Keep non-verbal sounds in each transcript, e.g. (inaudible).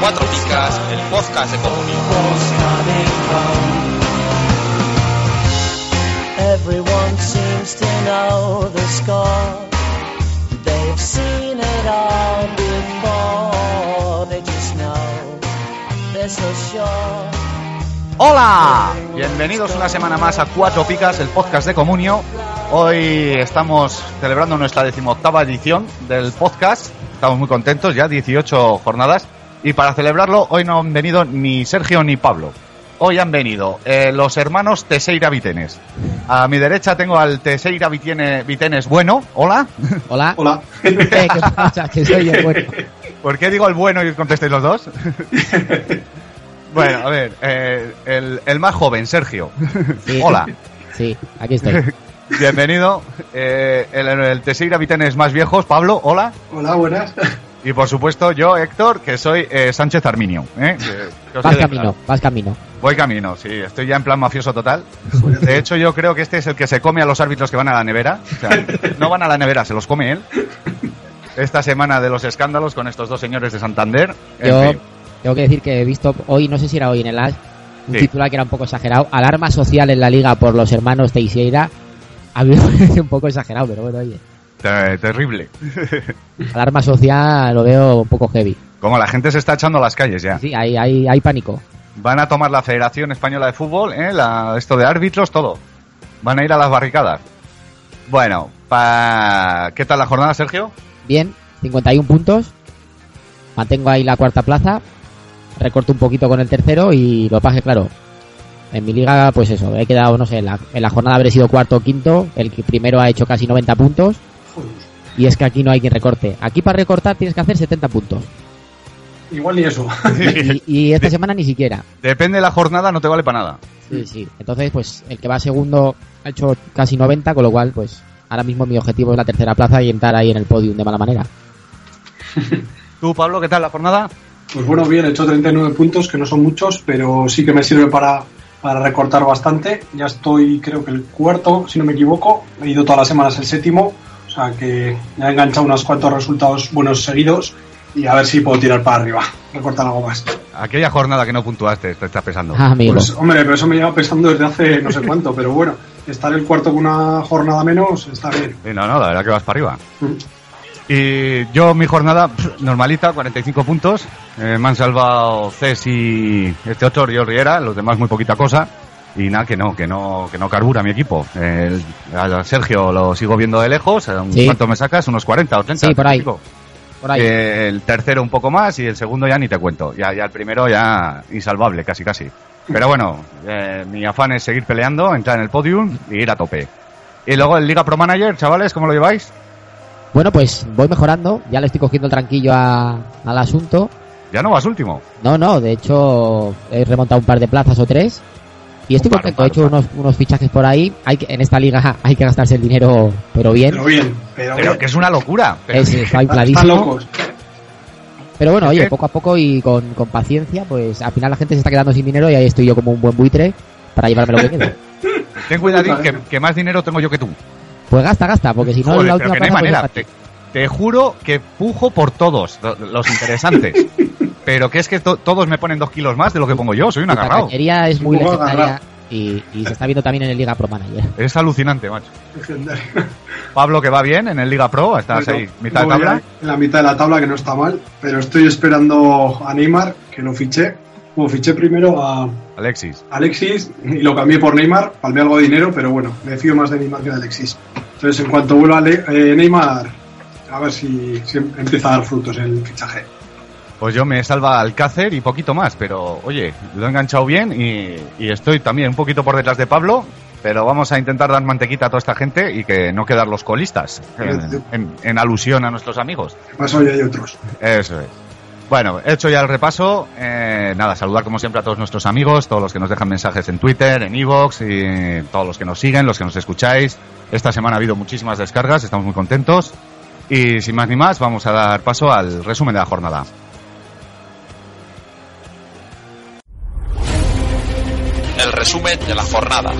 Cuatro Picas, el podcast de comunión. Everyone seems to know the score. They've seen it all before. They just know they're so sure. ¡Hola! Bienvenidos una semana más a Cuatro Picas, el podcast de Comunio. Hoy estamos celebrando nuestra decimoctava edición del podcast. Estamos muy contentos, ya 18 jornadas. Y para celebrarlo, hoy no han venido ni Sergio ni Pablo. Hoy han venido eh, los hermanos Teseira Vitenes. A mi derecha tengo al Teseira Vitene- Vitenes bueno. Hola. Hola. Hola. Eh, ¿Qué pasa? Que soy el bueno. ¿Por qué digo el bueno y contestéis los dos? (laughs) bueno, a ver, eh, el, el más joven, Sergio. Sí. Hola. Sí, aquí estoy. Bienvenido. Eh, el, el Teseira Vitenes más viejos, Pablo, hola. Hola, buenas. Y por supuesto yo, Héctor, que soy eh, Sánchez Arminio. ¿eh? Que- que os Vas camino, claro. vas camino. Voy camino, sí, estoy ya en plan mafioso total. De hecho, yo creo que este es el que se come a los árbitros que van a la nevera. O sea, no van a la nevera, se los come él. Esta semana de los escándalos con estos dos señores de Santander. En Yo fin, tengo que decir que he visto hoy, no sé si era hoy en el AS, un Sí. titular que era un poco exagerado. Alarma social en la liga por los hermanos Teixeira. A mí (laughs) me parece un poco exagerado, pero bueno, oye. te- terrible. (laughs) Alarma social lo veo un poco heavy. Como la gente se está echando a las calles ya. Sí, hay, hay, hay pánico. Van a tomar la Federación Española de Fútbol, ¿eh? la- esto de árbitros, todo. Van a ir a las barricadas. Bueno, pa... ¿qué tal la jornada, Sergio? Bien, 51 puntos. Mantengo ahí la cuarta plaza. Recorto un poquito con el tercero y lo paje claro. En mi liga, pues eso, he quedado, no sé, en la, en la jornada habré sido cuarto o quinto. El que primero ha hecho casi 90 puntos. Y es que aquí no hay quien recorte. Aquí para recortar tienes que hacer 70 puntos. Igual ni eso. (laughs) Y, y esta semana ni siquiera. Depende de la jornada, no te vale para nada. Sí, sí. Entonces, pues el que va segundo ha hecho casi 90, con lo cual, pues ahora mismo mi objetivo es la tercera plaza y entrar ahí en el podium de mala manera. (laughs) ¿Tú, Pablo, qué tal la jornada? Pues bueno, bien, he hecho 39 puntos, que no son muchos, pero sí que me sirve para, para recortar bastante. Ya estoy, creo que el cuarto, si no me equivoco. He ido todas las semanas el séptimo, o sea que ya he enganchado unos cuantos resultados buenos seguidos y a ver si puedo tirar para arriba, recortar algo más. Aquella jornada que no puntuaste, te estás pesando. Ah, amigo. Pues hombre, pero eso me lleva pensando desde hace no sé cuánto, pero bueno, estar el cuarto con una jornada menos está bien. Sí, no, no, la verdad que vas para arriba. Mm. Y yo, mi jornada, normalita, 45 puntos. Eh, me han salvado Cés y este otro, Río Riera, los demás muy poquita cosa. Y nada, que no, que no, que no carbura mi equipo. El, a Sergio lo sigo viendo de lejos. Sí. ¿Cuánto me sacas? ¿Unos 40 o 30? Sí, por ahí. Digo. Por ahí. Eh, el tercero un poco más y el segundo ya ni te cuento. Ya, ya el primero ya insalvable, casi casi. Pero bueno, (laughs) eh, mi afán es seguir peleando, entrar en el podium y ir a tope. Y luego el Liga Pro Manager, chavales, ¿cómo lo lleváis? Bueno, pues voy mejorando, ya le estoy cogiendo el tranquillo a- al asunto. Ya no vas último. No, no, de hecho he remontado un par de plazas o tres. Y estoy Un contento, he hecho par. unos, unos fichajes por ahí. Hay que, en esta liga hay que gastarse el dinero, pero bien. Pero bien, pero, Pero bien. que es una locura. Pero Es, está (laughs) Están infladísimo. locos. Pero bueno, oye, poco a poco y con, con paciencia, pues al final la gente se está quedando sin dinero y ahí estoy yo como un buen buitre para llevarme lo que quede. (laughs) ten cuidadín que, que más dinero tengo yo que tú. Pues gasta, gasta, porque si no Joder, la pero última que no hay plaza, pues, manera. Te, juro que pujo por todos, lo- los interesantes. (laughs) pero que es que to- todos me ponen dos kilos más de lo que pongo yo. Soy un La agarrado. cañería es muy legendaria y, y se está viendo también en el Liga Pro Manager. Es alucinante, macho. Legendario. Pablo que va bien en el Liga Pro, estás Bueno, ahí, mitad de tabla. En la mitad de la tabla, que no está mal, pero estoy esperando a Neymar, que lo fiché. Bueno, fiché primero a Alexis. Alexis y lo cambié por Neymar, palmé algo de dinero, pero bueno, me fío más de Neymar que de Alexis. Entonces, en cuanto vuelva eh, Neymar, a ver si, si empieza a dar frutos el fichaje. Pues yo me salva Alcácer y poquito más, pero oye, lo he enganchado bien y, y estoy también un poquito por detrás de Pablo, pero vamos a intentar dar mantequita a toda esta gente y que no quedar los colistas, en, en- en alusión a nuestros amigos. ¿Qué pasó? Y hay otros. Eso es. Bueno, hecho ya el repaso, eh, nada, saludar como siempre a todos nuestros amigos, todos los que nos dejan mensajes en Twitter, en Evox y todos los que nos siguen, los que nos escucháis. Esta semana ha habido muchísimas descargas, estamos muy contentos. Y sin más ni más, vamos a dar paso al resumen de la jornada. el resumen de la jornada.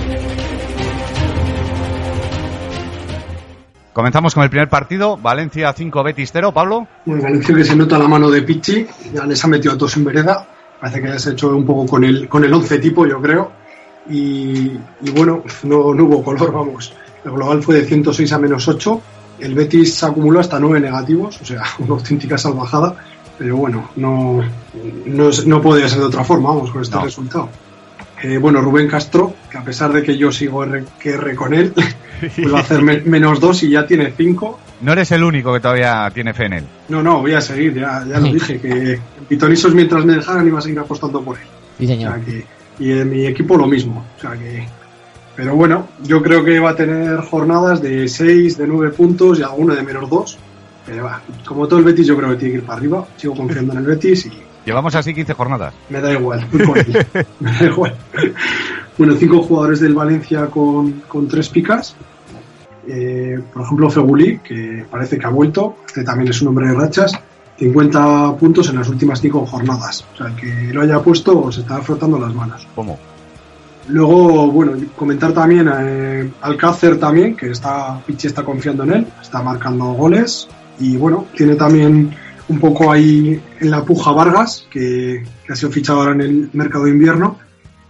Comenzamos con el primer partido, Valencia 5, Betis 0, Pablo. Bueno, Valencia que se nota la mano de Pichi, ya les ha metido a todos en vereda, parece que ya se ha hecho un poco con el, con el 11 tipo, yo creo, y, y bueno, no, no hubo color, vamos. El global fue de 106 a menos 8, el Betis acumuló hasta 9 negativos, o sea, (laughs) una auténtica salvajada, pero bueno, no, no, no podía ser de otra forma, vamos, con este No. resultado. Eh, bueno, Rubén Castro, que a pesar de que yo sigo R, que R con él, pues va a hacer me- menos 2 y ya tiene 5. No eres el único que todavía tiene fe en él. No, no, voy a seguir, ya, ya lo dije, que Pitonisos mientras me dejaran iba a seguir apostando por él. Sí, O señor. sea que, y en mi equipo lo mismo. O sea que, pero bueno, yo creo que va a tener jornadas de 6, de 9 puntos y alguna de menos 2. Pero va, como todo el Betis, yo creo que tiene que ir para arriba. Sigo confiando en el Betis y Llevamos así 15 jornadas. me da igual. (laughs) me da igual. Bueno, cinco jugadores del Valencia con, con tres picas. Eh, por ejemplo, Feguli, que parece que ha vuelto. Este también es un hombre de rachas. 50 puntos en las últimas cinco jornadas. O sea, el que lo haya puesto se está frotando las manos. ¿Cómo? Luego, bueno, comentar también eh, Alcácer también, que está, Pichi está confiando en él, está marcando goles. Y bueno, tiene también un poco ahí en la puja Vargas, que, que ha sido fichado ahora en el mercado de invierno.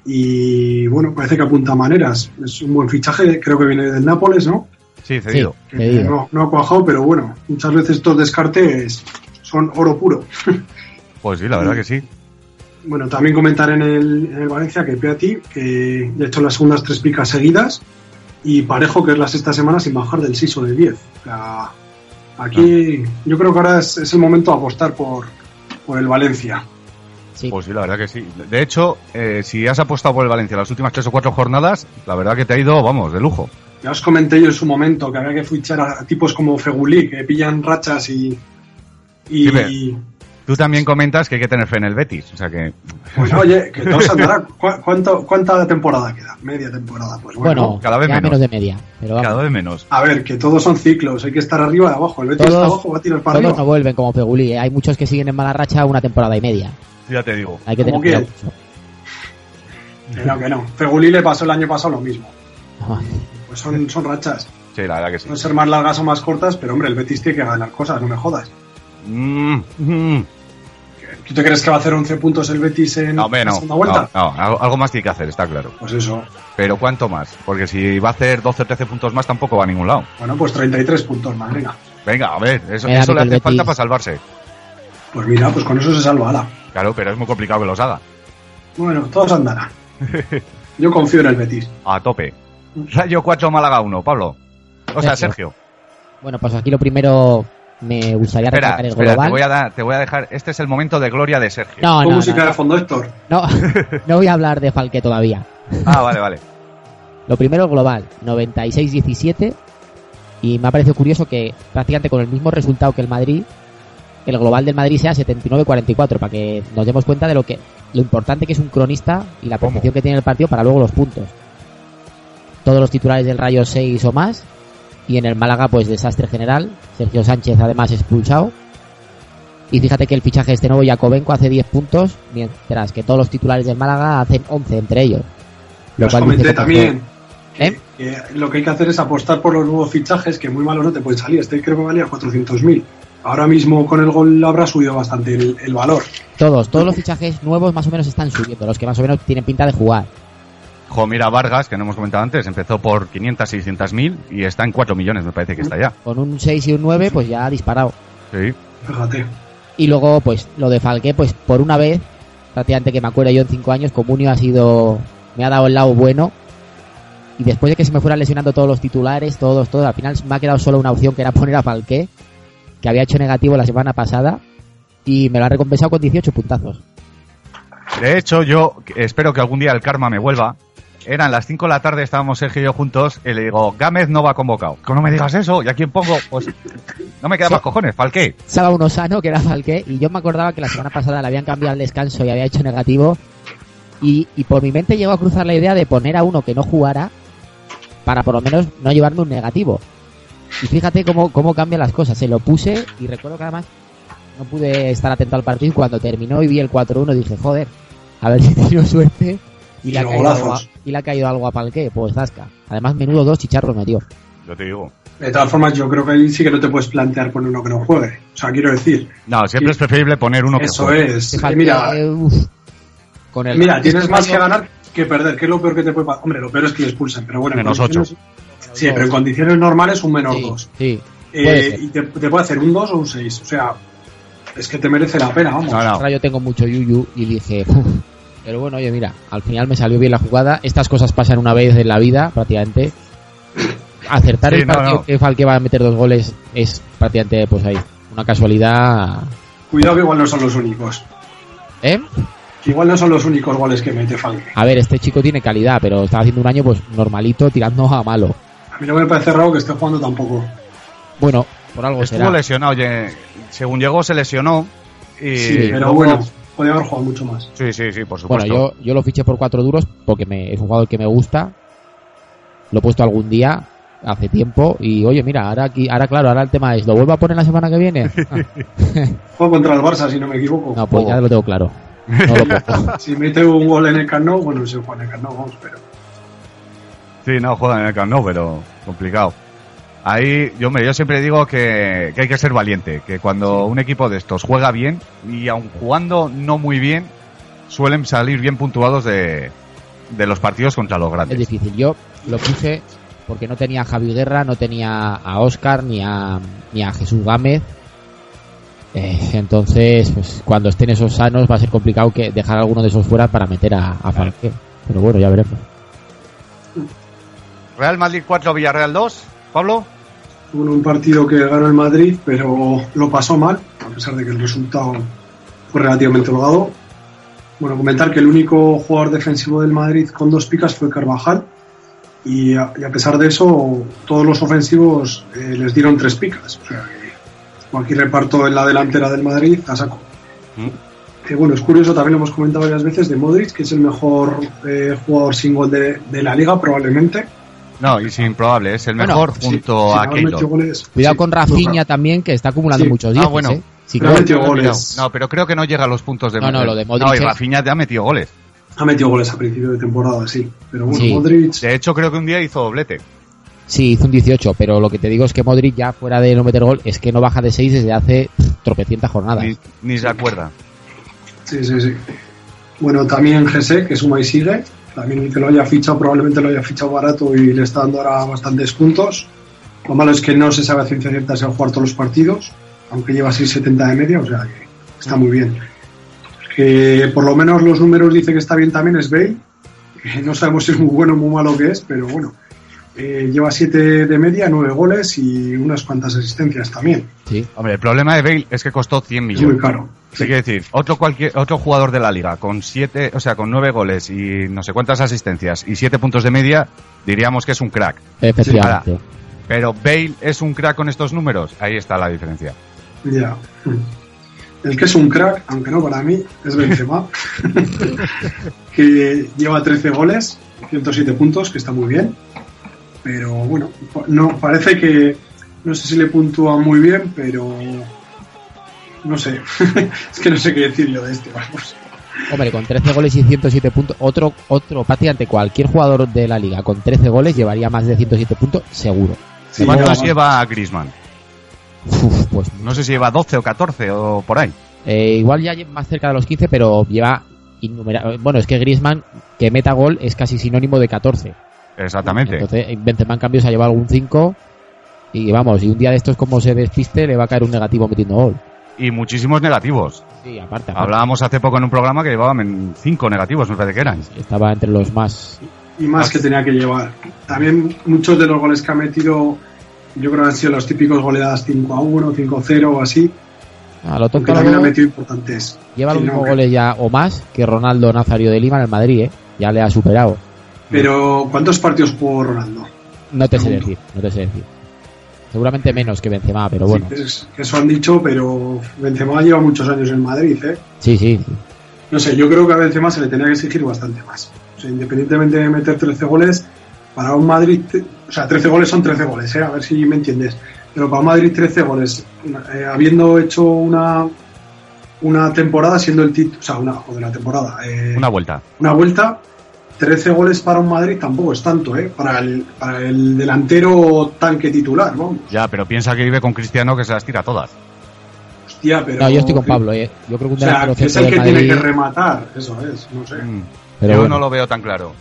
Y bueno, parece que apunta maneras. Es un buen fichaje, creo que viene del Nápoles, ¿no? Sí, cedido. Cedido. no, no ha cuajado, pero bueno, muchas veces estos descartes son oro puro. (laughs) Pues sí, la verdad que sí. Bueno, también comentar en el, en el Valencia que Peati, que ya ha hecho las segundas tres picas seguidas, y Parejo, que es la sexta semana sin bajar del 6 o del 10. O sea, aquí yo creo que ahora es, es el momento de apostar por, por el Valencia. Sí. Pues sí, la verdad que sí. De hecho, eh, si has apostado por el Valencia las últimas tres o cuatro jornadas, la verdad que te ha ido, vamos, de lujo. Ya os comenté yo en su momento que había que fichar a tipos como Fegulí, que pillan rachas y... y Sí. Tú también comentas que hay que tener fe en el Betis. O sea que, pues oye, que todo se andará. ¿Cu- cuánto- ¿Cuánta temporada queda? Media temporada. Pues bueno, Bueno, cada vez menos. menos de media. Pero vamos, cada vez menos. a ver, que todos son ciclos, hay que estar arriba y abajo. El Betis Todos- está abajo, va a tirar para todos arriba. no vuelven como Peguli. ¿eh? Hay muchos que siguen en mala racha una temporada y media. Ya te digo. Hay que tener ¿Cómo cuidado. Que no, que no. Fegulí le pasó el año pasado lo mismo. (laughs) Pues son, son rachas. Sí, la verdad que sí. Pueden ser más largas o más cortas, pero hombre, el Betis tiene que ganar cosas, no me jodas. Mm, mm. ¿Tú te crees que va a hacer 11 puntos el Betis en No, la no. segunda vuelta? No, no, algo, más tiene que hacer, está claro. Pues eso. Pero ¿cuánto más? Porque si va a hacer 12 o 13 puntos más, tampoco va a ningún lado. Bueno, pues 33 puntos más, venga. Venga, a ver, eso, le hace falta para salvarse. Pues mira, pues con eso se salva, ala. Claro, pero es muy complicado que los haga. Bueno, todos andarán. (laughs) Yo confío en el Betis. A tope. Rayo 4, Málaga 1, Pablo. O sea, Sergio. Sergio. Bueno, pues aquí lo primero me gustaría Espera, recalcar el espera, global. te voy, a dar, te voy a dejar. Este es el momento de gloria de Sergio. No, no, música no, de fondo, Héctor. no, (laughs) no voy a hablar de Falque todavía. Ah, vale, vale. Lo primero el global, 96-17. Y me ha parecido curioso que prácticamente con el mismo resultado que el Madrid, el global del Madrid sea 79-44, para que nos demos cuenta de lo que lo importante que es un cronista y la percepción que tiene el partido para luego los puntos. Todos los titulares del Rayo 6 o más. Y en el Málaga, pues desastre general. Sergio Sánchez además expulsado. Y fíjate que el fichaje de este nuevo Jacobenco hace 10 puntos, mientras que todos los titulares del Málaga hacen 11 entre ellos. Lo cual comenté también. ¿Eh? que lo que hay que hacer es apostar por los nuevos fichajes, que muy malos no te pueden salir. Este creo que valía 400.000. Ahora mismo con el gol habrá subido bastante el, el valor. Todos, todos los fichajes nuevos más o menos están subiendo, los que más o menos tienen pinta de jugar. Jo, mira, Vargas, que no hemos comentado antes, empezó por 500, 600 mil y está en 4 millones, me parece que está ya. Con un 6 y un 9, pues ya ha disparado. Sí. Fíjate. Y luego, pues lo de Falque, pues por una vez, prácticamente que me acuerdo yo en 5 años, Comunio ha sido. me ha dado el lado bueno. Y después de que se me fueran lesionando todos los titulares, todos, todos, al final me ha quedado solo una opción que era poner a Falque, que había hecho negativo la semana pasada. Y me lo ha recompensado con 18 puntazos. De hecho, yo espero que algún día el karma me vuelva. Eran las 5 de la tarde, estábamos Sergio y yo juntos, y le digo, Gámez no va convocado. Que no me digas eso, ¿y a quién pongo? Pues no me quedan (laughs) más cojones, Falqué. Estaba uno sano, que era Falque, y yo me acordaba que la semana pasada le habían cambiado el descanso y había hecho negativo. Y, y por mi mente llegó a cruzar la idea de poner a uno que no jugara para por lo menos no llevarme un negativo. Y fíjate cómo, cómo cambian las cosas. Se lo puse y recuerdo que además no pude estar atento al partido cuando terminó y vi el 4-1 dije, joder, a ver si (laughs) tengo suerte Y le, ha caído algo a, y le ha caído algo a Palqué, pues zasca. Además, menudo dos chicharros metió. Yo te digo. De todas formas, yo creo que ahí sí que no te puedes plantear poner uno que no juegue. O sea, quiero decir, No, siempre es preferible poner uno que eso juegue. es. Eh, falta, mira, eh, uf. con el mira, tienes este más que ganar que perder, que es lo peor que te puede pasar. Hombre, lo peor es que le expulsen, pero bueno. en Menos condiciones- Sí, pero en condiciones normales un menor Sí, 2. sí. Eh, y te, te puede hacer un 2 o un 6. O sea, es que te merece la pena, vamos. No, no. Ahora yo tengo mucho yuyu y dije, "Uf". Pero bueno, oye, mira, al final me salió bien la jugada. Estas cosas pasan una vez en la vida, prácticamente. Acertar Sí, el partido no. que Falque va a meter dos goles es prácticamente, pues ahí, una casualidad. Cuidado que igual no son los únicos. ¿Eh? Que igual no son los únicos goles que mete Falque. A ver, este chico tiene calidad, pero está haciendo un año pues normalito, tirando a malo. A mí no me parece raro que esté jugando tampoco. Bueno, por algo Estuvo será. lesionado. Oye, según llegó, se lesionó. Y Sí, Pero bueno, podría haber jugado mucho más. Sí, sí, sí, por Bueno, supuesto. yo, yo lo fiché por cuatro duros porque me, es un jugador que me gusta. Lo he puesto algún día, hace tiempo. Y oye, mira, ahora aquí, ahora claro, ahora el tema es, ¿lo vuelvo a poner la semana que viene? Ah, (laughs) Juego contra el Barça, si no me equivoco. no, pues ya lo tengo claro. No lo. (laughs) Si mete un gol en el Camp Nou, bueno, si juega en el Camp Nou, vamos, pero... Sí, no, juegan en el Camp Nou, pero complicado. Ahí, yo, hombre, yo siempre digo que, que hay que ser valiente, que cuando un equipo de estos juega bien, y aun jugando no muy bien, suelen salir bien puntuados de, de los partidos contra los Es grandes. difícil. Yo lo puse porque no tenía a Javi Guerra, no tenía a Oscar ni a, ni a Jesús Gámez. Eh, entonces, pues, cuando estén esos sanos va a ser complicado que dejar alguno de esos fuera para meter a, a Falque. Pero bueno, ya veremos. Real Madrid 4, Villarreal 2. Pablo, Bueno, un partido que ganó el Madrid, pero lo pasó mal, a pesar de que el resultado fue relativamente holgado. Bueno, comentar que el único jugador defensivo del Madrid con dos picas fue Carvajal. Y a, y a pesar de eso, todos los ofensivos eh, les dieron tres picas. O sea, que aquí reparto en la delantera del Madrid a saco. Mm. Eh, bueno, es curioso, también lo hemos comentado varias veces, de Modric, que es el mejor eh, jugador sin gol de, de la liga, probablemente. No, y sin improbable, es el Bueno, mejor junto sí, a Keylor. goles. Cuidado Sí, con no, Rafinha también, que está acumulando Sí. muchos Ah, días. bueno. ¿eh? Pero ha metido No, goles. No, pero creo que no llega a los puntos de No, no, lo de Modric No, y es- Rafinha te ha metido goles. Ha metido goles a principio de temporada, sí. Pero bueno, Sí. Modric. De hecho, creo que un día hizo doblete. Sí, hizo un 18, pero lo que te digo es que Modric ya fuera de no meter gol es que no baja de 6 desde hace tropecientas jornadas. Ni, ni se acuerda. Sí, sí, sí. Bueno, también Gese, que suma y sigue. También el que lo haya fichado, probablemente lo haya fichado barato y le está dando ahora bastantes puntos. Lo malo es que no se sabe a ciencia cierta si va a jugar todos los partidos, aunque lleva 6.70 de media, o sea que está muy bien. Que por lo menos los números dice que está bien también es Bale. (laughs) No sabemos si es muy bueno o muy malo que es, pero bueno. Eh, lleva 7 de media, 9 goles y unas cuantas asistencias también. Sí. Hombre, el problema de Bale es que costó 100 Es muy millones. caro. Sí, quiere decir, otro cualquier otro jugador de la liga con siete, o sea, con nueve goles y no sé cuántas asistencias y siete puntos de media, diríamos que es un crack. Efectivamente. Pero Bale es un crack con estos números, ahí está la diferencia. Ya. El que es un crack, aunque no para mí, es Benzema, (laughs) que lleva 13 goles, 107 puntos, que está muy bien. Pero bueno, no parece que no sé si le puntúa muy bien, pero no sé. (laughs) es que no sé qué decir yo de este, vamos. Hombre, con 13 goles y 107 puntos, otro, otro, prácticamente cualquier jugador de la liga con 13 goles llevaría más de 107 puntos, seguro. Sí, ¿Cuántos lleva Griezmann? Uf, pues No sé si lleva 12 o 14 o por ahí. eh, igual ya más cerca de los 15, pero lleva innumerables. Bueno, es que Griezmann, que meta gol, es casi sinónimo de 14. Exactamente. Entonces, Benzema en cambio se ha llevado algún 5. Y vamos, y un día de estos como se despiste, le va a caer un negativo metiendo gol. Y muchísimos negativos. Sí, aparte, aparte. Hablábamos hace poco en un programa que llevaban 5 negativos, me parece que eran. Estaba entre los más. Y más que tenía que llevar. También muchos de los goles que ha metido, yo creo que han sido los típicos goleadas 5 a 1, 5 a 0 o así. A lo Aunque tonto también ha metido importantes. lleva los mismos no, goles ya o más que Ronaldo Nazario de Lima en el Madrid, ¿eh? Ya le ha superado. Pero, ¿cuántos partidos jugó Ronaldo? No te sé decir, no te sé decir. Seguramente menos que Benzema, pero bueno. Sí, es- eso han dicho, pero Benzema lleva muchos años en Madrid, ¿eh? Sí, sí. sí. No sé, yo creo que a Benzema se le tenía que exigir bastante más. O sea, independientemente de meter 13 goles, para un Madrid, o sea, 13 goles son 13 goles, ¿eh? A ver si me entiendes. Pero para un Madrid 13 goles, eh, habiendo hecho una una temporada siendo el título, o sea, una, joder, una temporada, eh, Una vuelta. una vuelta, 13 goles para un Madrid tampoco es tanto, ¿eh? Para el, para el delantero tanque titular, vamos. Ya, pero piensa que vive con Cristiano que se las tira todas. Hostia, pero. No, yo estoy con Pablo, ¿eh? Yo creo que un O sea, que es el que tiene que rematar, eso es, no sé. Mm. Pero Yo bueno. no lo veo tan claro.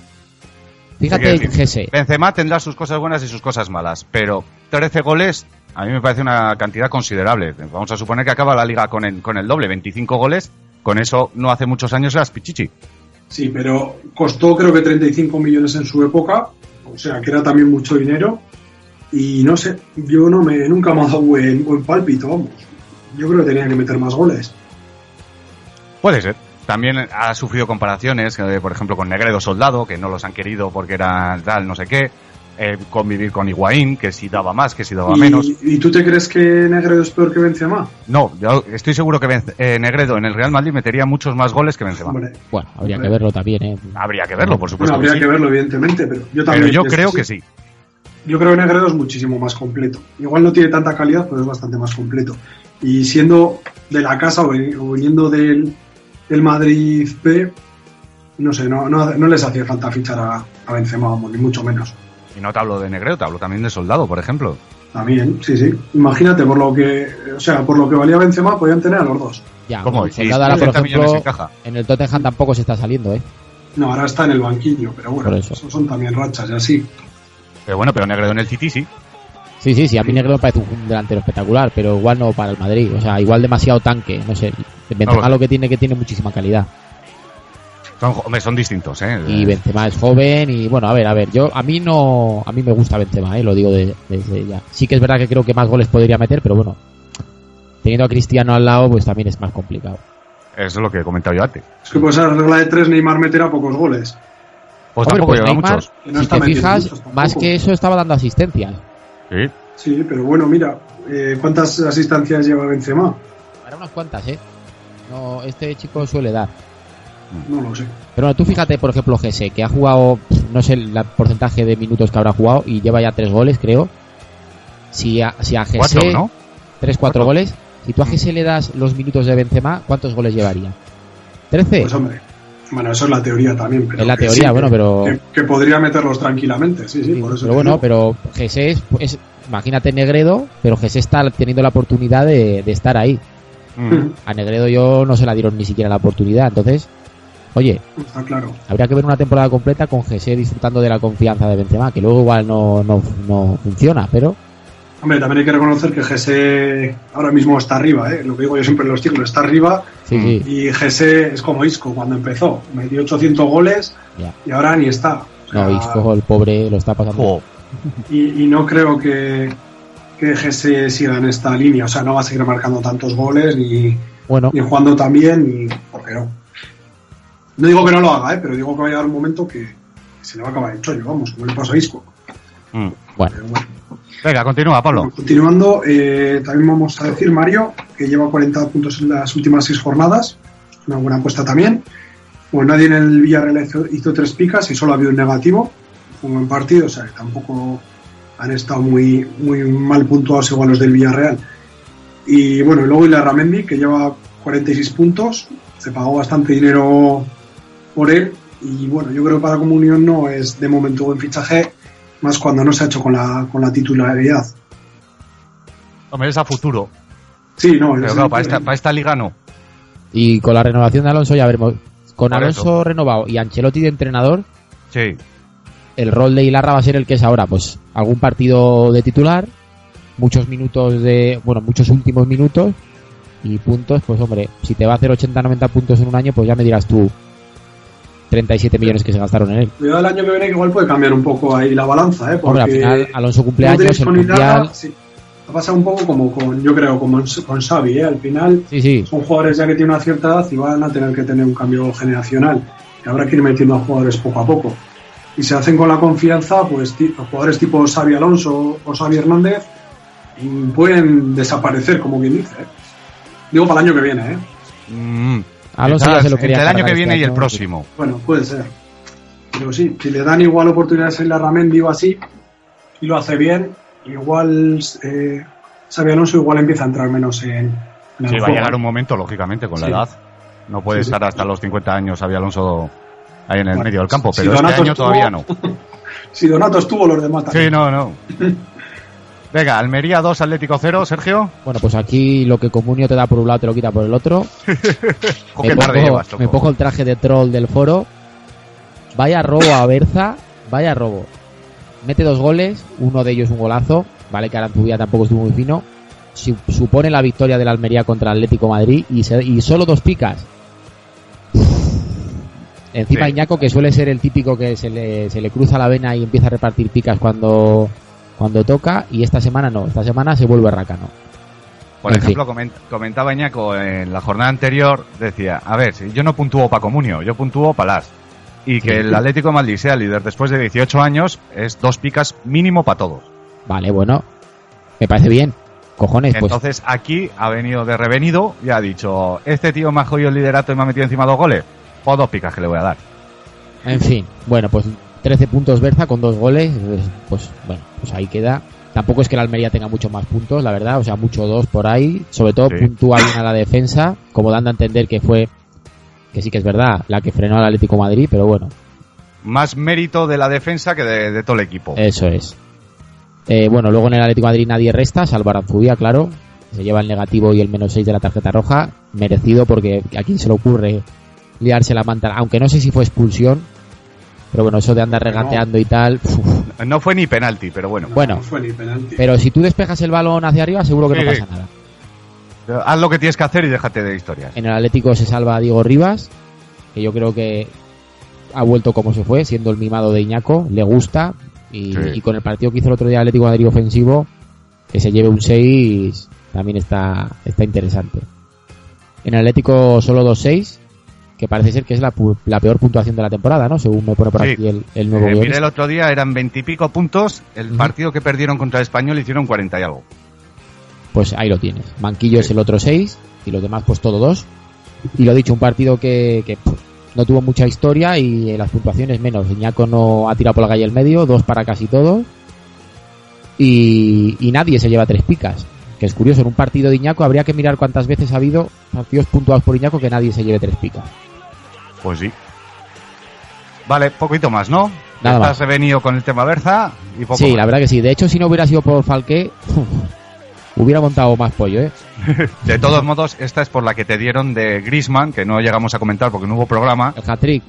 Fíjate Gese. Benzema tendrá sus cosas buenas y sus cosas malas, pero 13 goles a mí me parece una cantidad considerable. Vamos a suponer que acaba la liga con el, con el doble, 25 goles. Con eso no hace muchos años eras Pichichi. Sí, pero costó creo que 35 millones en su época, o sea, que era también mucho dinero. Y no sé, yo no me nunca me ha dado buen, buen pálpito, vamos. Yo creo que tenía que meter más goles. Puede ser. También ha sufrido comparaciones, eh, por ejemplo, con Negredo Soldado, que no los han querido porque era tal, no sé qué. Eh, convivir con Higuaín, que si daba más, que si daba y, menos. ¿Y tú te crees que Negredo es peor que Benzema? No, yo estoy seguro que Benz- eh, Negredo en el Real Madrid metería muchos más goles que Benzema. Hombre, Bueno, habría que verlo también, ¿eh? Habría que verlo, por bueno, supuesto. habría que que sí. verlo, evidentemente, pero yo Pero también. yo pienso creo sí. que sí. Yo creo que Negredo es muchísimo más completo. Igual no tiene tanta calidad, pero es bastante más completo. Y siendo de la casa o viniendo del, del Madrid B, no sé, no, no, no les hacía falta fichar a, a Benzema, vamos, ni mucho menos. Y no te hablo de Negredo, te hablo también de Soldado, por ejemplo. También, sí, sí. Imagínate, por lo que, o sea, por lo que valía Benzema, podían tener a los dos. Ya, ¿Cómo? Soldado ahora, por 70 millones ejemplo, en caja. en el Tottenham tampoco se está saliendo, ¿eh? No, ahora está en el banquillo, pero bueno, eso. eso son también rachas y así. Pero bueno, pero Negredo en el City sí. Sí, sí, sí, a mí Negredo me parece un delantero espectacular, pero igual no para el Madrid. O sea, igual demasiado tanque, no sé. Benzema sé. lo que tiene que tiene muchísima calidad. Son, hombre, son distintos, ¿eh? Y Benzema es joven y bueno, a ver, a ver, yo a mí no a mí me gusta Benzema, ¿eh? lo digo de- desde ya. Sí que es verdad que creo que más goles podría meter, pero bueno, teniendo a Cristiano al lado, pues también es más complicado. Eso es lo que he comentado yo antes. Es que pues a la regla de tres Neymar meterá pocos goles. Pues Hombre, tampoco pues lleva Neymar, muchos. Que no si te fijas, muchos más que eso estaba dando asistencias. Sí. Sí, pero bueno, mira, eh, ¿cuántas asistencias lleva Benzema? Para unas cuantas, ¿eh? No, este chico suele dar. No lo sé. Pero bueno, tú fíjate, por ejemplo, Gese, que ha jugado, no sé el la- porcentaje de minutos que habrá jugado y lleva ya tres goles, creo. Si a, si a Gese, Cuatro, ¿no? tres, cuatro Cuatro. goles, si tú a Gese le das los minutos de Benzema, ¿cuántos goles llevaría? ¿Trece? Pues hombre, bueno, eso es la teoría también. Pero Es la que teoría, sí, bueno, pero- Que, que podría meterlos tranquilamente, sí, sí, Sí, por eso. pero bueno, digo. pero Gese es, es- imagínate Negredo, pero Gese está teniendo la oportunidad de, de estar ahí. Mm. A Negredo yo no se la dieron ni siquiera la oportunidad, entonces, oye, Está claro. habría que ver una temporada completa con Gese disfrutando de la confianza de Benzema, que luego igual no, no, no funciona, pero Hombre, también hay que reconocer que Gese ahora mismo está arriba, ¿eh? lo que digo yo siempre en los ciclos, está arriba sí, sí, y Gese es como Isco cuando empezó, metió 800 goles ya. y ahora ni está. O sea, No, Isco, el pobre, lo está pasando. Y, y no creo que, que Gese siga en esta línea, o sea, no va a seguir marcando tantos goles ni, Bueno, ni jugando tan bien, ni ¿por qué no? No digo que no lo haga, ¿eh? pero digo que va a llegar un momento que, se le va a acabar el chollo, vamos, como le pasó a Isco. mm. bueno, Pero bueno. Venga, continúa, Pablo. Continuando, eh, también vamos a decir Mario, que lleva 40 puntos en las últimas seis jornadas, una buena apuesta también. Bueno, nadie en el Villarreal hizo, hizo tres picas y solo ha habido un negativo, un buen partido, o sea que tampoco han estado muy, muy mal puntuados igual los del Villarreal. Y bueno, y luego Ramendi, que lleva 46 puntos, se pagó bastante dinero por él y bueno, yo creo que para Comunión no es de momento buen fichaje, más cuando no se ha hecho con la, con la titularidad. Hombre, es a futuro. Sí, no, Pero es- claro, para esta, para esta liga no. y con la renovación de Alonso ya veremos. Con Por Alonso eso. renovado y Ancelotti de entrenador, Sí. el rol de Ilarra va a ser el que es ahora, pues algún partido de titular, muchos minutos de, bueno, muchos últimos minutos y puntos, pues hombre, si te va a hacer 80-90 puntos en un año, pues ya me dirás tú 37 millones que se gastaron en él. Cuidado el año que viene que igual puede cambiar un poco ahí la balanza, ¿eh? Hombre, al Porque final Alonso cumple Modric años, el mundial, sí, ha pasado un poco como con, yo creo, como con Xavi, ¿eh? Al final sí, sí, son jugadores ya que tienen una cierta edad y van a tener que tener un cambio generacional. Y habrá que ir metiendo a jugadores poco a poco. Y se hacen con la confianza, pues jugadores tipo Xavi Alonso o Xavi Hernández pueden desaparecer, como quien dice. ¿eh? Digo para el año que viene, ¿eh? Mm. Alonso ya Quizás se lo quería entre el año que este viene y el año. próximo. Bueno, puede ser. Pero sí, si le dan igual oportunidades en la Ramendi o así, y lo hace bien, igual eh, Xabi Alonso igual empieza a entrar menos en, en el Sí, va a llegar un momento, lógicamente, con la Sí. edad. No puede Sí, sí. estar hasta los 50 años, Xabi Alonso, ahí en el Bueno, medio del campo, si pero este Donato año estuvo- todavía no. (laughs) Si Donato estuvo, los demás Sí, también. no, no. (laughs) Venga, Almería 2, Atlético 0, Sergio. Bueno, pues aquí lo que Comunio te da por un lado te lo quita por el otro. (laughs) Me, pongo, llevas, me pongo el traje de troll del foro. Vaya robo a Berza, vaya robo. Mete dos goles, uno de ellos un golazo. Vale que Aranzubía tampoco estuvo muy fino. Su- supone la victoria del Almería contra el Atlético Madrid y, se- y solo dos picas. Encima Sí. Iñaco, que suele ser el típico que se le, se le cruza la vena y empieza a repartir picas cuando, cuando toca, y esta semana no, esta semana se vuelve racano. Por en ejemplo, coment- comentaba Iñaco en la jornada anterior, decía, a ver, si yo no puntúo para Comunio, yo puntúo para las. Y que el Atlético de Madrid sea líder después de 18 años es dos picas mínimo para todos. Vale, bueno, me parece bien. Cojones, pues Entonces aquí ha venido de revenido y ha dicho, este tío me ha jodido el liderato y me ha metido encima dos goles. Pues dos picas que le voy a dar. En fin, bueno, pues 13 puntos Berza con dos goles, pues, pues, bueno, pues ahí queda. Tampoco es que la Almería tenga mucho más puntos, la verdad, o sea, mucho dos por ahí. Sobre todo Sí. puntúa bien a la defensa, como dando a entender que fue, que sí que es verdad, la que frenó al Atlético Madrid, pero bueno, Más mérito de la defensa que de, de todo el equipo. eso es. Eh, bueno, luego en el Atlético de Madrid nadie resta, salvo Aranzubía, claro. Se lleva el negativo y el menos 6 de la tarjeta roja. Merecido porque a se le ocurre liarse la manta. Aunque no sé si fue expulsión. Pero bueno, eso de andar No. regateando y tal. uf. No fue ni penalti, pero bueno. Bueno. No fue ni penalti. Pero si tú despejas el balón hacia arriba, seguro que Sí, no sí. pasa nada. Haz lo que tienes que hacer y déjate de historias. En el Atlético se salva a Diego Rivas, que yo creo que ha vuelto como se fue, siendo el mimado de Iñaco. Le gusta. Y, Sí. y con el partido que hizo el otro día el Atlético Madrid ofensivo, que se lleve un 6, también está, está interesante. En el Atlético solo 2-6, que parece ser que es la, pu- la peor puntuación de la temporada, ¿no? Según me pone por Sí. aquí el, el nuevo Eh, miré el otro día, eran veintipico puntos. El partido que perdieron contra el Español hicieron 40 y algo. Pues ahí lo tienes. Manquillo es el otro 6 y los demás pues todo 2. Y lo dicho, un partido que, que, pff, no tuvo mucha historia y eh, las puntuaciones menos. Iñaco no ha tirado por la calle el medio, dos para casi todos. Y, y nadie se lleva tres picas. Que es curioso, en un partido de Iñaco habría que mirar cuántas veces ha habido partidos puntuados por Iñaco que nadie se lleve tres picas. Pues sí. Vale, poquito más, ¿no? Nada Estás más. revenido con el tema Berza y poco Sí, más. la verdad que sí. De hecho, si no hubiera sido por Falqué, hubiera montado más pollo, ¿eh? (laughs) De todos modos, esta es por la que te dieron de Grisman, que no llegamos a comentar porque no hubo programa, El hat-trick.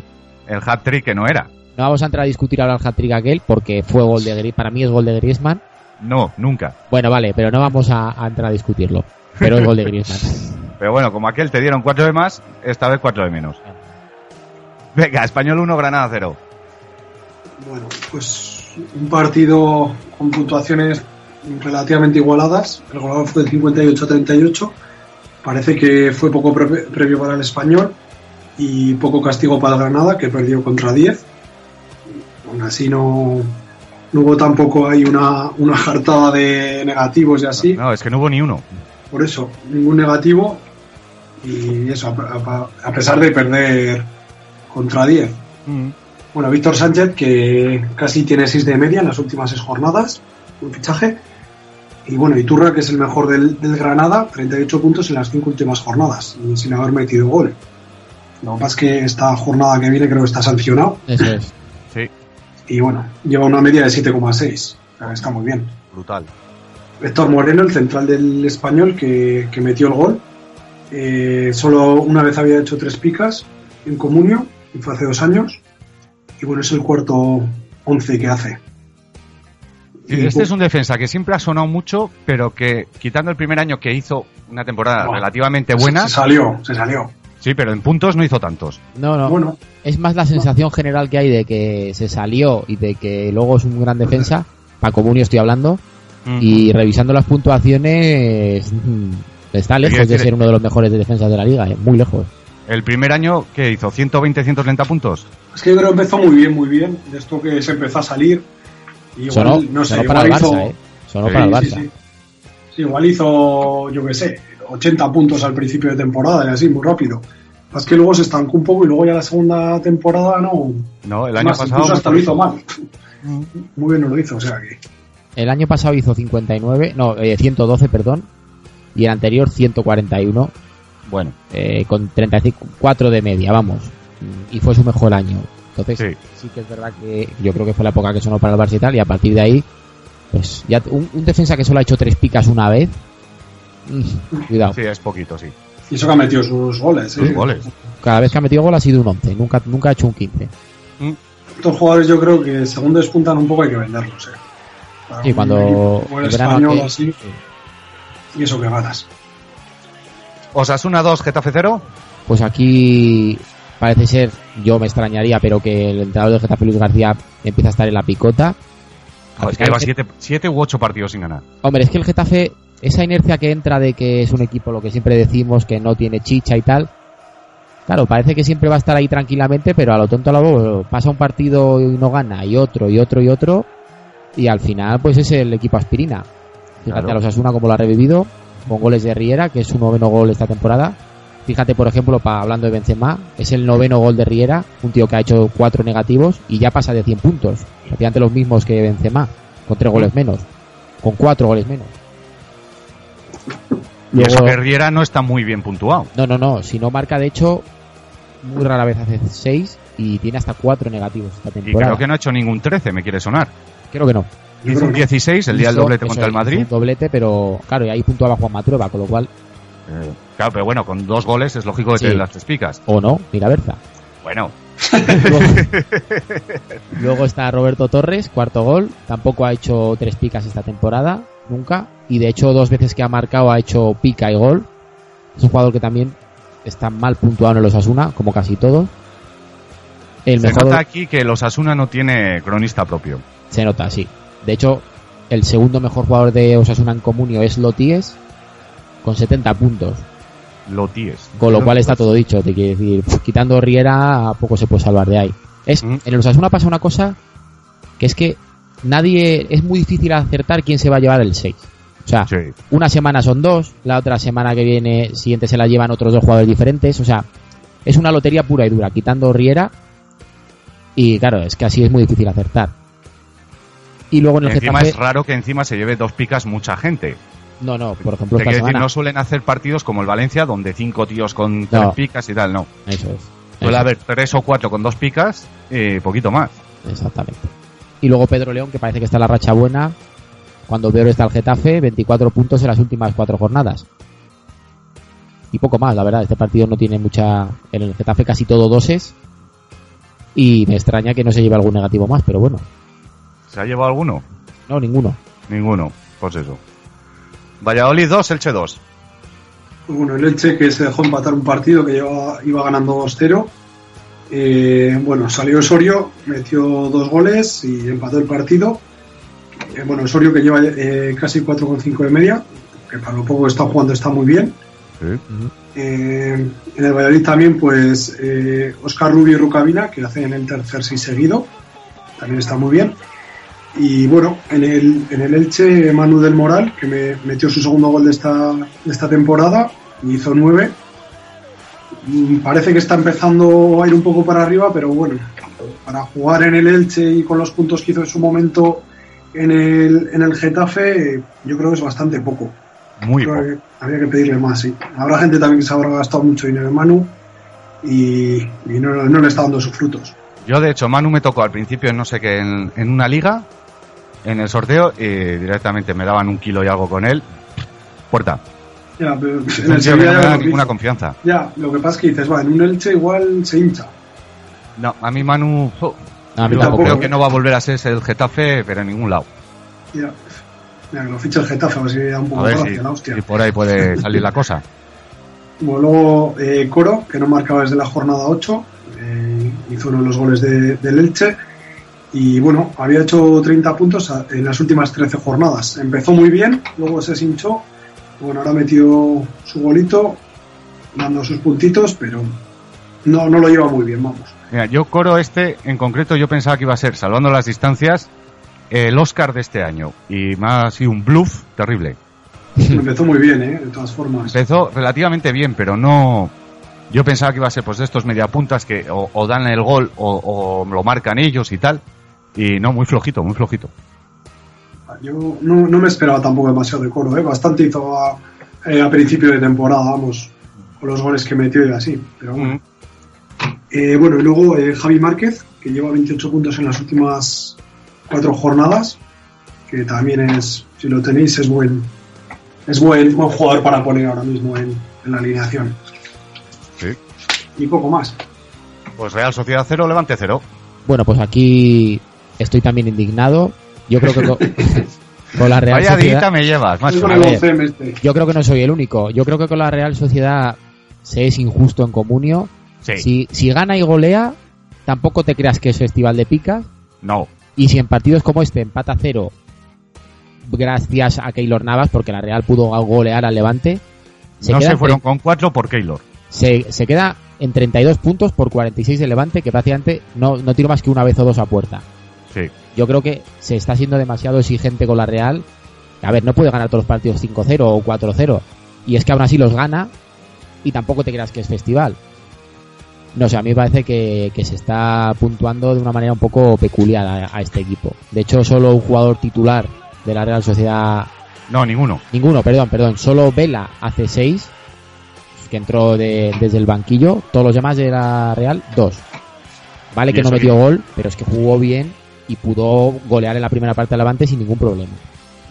el hat-trick que no era. No vamos a entrar a discutir ahora el hat-trick aquel porque fue gol de Gri- para mí es gol de Griezmann. No, nunca. Bueno, vale, pero no vamos a, a entrar a discutirlo. Pero es gol de (laughs) Griezmann. Pero bueno, como aquel te dieron cuatro de más, esta vez cuatro de menos. Venga, Español 1, Granada 0. Bueno, pues un partido con puntuaciones relativamente igualadas. El goleador fue de 58-38. Parece que fue poco pre- previo para el español y poco castigo para el Granada, que perdió contra 10. Aún así no, no hubo tampoco ahí una, una jartada de negativos y así. No, es que no hubo ni uno. Por eso, ningún negativo. Y eso, a, a- a pesar de perder contra 10. Bueno, Víctor Sánchez, que casi tiene 6 de media en las últimas 6 jornadas, un fichaje. Y bueno, Iturra, que es el mejor del, del Granada, 38 puntos en las 5 últimas jornadas, y sin haber metido gol. Lo que pasa es que esta jornada que viene creo que está sancionado. Eso es. (laughs) Sí, Y bueno, lleva una media de 7,6. O sea, Está muy bien. brutal. Héctor Moreno, el central del español, que, que metió el gol. Eh, solo una vez había hecho tres picas en Comunio, y fue hace dos años. Y bueno, es el cuarto once que hace. Sí, este es un defensa que siempre ha sonado mucho, pero que quitando el primer año que hizo una temporada Bueno, relativamente buena, se salió, se salió. sí, pero en puntos no hizo tantos. No, no. Bueno, Es más la sensación general que hay de que se salió y de que luego es un gran defensa. (laughs) Para Comunio estoy hablando. Y revisando las puntuaciones, mm, está lejos de ser uno de los mejores defensas de la liga, eh, muy lejos. El primer año que hizo 120, 130 puntos. es que yo creo que empezó muy bien, muy bien. De esto que se empezó a salir. Y igual, Sonó, no sé, sonó para el igual Barça, hizo- eh. Sonó Sí, para el Barça. sí, sí. Sí, igual hizo, yo qué sé, 80 puntos al principio de temporada y así, muy rápido. Es que luego se estancó un poco y luego ya la segunda temporada no. No, el año Más, pasado. incluso hasta lo hizo mal. Muy bien no lo hizo, o sea que. El año pasado hizo 59, no, eh, 112, perdón. Y el anterior 141, Bueno, eh, con 34 de media, vamos. Y fue su mejor año. Entonces, Sí. sí. que es verdad que yo creo que fue la época que sonó para el Barça y tal, y a partir de ahí, pues ya un, un defensa que solo ha hecho tres picas una vez, mm, cuidado. Sí, es poquito, sí. Y eso que ha metido sus goles. Sus ¿eh? goles. Cada vez que ha metido gol ha sido un 11, nunca, nunca ha hecho un 15. Estos jugadores yo creo que según despuntan un poco hay que venderlos. ¿eh? Para cuando equipo el español que- así, y eso que ganas. Osasuna 2, Getafe 0. Pues aquí parece ser, yo me extrañaría, pero que el entrenador del Getafe Luis García empieza a estar en la picota. Al Es que lleva 7 u 8 partidos sin ganar. Hombre, es que el Getafe, esa inercia que entra de que es un equipo, lo que siempre decimos, que no tiene chicha y tal. Claro, parece que siempre va a estar ahí tranquilamente, pero a lo tonto a lo bobo, pasa un partido y no gana, y otro, y otro, y otro, y al final, pues es el equipo aspirina. Fíjate Claro. a los Asuna como lo ha revivido, con goles de Riera, que es su noveno gol esta temporada. Fíjate, por ejemplo, pa, hablando de Benzema, es el noveno gol de Riera, un tío que ha hecho cuatro negativos y ya pasa de 100 puntos. Prácticamente los mismos que Benzema, con tres goles menos, con cuatro goles menos. Y eso que Riera no está muy bien puntuado. no, no, no. Si no marca, de hecho, muy rara vez hace 6 y tiene hasta 4 negativos esta Y temporada. creo que no ha hecho ningún 13, me quiere sonar. Creo que no. Hizo un que- 16 el día del doblete contra el Madrid. Un doblete, pero claro, y ahí puntuaba Juan Matrueva, con lo cual, Eh, claro, pero bueno, con dos goles es lógico que Sí. te las tres picas. o no, mira Berza. Bueno, Luego, (laughs) luego está Roberto Torres, cuarto gol. Tampoco ha hecho tres picas esta temporada, nunca. Y de hecho, dos veces que ha marcado ha hecho pica y gol. Es un jugador que también está mal puntuado en los Asuna, como casi todos. El se mejor nota aquí que los Asuna no tiene cronista propio. Se nota, sí. De hecho, el segundo mejor jugador de Osasuna en comunio es Loties, con 70 puntos. Loties. Con lo cual está todo dicho. Te quiero decir, pf, quitando Riera, a poco se puede salvar de ahí. Es, Mm. En el Osasuna pasa una cosa que es que nadie. Es muy difícil acertar quién se va a llevar el 6. O sea, Sí. una semana son dos, la otra semana que viene, siguiente se la llevan otros dos jugadores diferentes. O sea, es una lotería pura y dura, quitando Riera. Y claro, es que así es muy difícil acertar. Y luego en el Encima Getafe. es raro que encima se lleve dos picas mucha gente. No, no, por ejemplo, esta decir, no suelen hacer partidos como el Valencia, donde cinco tíos con tres picas y tal, no. Eso es. Suele haber tres o cuatro con dos picas y poquito más. Exactamente. Y luego Pedro León, que parece que está en la racha buena. Cuando veo está el Getafe, 24 puntos en las últimas cuatro jornadas. Y poco más, la verdad. Este partido no tiene mucha. En el Getafe casi todo doses. Y me extraña que no se lleve algún negativo más, pero bueno. ¿Se ha llevado alguno? No, ninguno. Ninguno. Pues eso. Valladolid 2, Elche 2. Pues bueno, el Elche que se dejó empatar un partido que llevaba, iba ganando 2-0. Eh, bueno, salió Osorio, metió dos goles y empató el partido. Eh, bueno, Osorio que lleva eh, casi 4,5 de media, que para lo poco que está jugando está muy bien. Eh, en el Valladolid también, pues eh, Oscar Rubio y Rucavina, que hacen el tercer sí seguido, también está muy bien. Y bueno, en el, en el Elche, Manu del Moral, que me metió su segundo gol de esta, de esta temporada, hizo nueve. Mm, Parece que está empezando a ir un poco para arriba, pero bueno, para jugar en el Elche y con los puntos que hizo en su momento en el, en el Getafe, yo creo que es bastante poco. Muy Creo poco. que habría que pedirle más, sí. Habrá gente también que se habrá gastado mucho dinero en Manu y, y no, no le está dando sus frutos. Yo, de hecho, Manu me tocó al principio, no sé qué, en, en una liga, en el sorteo, y directamente me daban un kilo y algo con él. Puerta. Ya, pero en el que no Sevilla me da ninguna confianza. Ya, lo que pasa es que dices, va, en un Elche igual se hincha. No, a mí Manu, oh, A mí yo tampoco. creo que no va a volver a ser el Getafe, pero en ningún lado. Ya. Mira, que lo ficha el Getafe, a ver si da un poco de ver gracia, si, la hostia. si por ahí puede (laughs) salir la cosa. Bueno, luego eh, Coro, que no marcaba desde la jornada 8, eh, hizo uno de los goles de- del Elche. Y bueno, había hecho 30 puntos en las últimas 13 jornadas. Empezó muy bien, luego se hinchó. Bueno, ahora metió su golito, dando sus puntitos, pero no, no lo lleva muy bien, vamos. Mira, yo coro este, en concreto, yo pensaba que iba a ser, salvando las distancias, el Oscar de este año. Y ha sido un bluff terrible. Empezó muy bien, ¿eh? De todas formas. Empezó relativamente bien, pero no. Yo pensaba que iba a ser pues de estos mediapuntas que o, o dan el gol o, o lo marcan ellos y tal. Y no, muy flojito, muy flojito. Yo no, no me esperaba tampoco demasiado de Coro, ¿eh? Bastante hizo a, eh, a principio de temporada, vamos, con los goles que metió y así. Pero bueno. Mm. Eh, bueno, y luego eh, Javi Márquez, que que lleva 28 puntos en las últimas cuatro jornadas, que también es, si lo tenéis, es buen, es buen, buen jugador para poner ahora mismo en, en la alineación. Sí. Y poco más. Pues Real Sociedad 0, Levante 0. Bueno, pues aquí estoy también indignado. Yo creo que con, (laughs) con la Real Vaya Sociedad... dita me llevas, macho. El ver. 11 este. Yo creo que no soy el único. Yo creo que con la Real Sociedad se es injusto en comunio. Sí. Si, si gana y golea, tampoco te creas que es festival de picas. No. Y si en partidos como este empata cero, gracias a Keylor Navas, porque la Real pudo golear al Levante, se, no se fueron con 4 por Keylor. se, se queda en 32 puntos por 46 de Levante, que prácticamente no, no tiro más que una vez o dos a puerta. Sí. Yo creo que se está siendo demasiado exigente con la Real. A ver, no puede ganar todos los partidos 5-0 o 4-0. Y es que aún así los gana y tampoco te creas que es festival. No sé, a mí me parece que, que se está puntuando de una manera un poco peculiar a, a este equipo. De hecho, solo un jugador titular de la Real Sociedad, No, ninguno. ninguno, perdón, perdón, solo Vela hace 6, que entró de- desde el banquillo. Todos los demás de la Real, 2. Vale que no metió gol, pero es que jugó bien y pudo golear en la primera parte del Levante sin ningún problema.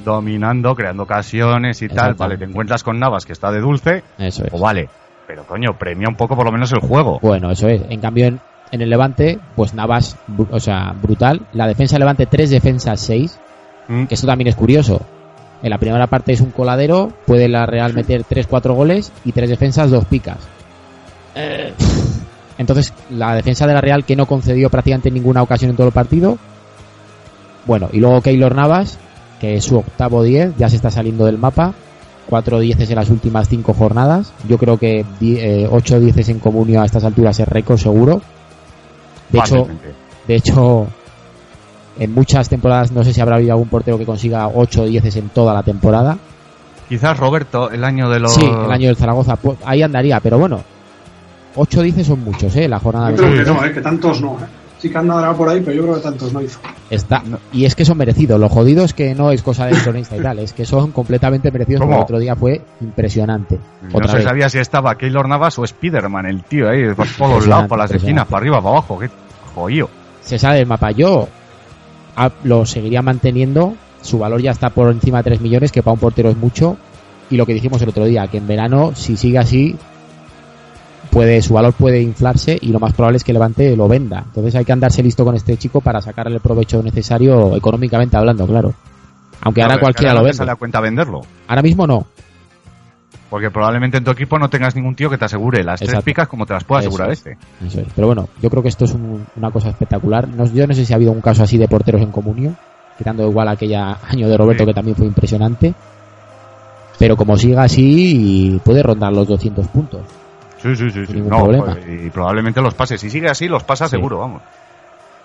Dominando, creando ocasiones y tal. Vale, te encuentras con Navas que está de dulce. Eso es. O vale. Pero coño, premia un poco por lo menos el juego. Bueno, eso es. En cambio, en, en el Levante, pues Navas, o sea, brutal. La defensa del Levante, 3 defensas, 6. Mm. Que esto también es curioso. En la primera parte es un coladero, puede la Real meter 3-4 goles y 3 defensas, 2 picas. Eh, Entonces, la defensa de la Real que no concedió prácticamente ninguna ocasión en todo el partido. Bueno, y luego Keylor Navas, que es su octavo 10, ya se está saliendo del mapa. 4 dieces en las últimas 5 jornadas. Yo creo que 8 dieces en comunio a estas alturas es récord seguro. De hecho, de hecho, en muchas temporadas no sé si habrá habido algún portero que consiga 8 o 10 en toda la temporada. Quizás Roberto, el año de los. Sí, el año del Zaragoza, pues, ahí andaría, pero bueno, 8 10 son muchos, ¿eh? La jornada Yo de creo que no, eh, que tantos no. Eh. Sí que andará por ahí, pero yo creo que tantos no hizo. está. Y es que son merecidos. Lo jodido es que no es cosa de cronista y tal, es que son completamente merecidos. El otro día fue impresionante. No Otra se vez. sabía si estaba Keylor Navas o Spiderman, el tío ahí, por todos lados, por las esquinas, para arriba, para abajo. Qué jodido. Se sale del mapa. Yo a- lo seguiría manteniendo. Su valor ya está por encima de 3 millones, que para un portero es mucho. Y lo que dijimos el otro día, que en verano, si sigue así, puede, su valor puede inflarse y lo más probable es que Levante lo venda. Entonces hay que andarse listo con este chico para sacarle el provecho necesario económicamente hablando, claro. Aunque ahora cualquiera ahora lo vende. sale a cuenta venderlo. Ahora mismo no. Porque probablemente en tu equipo no tengas ningún tío que te asegure las tres picas como te las pueda asegurar es. este. Eso es. Pero bueno, yo creo que esto es un- una cosa espectacular. No- yo no sé si ha habido un caso así de porteros en comunio, quitando igual aquella (laughs) año de Roberto Sí. que también fue impresionante. Pero como siga así, puede rondar los 200 puntos. Sí, sí, sí. sí. No, problema. pues, y probablemente los pase. Si sigue así, los pasa Sí. seguro, vamos.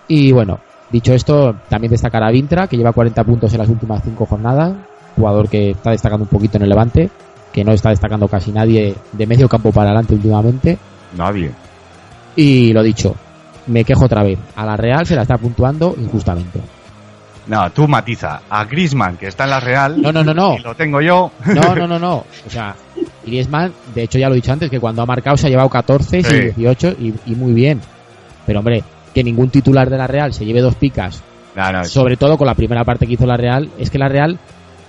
Y bueno, dicho esto, también destacar a Vintra, que lleva 40 puntos en las últimas 5 jornadas. Jugador que está destacando un poquito en el Levante, que no está destacando casi nadie de medio campo para adelante últimamente. Nadie. Y lo dicho, me quejo otra vez. A la Real se la está puntuando injustamente. No, tú matiza. A Grisman, que está en la Real, No, no, no, no. y lo tengo yo. No, no, (laughs) no, no. O sea, Griezmann, de hecho ya lo he dicho antes, que cuando ha marcado se ha llevado 14 Sí. y 18 y, y muy bien. Pero hombre, que ningún titular de la Real se lleve dos picas, No, no, sobre todo con la primera parte que hizo la Real, es que la Real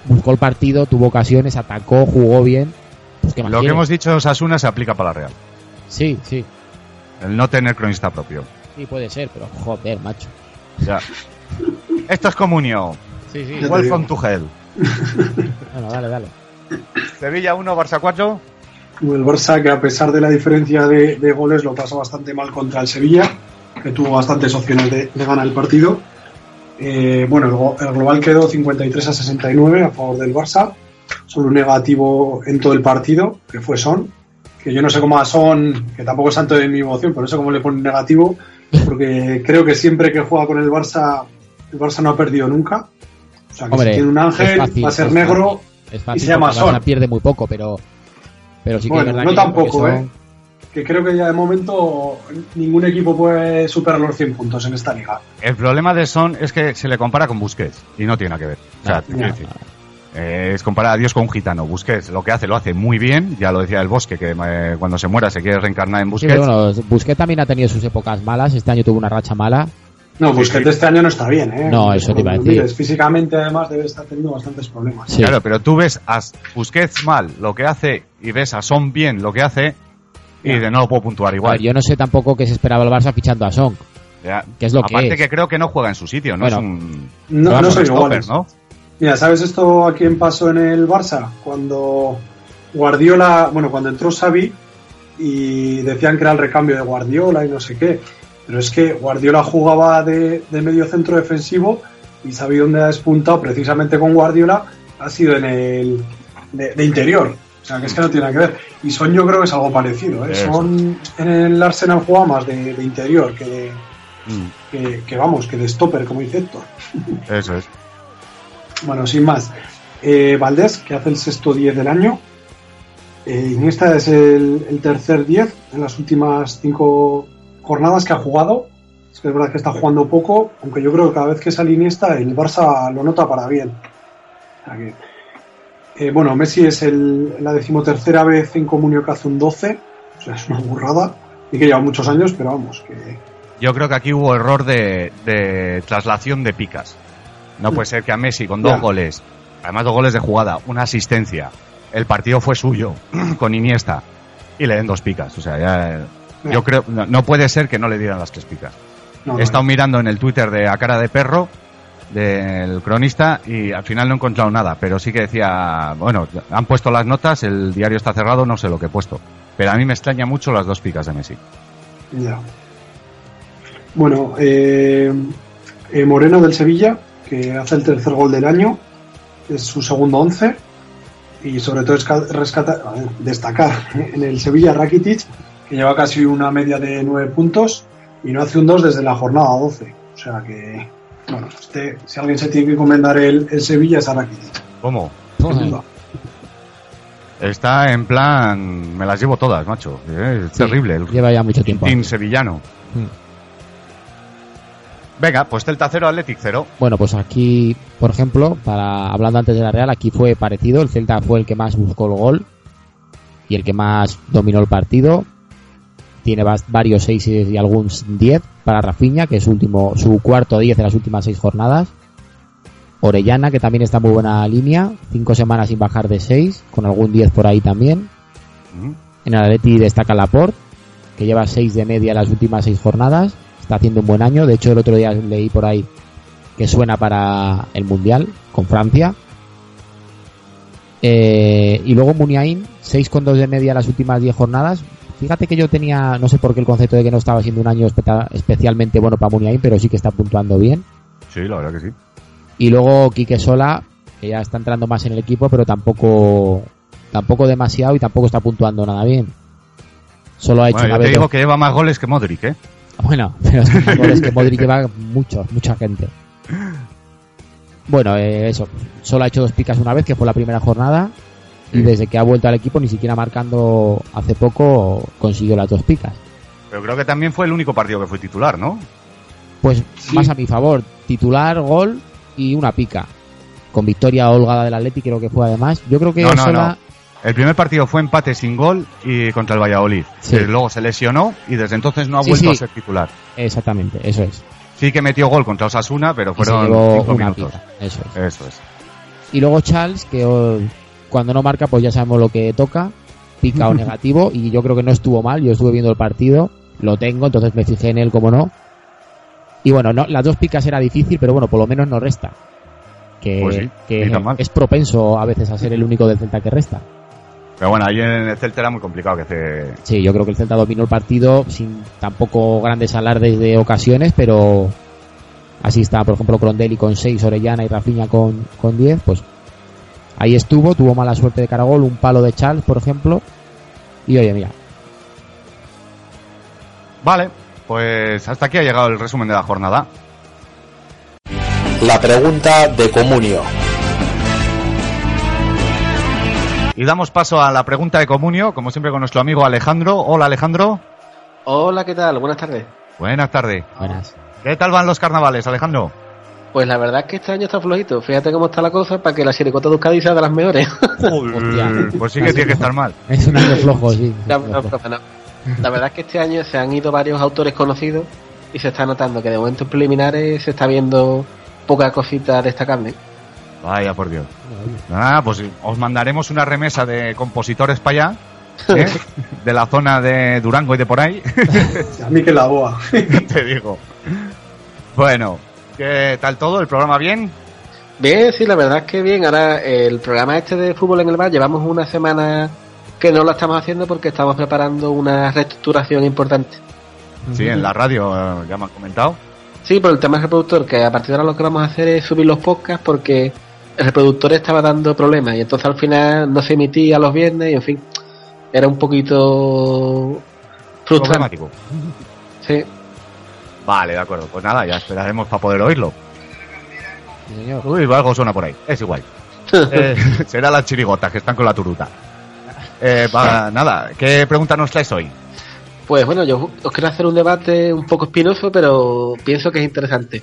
buscó el partido, tuvo ocasiones, atacó, jugó bien. Pues, ¿qué más Lo que hemos dicho Sasuna se aplica para la Real. Sí, sí, El no tener cronista propio. sí puede ser, pero joder, macho. Ya. Esto es comunio. Sí, sí. Welcome to hell. Bueno, dale, dale. Sevilla 1, Barça 4. El Barça, que a pesar de la diferencia de, de goles, lo pasó bastante mal contra el Sevilla, que tuvo bastantes opciones de, de ganar el partido. Eh, bueno, el, el global quedó 53 a 69 a favor del Barça. Solo un negativo en todo el partido, que fue Son. Que yo no sé cómo a Son, que tampoco es tanto de mi emoción, pero no sé cómo le pone negativo, porque creo que siempre que juega con el Barça, el Barça no ha perdido nunca. O sea, que Hombre, si tiene un ángel, fácil, va a ser negro. Es fácil se llama Son. pierde muy poco, pero, pero sí que Bueno, es verdad no que- tampoco, que ¿eh? que creo que ya de momento ningún equipo puede superar los 100 puntos en esta liga. El problema de Son es que se le compara con Busquets y no tiene nada que ver. O sea, No, no, decir, eh, es comparar a Dios con un gitano. Busquets lo que hace lo hace muy bien. Ya lo decía el Bosque que eh, cuando se muera se quiere reencarnar en Busquets. bueno, Busquets también ha tenido sus épocas malas. Este año tuvo una racha mala. No, Busquets este año no está bien, ¿eh? No, eso te iba a decir. mires, Físicamente, además, debe estar teniendo bastantes problemas. Sí. Claro, pero tú ves a Busquets mal lo que hace y ves a Son bien lo que hace y de no lo puedo puntuar igual. ver, yo no sé tampoco qué se esperaba el Barça fichando a Song. Ya. que es lo que Aparte es. que creo que no juega en su sitio, no Bueno. es un, No, no son iguales. ¿no? Mira, ¿sabes esto a quién pasó en el Barça? Cuando Guardiola, bueno, cuando entró Xavi y decían que era el recambio de Guardiola y no sé qué. Pero es que Guardiola jugaba de, de medio centro defensivo y Xavi donde ha despuntado precisamente con Guardiola ha sido en el de, de interior. O sea, que es que no tiene nada que ver. Y Son yo creo que es algo parecido. ¿eh? Son en el Arsenal juega más de, de interior que, de, Mm, que, que, vamos, que de stopper, como dice Héctor. Eso es. Bueno, sin más. Eh, Valdés, que hace el sexto 10 del año. Eh, Iniesta es el, el tercer 10 en las últimas cinco jornadas que ha jugado. Es que es verdad que está jugando poco, aunque yo creo que cada vez que sale Iniesta el Barça lo nota para bien. O sea que, eh, bueno, Messi es el, la decimotercera vez en comunio que hace un 12. O sea, es una burrada. Y que lleva muchos años, pero vamos, que Yo creo que aquí hubo error de, de traslación de picas. No puede ser que a Messi con dos goles, además dos goles de jugada, una asistencia, el partido fue suyo (clears throat) con Iniesta y le den dos picas. O sea, ya, yo creo, no, no puede ser que no le dieran las tres picas. no, He estado mirando en el Twitter de A Cara de Perro del cronista y al final no he encontrado nada, pero sí que decía, bueno, han puesto las notas, el diario está cerrado, no sé lo que he puesto. Pero a mí me extraña mucho las dos picas de Messi. Ya. Bueno, eh, eh, Moreno del Sevilla, que hace el tercer gol del año, es su segundo once. Y sobre todo esca- rescata- destacar (laughs) en el Sevilla Rakitic, que lleva casi una media de nueve puntos y no hace un 2 desde la jornada 12. O sea que, bueno, este, si alguien se tiene que encomendar el, el Sevilla es a Rakitic. ¿Cómo? duda. Está en plan, me las llevo todas, macho. Eh, Es Sí, terrible el Lleva ya mucho tiempo. team sevillano. Mm. Venga, pues Celta 0, Athletic 0. Bueno, pues aquí, por ejemplo, para hablando antes de la Real, aquí fue parecido. El Celta fue el que más buscó el gol y el que más dominó el partido. Tiene varios 6 y algún 10 para Rafinha, que es último, su cuarto 10 en las últimas seis jornadas. Orellana, que también está en muy buena línea, cinco semanas sin bajar de 6, con algún 10 por ahí también. En el Atleti destaca Laporte, que lleva 6 de media las últimas 6 jornadas. Está haciendo un buen año. De hecho, el otro día leí por ahí que suena para el Mundial con Francia. Eh, y luego Muniain, 6,2 de media las últimas 10 jornadas. Fíjate que yo tenía, no sé por qué el concepto de que no estaba siendo un año especialmente bueno para Muniain, pero sí que está puntuando bien. Sí, la verdad que sí. Y luego Quique Sola, que ya está entrando más en el equipo, pero tampoco tampoco demasiado y tampoco está puntuando nada bien. Solo ha hecho Bueno, una yo te vez digo que lleva más goles que Modric, ¿eh? Bueno, (laughs) pero es que (laughs) más goles que Modric lleva mucho, mucha gente. Bueno, eh, eso. Solo ha hecho dos picas una vez, que fue la primera jornada. Y desde que ha vuelto al equipo, ni siquiera marcando hace poco, consiguió las dos picas. Pero creo que también fue el único partido que fue titular, ¿no? Pues Sí. más a mi favor. Titular, gol y una pica. Con victoria holgada del Atleti, creo que fue además. Yo creo que No, no, Osola- El primer partido fue empate sin gol y contra el Valladolid. Sí. Luego se lesionó y desde entonces no ha Sí, vuelto sí. a ser titular. Exactamente, eso es. Sí que metió gol contra Osasuna, pero fueron cinco una minutos. pica. Eso es. Eso es. Y luego Charles, que cuando no marca, pues ya sabemos lo que toca, pica o (laughs) negativo, y yo creo que no estuvo mal, yo estuve viendo el partido, lo tengo, entonces me fijé en él como no. Y bueno, no, las dos picas era difícil, pero bueno, por lo menos no resta. Que, Pues sí, que es propenso a veces a ser el único del Celta que resta. Pero bueno, ahí en el Celta era muy complicado que hace... Sí, yo creo que el Celta dominó el partido sin tampoco grandes alardes de ocasiones, pero así está, por ejemplo, Crondelli con 6, Orellana y Rafinha con, con 10, pues ahí estuvo, tuvo mala suerte de Caragol, un palo de Charles, por ejemplo, y oye, mira, Vale, pues hasta aquí ha llegado el resumen de la jornada. La pregunta de Comunio. Y damos paso a la pregunta de Comunio, como siempre con nuestro amigo Alejandro. Hola Alejandro. Hola, ¿qué tal? Buenas tardes. Buenas tardes. buenas. ¿Qué tal van los carnavales, Alejandro? Pues la verdad es que este año está flojito. Fíjate cómo está la cosa para que la Siricota de Euskadi sea de las mejores. (laughs) Pues sí que tiene que estar mal. Es un año flojo, sí. (laughs) No, no, profe, no. La verdad es que este año se han ido varios autores conocidos y se está notando que de momentos preliminares se está viendo poca cosita destacable. Vaya por Dios. Ah, pues os mandaremos una remesa de compositores para allá, ¿eh? (laughs) de la zona de Durango y de por ahí, A mí que la boa. te digo. Bueno, ¿qué tal todo? ¿El programa bien? Bien, sí, la verdad es que bien. Ahora el programa este de fútbol en el bar llevamos una semana que no lo estamos haciendo porque estamos preparando una reestructuración importante. Sí, en la radio eh, ya me han comentado. Sí, por el tema del reproductor, que a partir de ahora lo que vamos a hacer es subir los podcasts porque el reproductor estaba dando problemas y entonces al final no se emitía los viernes y en fin, era un poquito frustrante. Sí. Vale, de acuerdo. Pues nada, ya esperaremos para poder oírlo. Sí, señor. Uy, algo suena por ahí. Es igual. (laughs) Eh, (laughs) será las chirigotas que están con la turuta. Eh, va, nada, ¿qué pregunta nos traes hoy? Pues bueno, yo os quiero hacer un debate un poco espinoso, pero pienso que es interesante.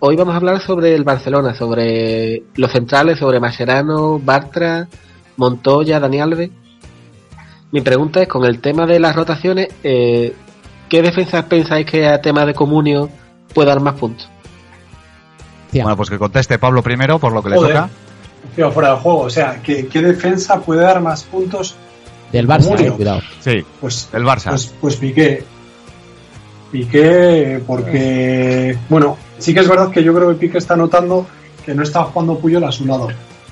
Hoy vamos a hablar sobre el Barcelona, sobre los centrales, sobre Mascherano, Bartra, Montoya, Dani Alves. Mi pregunta es, con el tema de las rotaciones, eh, ¿qué defensas pensáis que a tema de Comunio puede dar más puntos? Tía, Bueno, pues que conteste Pablo primero, por lo que le toca. Pero fuera del juego. O sea, ¿qué, qué defensa puede dar más puntos? del Barça, eh, cuidado. Sí, Pues, el Barça. pues, pues Piqué. Piqué, porque. Bueno, sí que es verdad que yo creo que Piqué está notando que no está jugando Puyol a su lado.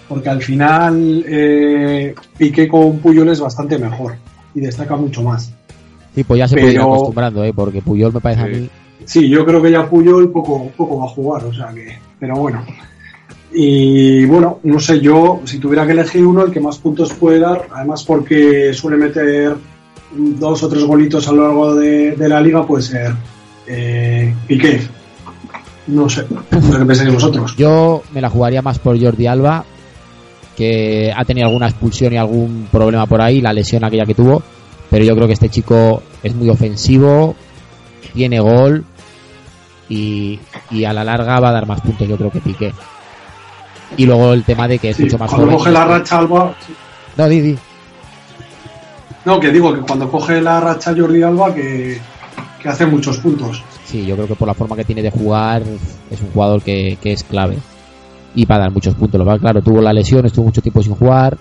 Porque al final eh, Piqué con Puyol es bastante mejor y destaca mucho más. Sí, pues ya se puede ir Pero- acostumbrando, ¿eh? Porque Puyol me parece a Sí. mí... Sí, yo creo que ya Puyol poco, poco va a jugar, o sea que. Pero bueno. Y bueno, no sé, yo si tuviera que elegir uno, el que más puntos puede dar, además porque suele meter dos o tres golitos a lo largo de, de la liga, puede ser eh, Piqué. No sé, sé qué pensáis vosotros. Yo me la jugaría más por Jordi Alba, que ha tenido alguna expulsión y algún problema por ahí, la lesión aquella que tuvo. Pero yo creo que este chico es muy ofensivo, tiene gol y, y a la larga va a dar más puntos, yo creo que Piqué. Y luego el tema de que es Sí, mucho más cuando joven. coge la racha Alba, No, di, di. no, que digo que cuando coge la racha Jordi Alba, que, que hace muchos puntos. Sí, yo creo que por la forma que tiene de jugar es un jugador que, que es clave. Y para dar muchos puntos. Lo cual, claro, tuvo la lesión, estuvo mucho tiempo sin jugar.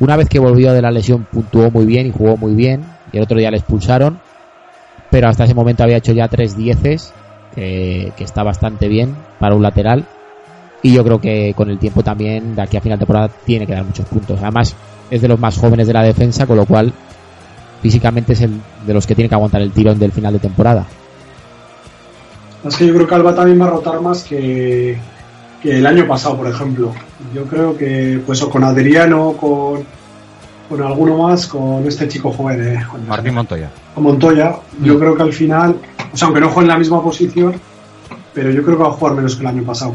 Una vez que volvió de la lesión puntuó muy bien y jugó muy bien. Y el otro día le expulsaron. Pero hasta ese momento había hecho ya tres dieces, que, está bastante bien para un lateral. Y yo creo que con el tiempo también, de aquí a final de temporada, tiene que dar muchos puntos. Además, es de los más jóvenes de la defensa, con lo cual físicamente es el de los que tiene que aguantar el tirón del final de temporada. Es que yo creo que Alba también va a rotar más que, que el año pasado, por ejemplo. Yo creo que, pues, o con Adriano, con, con alguno más, con este chico joven, eh, con- Martín Montoya. con Montoya, yo creo que al final, o sea, aunque no juegue en la misma posición, pero yo creo que va a jugar menos que el año pasado.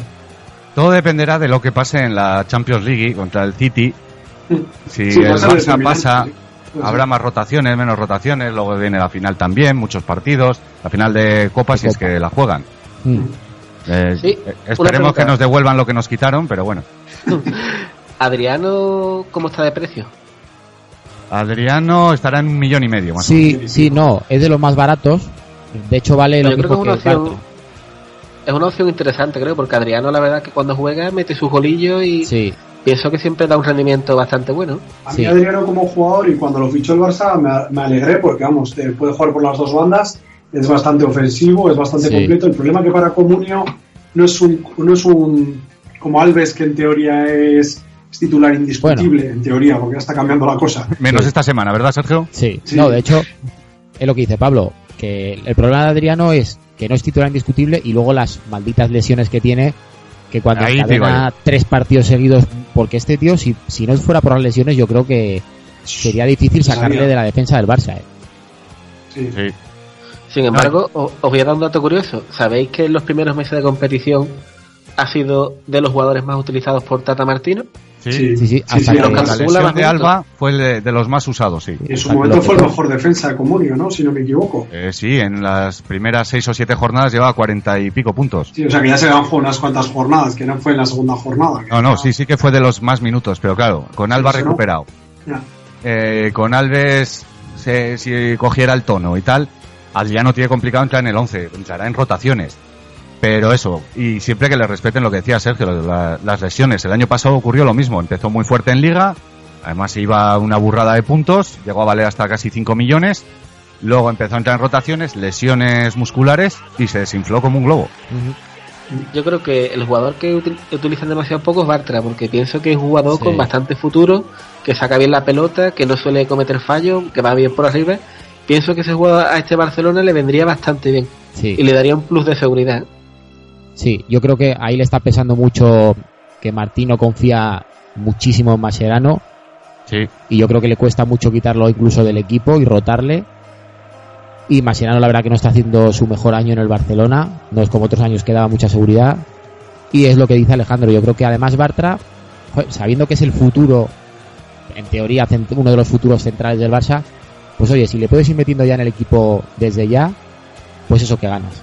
Todo dependerá de lo que pase en la Champions League contra el City. Si Sí, el Barça pasa, habrá más rotaciones, menos rotaciones. Luego viene la final también, muchos partidos. La final de Copa, si es que la juegan. Mm. Eh, Sí, eh, esperemos que nos devuelvan lo que nos quitaron, pero bueno. (laughs) Adriano, ¿cómo está de precio? Adriano estará en un millón y medio más o Sí, sí, no, es de los más baratos. De hecho, vale lo Yo creo que es mismo una que opción, es una opción interesante, creo, porque Adriano, la verdad, que cuando juega mete sus golillos y Sí, pienso que siempre da un rendimiento bastante bueno. A mí Sí. Adriano como jugador y cuando lo fichó el Barça me, me alegré porque, vamos, eh, puede jugar por las dos bandas, es bastante ofensivo, es bastante Sí. completo. El problema que para Comunio no es un, no es un como Alves que en teoría es, es titular indiscutible, en teoría, porque ya está cambiando la cosa. menos. Esta semana, ¿verdad, Sergio? sí, Sí. No, de hecho, es lo que dice Pablo, que el problema de Adriano es que no es titular indiscutible y luego las malditas lesiones que tiene, que cuando Ahí encadena tres partidos seguidos, porque este tío, si, si no fuera por las lesiones, yo creo que sería difícil sacarle de la defensa del Barça. ¿eh? Sí. Sí. Sin embargo, os voy a dar un dato curioso. ¿Sabéis que en los primeros meses de competición ha sido de los jugadores más utilizados por Tata Martino? Sí. Sí, Sí, sí, hasta sí, que- Lo además, La lesión de. Alba fue el de, de los más usados, sí. En su momento fue el mejor defensa de Comunio, ¿no? Si no me equivoco. Eh, sí, en las primeras seis o siete jornadas llevaba cuarenta y pico puntos. Sí, o sea que ya se jugado unas cuantas jornadas, que no fue en la segunda jornada. No, no, sí, sí que fue de los más minutos, pero claro, con Alba recuperado. Eh, con Alves, se- si cogiera el tono y tal, Adriano tiene complicado entrar en el 11, entrará en rotaciones. Pero eso, y siempre que le respeten lo que decía Sergio, la- las lesiones. El año pasado ocurrió lo mismo, empezó muy fuerte en liga, además se iba una burrada de puntos, llegó a valer hasta casi 5 millones, luego empezó a entrar en rotaciones, lesiones musculares y se desinfló como un globo. Yo creo que el jugador que util- utilizan demasiado poco es Bartra, porque pienso que es un jugador Sí. con bastante futuro, que saca bien la pelota, que no suele cometer fallos, que va bien por arriba. Pienso que ese jugador a este Barcelona le vendría bastante bien Sí. y le daría un plus de seguridad. Sí, yo creo que ahí le está pesando mucho que Martino confía muchísimo en Mascherano Sí, y yo creo que le cuesta mucho quitarlo incluso del equipo y rotarle. Y Mascherano la verdad que no está haciendo su mejor año en el Barcelona, no es como otros años que daba mucha seguridad. Y es lo que dice Alejandro, yo creo que además Bartra, sabiendo que es el futuro, en teoría uno de los futuros centrales del Barça, pues oye, si le puedes ir metiendo ya en el equipo desde ya, pues eso que ganas.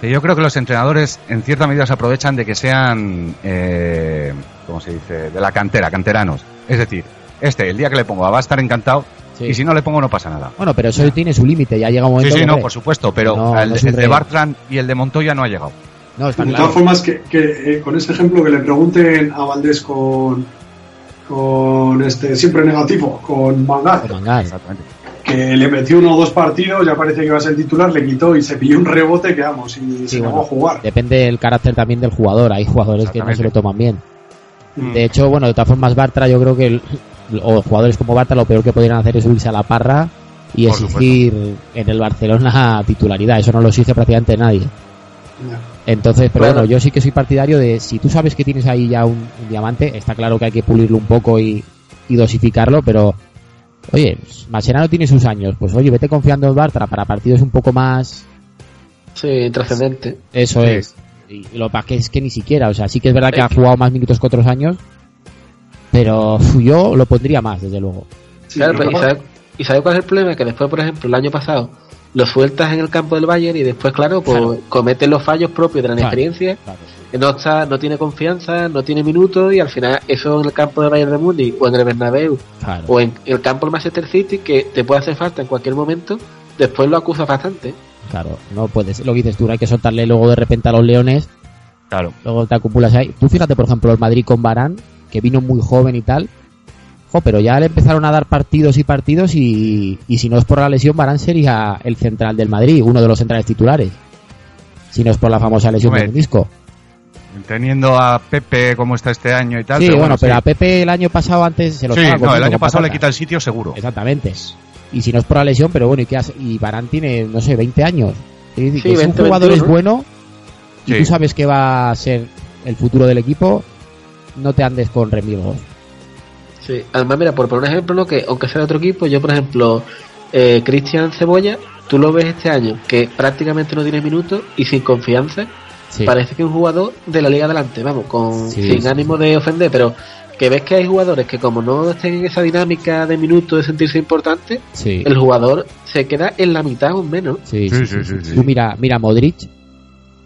Que yo creo que los entrenadores en cierta medida se aprovechan de que sean, eh, ¿cómo se dice?, de la cantera, canteranos. Es decir, este, el día que le pongo va a estar encantado Sí. y si no le pongo no pasa nada. Bueno, pero eso tiene su límite, ya llega un Sí, momento... sí, que, no, por supuesto, pero no, el, no de. Bartran y el de Montoya no ha llegado. No, está De claro. todas formas, que, que, eh, con ese ejemplo que le pregunten a Valdés con, con este siempre negativo, con Mangal, Con Mangal. Exactamente. Que le metió uno o dos partidos, ya parece que iba a ser titular, le quitó y se pilló un rebote que vamos, y se Sí, bueno. a jugar. Depende del carácter también del jugador. Hay jugadores que no se lo toman bien. Mm. De hecho, bueno, de todas formas, Bartra, yo creo que, el- o jugadores como Bartra, lo peor que podrían hacer es subirse a la parra y Por exigir en el Barcelona (laughs) titularidad. Eso no lo exige prácticamente nadie. Entonces, pero Bueno. bueno, yo sí que soy partidario de si tú sabes que tienes ahí ya un, un diamante, está claro que hay que pulirlo un poco y, y dosificarlo, pero oye, Mascherano tiene sus años, pues oye, vete confiando en Bartra para partidos un poco más Sí, trascendente. Eso Sí. es. Y lo que es que ni siquiera, o sea, sí que es verdad que ha jugado más minutos que otros años, pero yo lo pondría más, desde luego. Sí, Claro, pero pero ¿y sabe, y sabe cuál es el problema? Que después, por ejemplo, el año pasado lo sueltas en el campo del Bayern y después, claro, pues Claro. cometen los fallos propios de la Claro. inexperiencia. No, está, no tiene confianza, no tiene minutos y al final eso en el campo del Bayern de Múnich o en el Bernabéu Claro. o en el campo del Manchester City que te puede hacer falta en cualquier momento, después lo acusas bastante. Claro, no puedes. Lo que dices tú, no hay que soltarle luego de repente a los leones, Claro. luego te acumulas ahí. Tú fíjate, por ejemplo, el Madrid con Barán, que vino muy joven y tal. Jo, pero ya le empezaron a dar partidos y partidos y, y si no es por la lesión, Barán sería el central del Madrid, uno de los centrales titulares. Si no es por la famosa lesión del disco. Teniendo a Pepe como está este año y tal. Sí, bueno, pero sí. a Pepe el año pasado antes se lo Sí, no, el año pasado le quita el sitio seguro. Exactamente. Y si no es por la lesión, pero bueno, ¿y qué hace? Y Barán tiene, no sé, 20 años. Es decir, Sí, que si 20, un jugador 21, es bueno y Sí. tú sabes que va a ser el futuro del equipo, no te andes con remilgos. Sí, además, mira, por poner un ejemplo, ¿no? que aunque sea de otro equipo, yo, por ejemplo, eh, Cristian Cebolla, tú lo ves este año que prácticamente no tiene minutos y sin confianza, Sí. parece que es un jugador de la liga adelante, vamos, con Sí, sin sí. ánimo de ofender, pero que ves que hay jugadores que como no estén en esa dinámica de minutos de sentirse importante, Sí. el jugador se queda en la mitad o menos. Sí, Sí, sí, sí, sí, sí, sí. sí. Tú mira, mira Modric,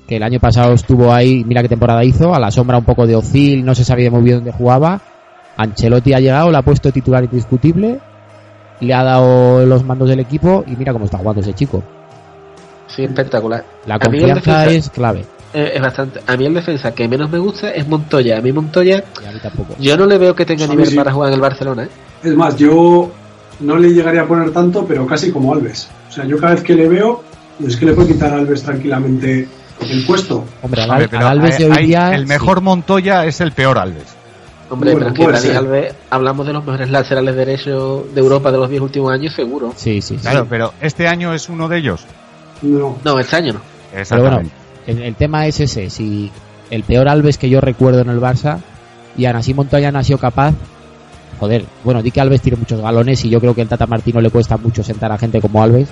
que el año pasado estuvo ahí, mira qué temporada hizo, a la sombra un poco de Ozil, no se sabía muy bien dónde jugaba. Ancelotti ha llegado, le ha puesto titular indiscutible, le ha dado los mandos del equipo y mira cómo está jugando ese chico. Sí, espectacular. La confianza defensa- es clave. Es bastante. A mí el defensa que menos me gusta es Montoya. A mí Montoya, Y a mí tampoco. yo no le veo que tenga nivel sí. para jugar en el Barcelona. ¿eh? Es más, yo no le llegaría a poner tanto, pero casi como Alves. O sea, yo cada vez que le veo, es que le puedo quitar a Alves tranquilamente el puesto. Hombre, al, Hombre, pero al Alves de hay- hoy hay- día... el mejor Montoya es el peor Alves. Hombre, Bueno, pero es que puede Dani ser. Alves, hablamos de los mejores laterales derechos de Europa de los 10 últimos años, seguro. Sí, sí, sí. Claro, pero este año es uno de ellos. No. No, este año no. Pero bueno, el, el tema es ese, si el peor Alves que yo recuerdo en el Barça y aún así Montoya no ha sido capaz, joder, bueno, di que Alves tiene muchos galones y yo creo que el Tata Martino le cuesta mucho sentar a gente como Alves,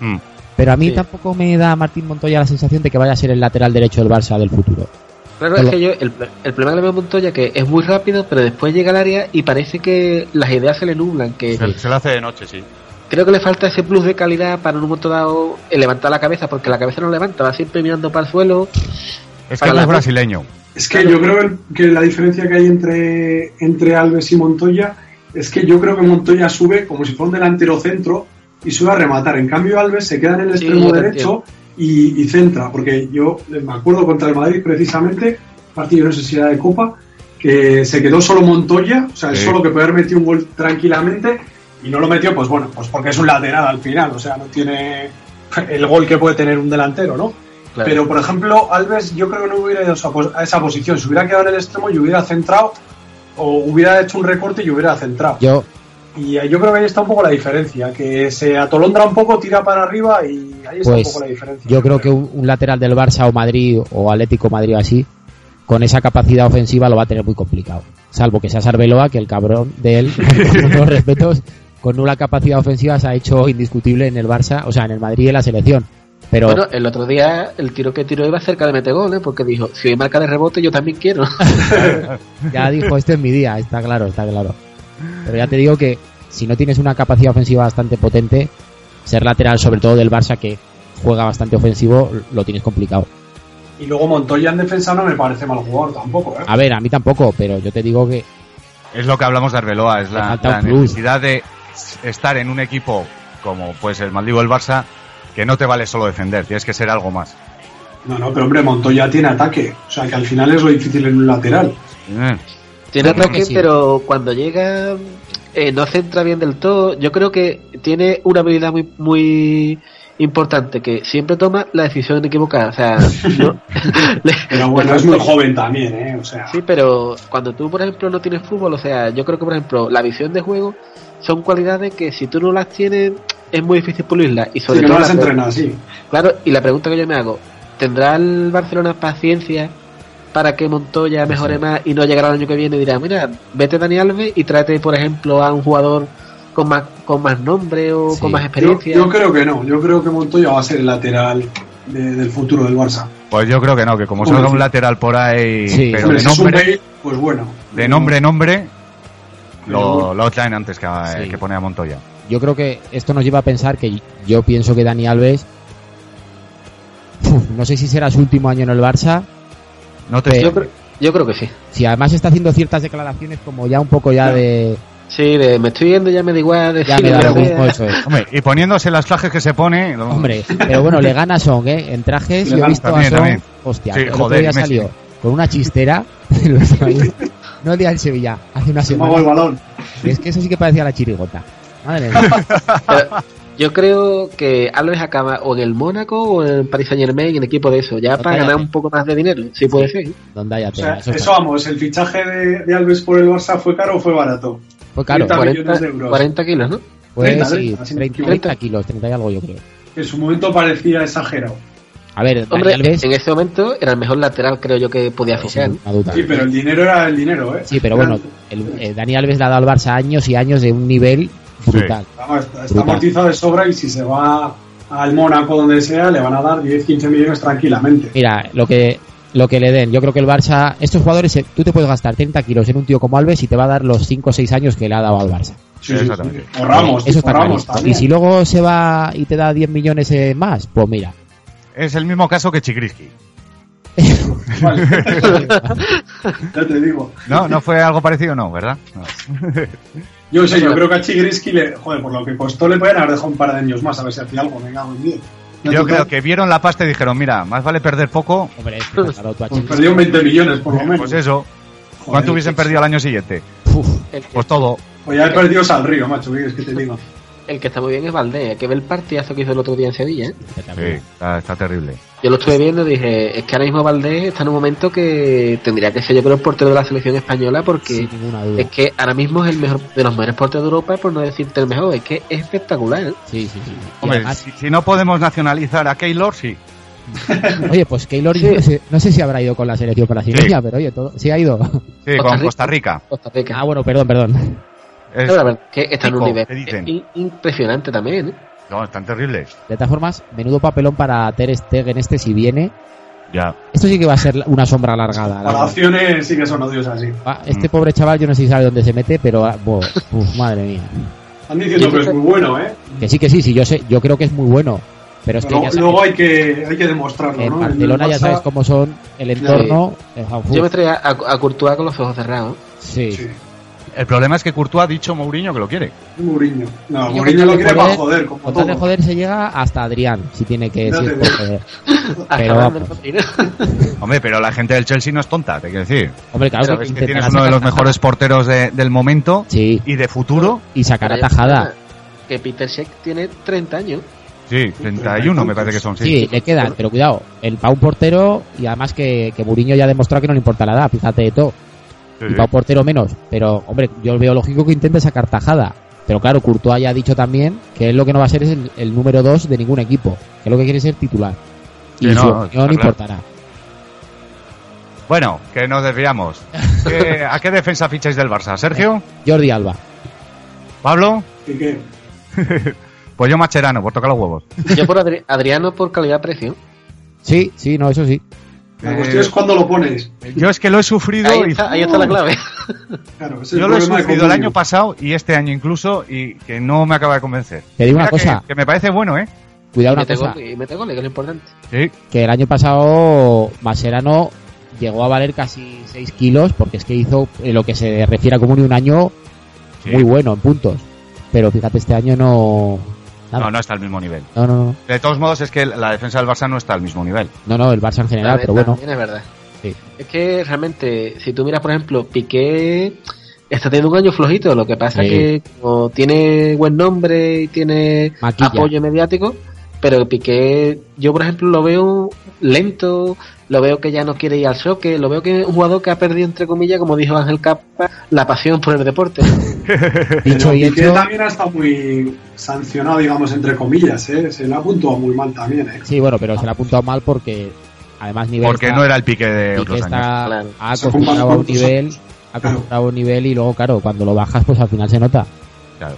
Mm. pero a mí Sí. tampoco me da Martín Montoya la sensación de que vaya a ser el lateral derecho del Barça del futuro. Claro, Pero- es que yo, el, el problema que le veo a Montoya que es muy rápido, pero después llega al área y parece que las ideas se le nublan, que Se, se lo hace de noche, sí. Creo que le falta ese plus de calidad para en un momento dado eh, levantar la cabeza, porque la cabeza no levanta, va siempre mirando para el suelo. Es Para que no es brasileño. Es que yo creo que la diferencia que hay entre, entre Alves y Montoya es que yo creo que Montoya sube como si fuera un delantero centro y sube a rematar. En cambio, Alves se queda en el Sí, extremo derecho y, y centra, porque yo me acuerdo contra el Madrid precisamente, partido no sé si era de Copa, que se quedó solo Montoya, o sea, Sí. es solo que puede haber metido un gol tranquilamente y no lo metió, pues bueno, pues porque es un lateral al final, o sea, no tiene (laughs) el gol que puede tener un delantero, ¿no? Claro. Pero, por ejemplo, Alves yo creo que no hubiera ido a esa pos- a esa posición, se hubiera quedado en el extremo y hubiera centrado o hubiera hecho un recorte y hubiera centrado. Yo, Y eh, yo creo que ahí está un poco la diferencia, que se atolondra un poco, tira para arriba y ahí está Pues, un poco la diferencia. yo creo que un, un lateral del Barça o Madrid o Atlético Madrid así, con esa capacidad ofensiva lo va a tener muy complicado. Salvo que sea Sarbeloa, que el cabrón de él, (laughs) con todos los respetos, con nula capacidad ofensiva se ha hecho indiscutible en el Barça, o sea, en el Madrid y en la selección. Pero Bueno, el otro día el tiro que tiró iba cerca de meter gol, ¿eh? porque dijo, si hay marca de rebote yo también quiero. (laughs) ya dijo, este es mi día, está claro, está claro. Pero ya te digo que si no tienes una capacidad ofensiva bastante potente, ser lateral, sobre todo del Barça, que juega bastante ofensivo, lo tienes complicado. Y luego Montoya en defensa no me parece mal jugador tampoco, ¿eh? A ver, a mí tampoco, pero yo te digo que Es lo que hablamos de Arbeloa, es la, la necesidad de estar en un equipo como pues el maldigo el Barça, que no te vale solo defender, tienes que ser algo más. No, no, pero hombre, Montoya tiene ataque, o sea, que al final es lo difícil en un lateral. Eh, Tiene ataque, sí. pero cuando llega eh, no centra bien del todo. Yo creo que tiene una habilidad muy muy importante, que siempre toma la decisión equivocada. O sea, (laughs) no- Pero bueno, es muy joven también, ¿eh? O sea, Sí, pero cuando tú, por ejemplo, no tienes fútbol, o sea, yo creo que, por ejemplo, la visión de juego son cualidades que si tú no las tienes es muy difícil pulirlas. Y sobre todo no las la- entrena así. Claro, y la pregunta que yo me hago, ¿tendrá el Barcelona paciencia para que Montoya mejore más y no llegará el año que viene y dirá, mira, vete Dani Alves y tráete, por ejemplo, a un jugador con más, con más nombre o Sí. con más experiencia? yo creo que no, yo creo que Montoya va a ser el lateral de- del futuro del Barça. Pues yo creo que no, que como salga un lateral por ahí, Sí. pero Hombre, de si es un nombre, pues bueno. de nombre, nombre, lo, lo traen antes que, Sí. que pone a Montoya. yo creo que esto nos lleva a pensar que yo pienso que Dani Alves, uf, no sé si será su último año en el Barça, No te Pero- Yo, creo, yo creo que sí. si además está haciendo ciertas declaraciones como ya un poco ya de... Sí, de me estoy viendo, ya me da igual. De Ya sí, me da (laughs) mismo eso es. Hombre, y poniéndose las trajes que se pone, lo- Hombre, pero bueno, le gana a Song, ¿eh? En trajes Le yo he visto también, a Song, también. hostia, Sí, el otro día salió con una chistera, (laughs) no el día en Sevilla, hace una Se mueve el semana, balón. es que eso sí que parecía la chirigota. Madre mía. (laughs) Yo creo que Alves acaba o en el Mónaco o en el Paris Saint Germain, en equipo de eso, ya para ganar un poco más de dinero. Sí, puede ser. Donde haya O sea, tela, eso vamos, el fichaje de, de Alves por el Barça fue caro o fue barato. Fue caro, 30 40, millones de euros. 40 kilos, ¿no? fue 30, sí, 30, si no me 30, equivoco. 30 kilos, 30 y algo yo creo. En su momento parecía exagerado. A ver, Hombre, Alves, en ese momento era el mejor lateral, creo yo, que podía fichar. Sí, pero el dinero era el dinero, ¿eh? Sí, pero bueno, el, eh, Dani Alves le ha dado al Barça años y años de un nivel brutal. Vamos, está, está Brutal. amortizado de sobra y si se va al Mónaco donde sea, le van a dar 10-15 millones tranquilamente. Mira, lo que lo que le den, yo creo que el Barça, estos jugadores, eh, tú te puedes gastar 30 kilos en un tío como Alves y te va a dar los 5 o 6 años que le ha dado al Barça. Sí, sí, sí. Exactamente. O Ramos, Eso está o Ramos clarísimo. también. Y si luego se va y te da 10 millones eh, más, pues mira. Es el mismo caso que Chigriski. Vale. (laughs) ya te digo. No, no fue algo parecido, no, ¿verdad? No. (laughs) Yo sé, yo creo que a Chigrisky, le, joder, por lo que costó, le pueden haber dejado un par de años más a ver si hacía algo. Me cago en diez. No, Yo creo que vieron la pasta y dijeron, mira, más vale perder poco, Hombre, es que, Pues perdieron 20 millones por lo menos. pues eso. Joder, ¿Cuánto hubiesen perdido al año siguiente? Uf, Pues todo. Pues ya he perdido al río, macho, ¿qué quieres que te diga? El que está muy bien es Valdés, que ve el partidazo que hizo el otro día en Sevilla. ¿eh? Sí, está, está terrible. Yo lo estuve viendo y dije, es que ahora mismo Valdés está en un momento que tendría que ser yo creo el portero de la selección española porque es que ahora mismo es el mejor de los mejores porteros de Europa, por no decirte el mejor, es que es espectacular. ¿eh? Sí, sí, sí. Hombre, además- si, si no podemos nacionalizar a Keylor, sí. (laughs) oye, pues Keylor Sí. no, sé, no sé si habrá ido con la selección brasileña, pero oye, todo, sí ha ido. Sí, Costa con Rica. Costa Rica. Costa Rica. ah, bueno, perdón, perdón. Es- la verdad que está en un nivel impresionante también. ¿eh? no, están terribles. De todas formas, menudo papelón para Ter Stegen este si viene. Ya. Esto sí que va a ser una sombra alargada. la Las acciones sí que son odiosas, sí. Ah, Este Mm. pobre chaval yo no sé si sabe dónde se mete, pero ah, uf, madre mía. Están diciendo que es muy bueno, ¿eh? Que sí, que sí, sí, yo sé, yo creo que es muy bueno. Pero es que Luego, ya sabes, luego hay que, hay que demostrarlo, en ¿no? Barcelona El ya sabes cómo son el entorno. eh, uf, Yo me traía a, a Courtois con los ojos cerrados. sí. Sí. El problema es que Courtois ha dicho Mourinho que lo quiere. Mourinho. No, Yo Mourinho lo quiere para joder, como Con tal de todo. joder se llega hasta Adrián, si tiene que decir digo. joder. Hasta (laughs) Pero. (laughs) Hombre, pero la gente del Chelsea no es tonta, te quiero decir. Hombre, claro que, que intentará tienes uno de los tajada. mejores porteros de- del momento Sí, y de futuro. y sacará tajada. Que Peter Sheck tiene 30 años. Sí, 31 me parece que son, Sí, sí. le quedan, pero cuidado, el pa' un portero y además que, que Mourinho ya ha demostrado que no le importa la edad, fíjate de todo. Sí, Y sí. pa' un portero menos, pero hombre, yo veo lógico que intente sacar tajada. Pero claro, Courtois ya ha dicho también que él lo que no va a ser es el, el número 2 de ningún equipo, que lo que quiere es ser titular. Y Sí, no, su no, opinión importará. Bueno, que nos desviamos. (laughs) ¿Qué- ¿A qué defensa ficháis del Barça? ¿Sergio? Jordi Alba. ¿Pablo? ¿Y qué? (laughs) Pues yo Macherano, por tocar los huevos. Yo por Adri- Adriano por calidad-precio. Sí, sí, no, eso sí. La Eh, cuestión es cuando lo pones. Yo es que lo he sufrido Ahí y está, ahí está la clave. Claro, ese es yo lo he sufrido el año pasado y este año incluso y que no me acaba de convencer. Te digo una Mira cosa, Que, me parece bueno, ¿eh? cuidado una mete cosa, y mete goles, que es lo importante. Sí. que el año pasado Maserano llegó a valer casi 6 kilos porque es que hizo en lo que se refiere a Comunio un año sí. muy bueno en puntos. Pero fíjate, este año no... Nada. No, no está al mismo nivel. No, no, no. De todos modos, es que la defensa del Barça no está al mismo nivel. No, no, el Barça en general, pero bueno. también es verdad. Sí. Es que realmente, si tú miras, por ejemplo, Piqué está teniendo un año flojito. Lo que pasa Sí. que como tiene buen nombre y tiene Maquilla. apoyo mediático, pero Piqué, yo por ejemplo lo veo lento, lo veo que ya no quiere ir al choque, lo veo que es un jugador que ha perdido, entre comillas, como dijo Ángel Capa, la pasión por el deporte. (laughs) Dicho y hecho... también ha estado muy sancionado, digamos, entre comillas, ¿eh? Se le ha puntuado muy mal también, ¿eh? Sí, bueno, pero se le ha apuntado mal porque además nivel Porque está- no era el pique de Piqué otros está años. Claro. ha acostumbrado a un nivel, ha acostumbrado a un nivel y luego, claro, cuando lo bajas, pues al final se nota. Claro.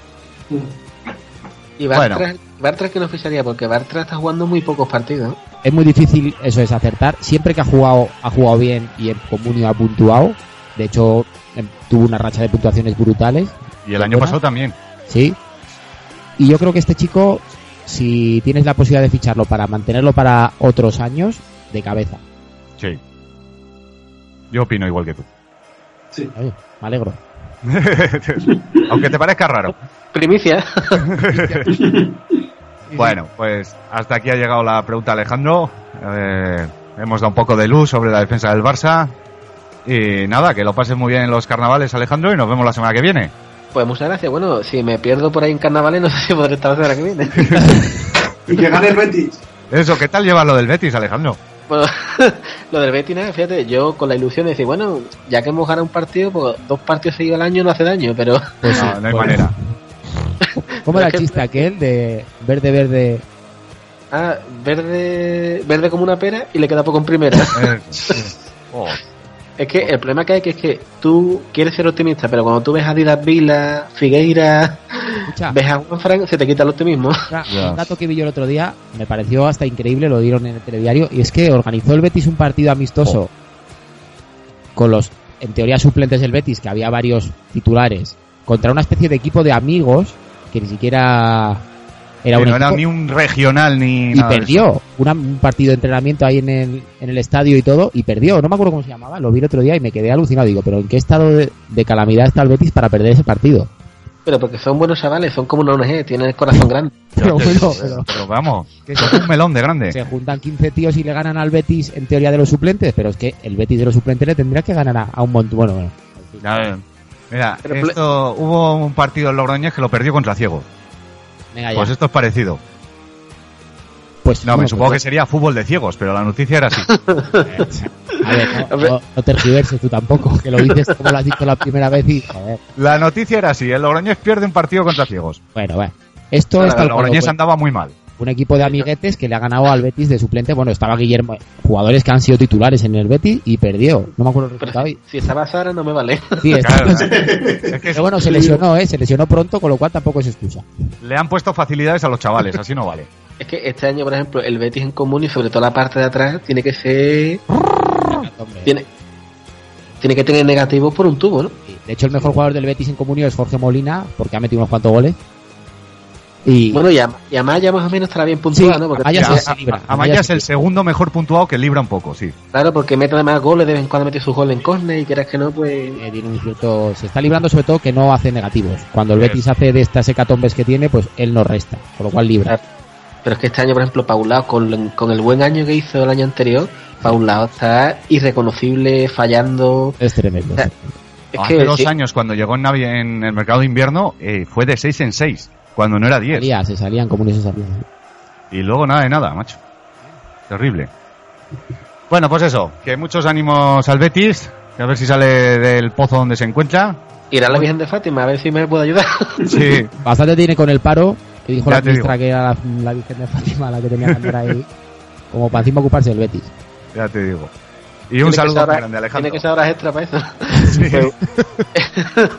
Y Bueno. Bartra, Bartra que no ficharía, porque Bartra está jugando muy pocos partidos. Es muy difícil, eso es acertar. Siempre que ha jugado, ha jugado bien y en comunio ha puntuado. De hecho, em, tuvo una racha de puntuaciones brutales. Y el año Buena. pasado también. Sí. Y yo creo que este chico, si tienes la posibilidad de ficharlo para mantenerlo para otros años, de cabeza. Sí. Yo opino igual que tú. Sí. Oye, me alegro. (laughs) Aunque te parezca raro. Primicia. (laughs) (laughs) Bueno, pues hasta aquí ha llegado la pregunta Alejandro. Eh, hemos dado un poco de luz sobre la defensa del Barça. Y nada, que lo pases muy bien en los carnavales, Alejandro, y nos vemos la semana que viene. Pues muchas gracias. Bueno, si me pierdo por ahí en carnavales, no sé si podré estar la semana que viene. (laughs) Y que gane el Betis. Eso, ¿qué tal llevas lo del Betis, Alejandro? Bueno, (laughs) lo del Betis, nada, fíjate, yo con la ilusión de decir, bueno, ya que hemos ganado un partido, pues dos partidos seguidos al año no hace daño, pero Pues no, (laughs) no hay manera. ¿Cómo era el chiste aquel de verde, verde? ah, verde, verde como una pera y le queda poco en primera. (laughs) Eh, oh, (laughs) es que el problema que hay que es que tú quieres ser optimista, pero cuando tú ves a Didas Vila, Figueira, Escucha, ves a Juan Fran, se te quita el optimismo. Un dato que vi yo el otro día me pareció hasta increíble, lo dieron en el telediario, y es que organizó el Betis un partido amistoso con los, en teoría, suplentes del Betis, que había varios titulares, contra una especie de equipo de amigos que ni siquiera era que un no era ni un regional ni y nada perdió Una- un partido de entrenamiento ahí en el, en el estadio y todo, y perdió, no me acuerdo cómo se llamaba, lo vi el otro día y me quedé alucinado, digo, pero ¿en qué estado de, de calamidad está el Betis para perder ese partido? Pero porque son buenos chavales, son como una ONG, tienen el corazón grande. (laughs) Pero bueno, pero- pero vamos, que es un melón de grande. se juntan 15 tíos y le ganan al Betis en teoría de los suplentes, pero es que el Betis de los suplentes le tendría que ganar a, a un montón. Bueno, bueno. Mira, Pero- esto hubo un partido en Logroñés que lo perdió contra Ciegos. Venga ya. Pues esto es parecido. Pues, No, me supongo que pues, sería fútbol de ciegos, pero la noticia era así. (laughs) A ver, no, no, no tergiverses tú tampoco, que lo dices como lo has dicho la primera vez y... Joder. La noticia era así, el Logroñés pierde un partido contra ciegos. Bueno, bueno. Esto El es tal cual, Logroñés pues, andaba muy mal. Un equipo de amiguetes que le ha ganado al Betis de suplente. Bueno, estaba Guillermo, jugadores que han sido titulares en el Betis y perdió. No me acuerdo el resultado. si, si estaba Sara no me vale. Sí, está- Claro, es que pero bueno, se lesionó, ¿eh? Se lesionó pronto, con lo cual tampoco es excusa. le han puesto facilidades a los chavales, así no vale. Es que este año, por ejemplo, el Betis en común y sobre todo la parte de atrás tiene que ser... Tiene, tiene que tener negativos por un tubo, ¿no? De hecho, el mejor jugador del Betis en comunio es Jorge Molina, porque ha metido unos cuantos goles. Y Bueno, y, a- y Amaya más o menos estará bien puntuada, Sí, ¿no? Porque, Amaya se- a- libra, a- Amaya Amaya es se- el segundo mejor puntuado que libra un poco, sí. Claro, porque mete además goles, de vez en cuando mete sus goles en córner y quieras que no, pues... eh, tiene un cierto, se está librando sobre todo que no hace negativos. Cuando el. Betis hace de estas hecatombes que tiene, pues él no resta, con lo cual libra. Pero es que este año, por ejemplo, Paulao, con, con el buen año que hizo el año anterior, Paulao está irreconocible, fallando. Es tremendo. O sea, Es Hace que dos sí, años, cuando llegó en, Navi- en el mercado de invierno, eh, fue de 6 en 6, cuando no era 10. Salía, se salían salían. Y luego nada de nada, macho. Terrible. Bueno, pues eso, que muchos ánimos al Betis, que a ver si sale del pozo donde se encuentra. ir a la Virgen de Fátima, a ver si me puede ayudar. (laughs) Sí, Bastante tiene con el paro, que dijo Ya la ministra que era la, la Virgen de Fátima la que tenía que andar ahí, (laughs) como para encima ocuparse del Betis. ya te digo. Y un que saludo ser muy hora- grande, Alejandro. Tiene que ser horas extra para eso. (laughs) Sí. Pues, (laughs)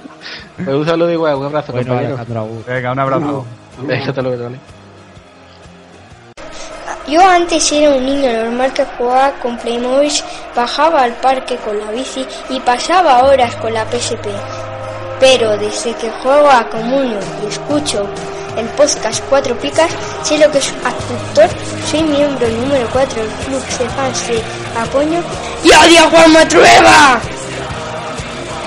pues un saludo igual, un abrazo, Bueno, compañero. Venga, un abrazo. Venga, hasta luego, vale. Yo antes era un niño normal que jugaba con Playmobil, bajaba al parque con la bici y pasaba horas con la PSP. Pero desde que juego a Comunio y escucho el podcast Cuatro Picas, sé lo que es actor, soy miembro número 4 del club de fans de Apoño y odio a Juan Matrueva.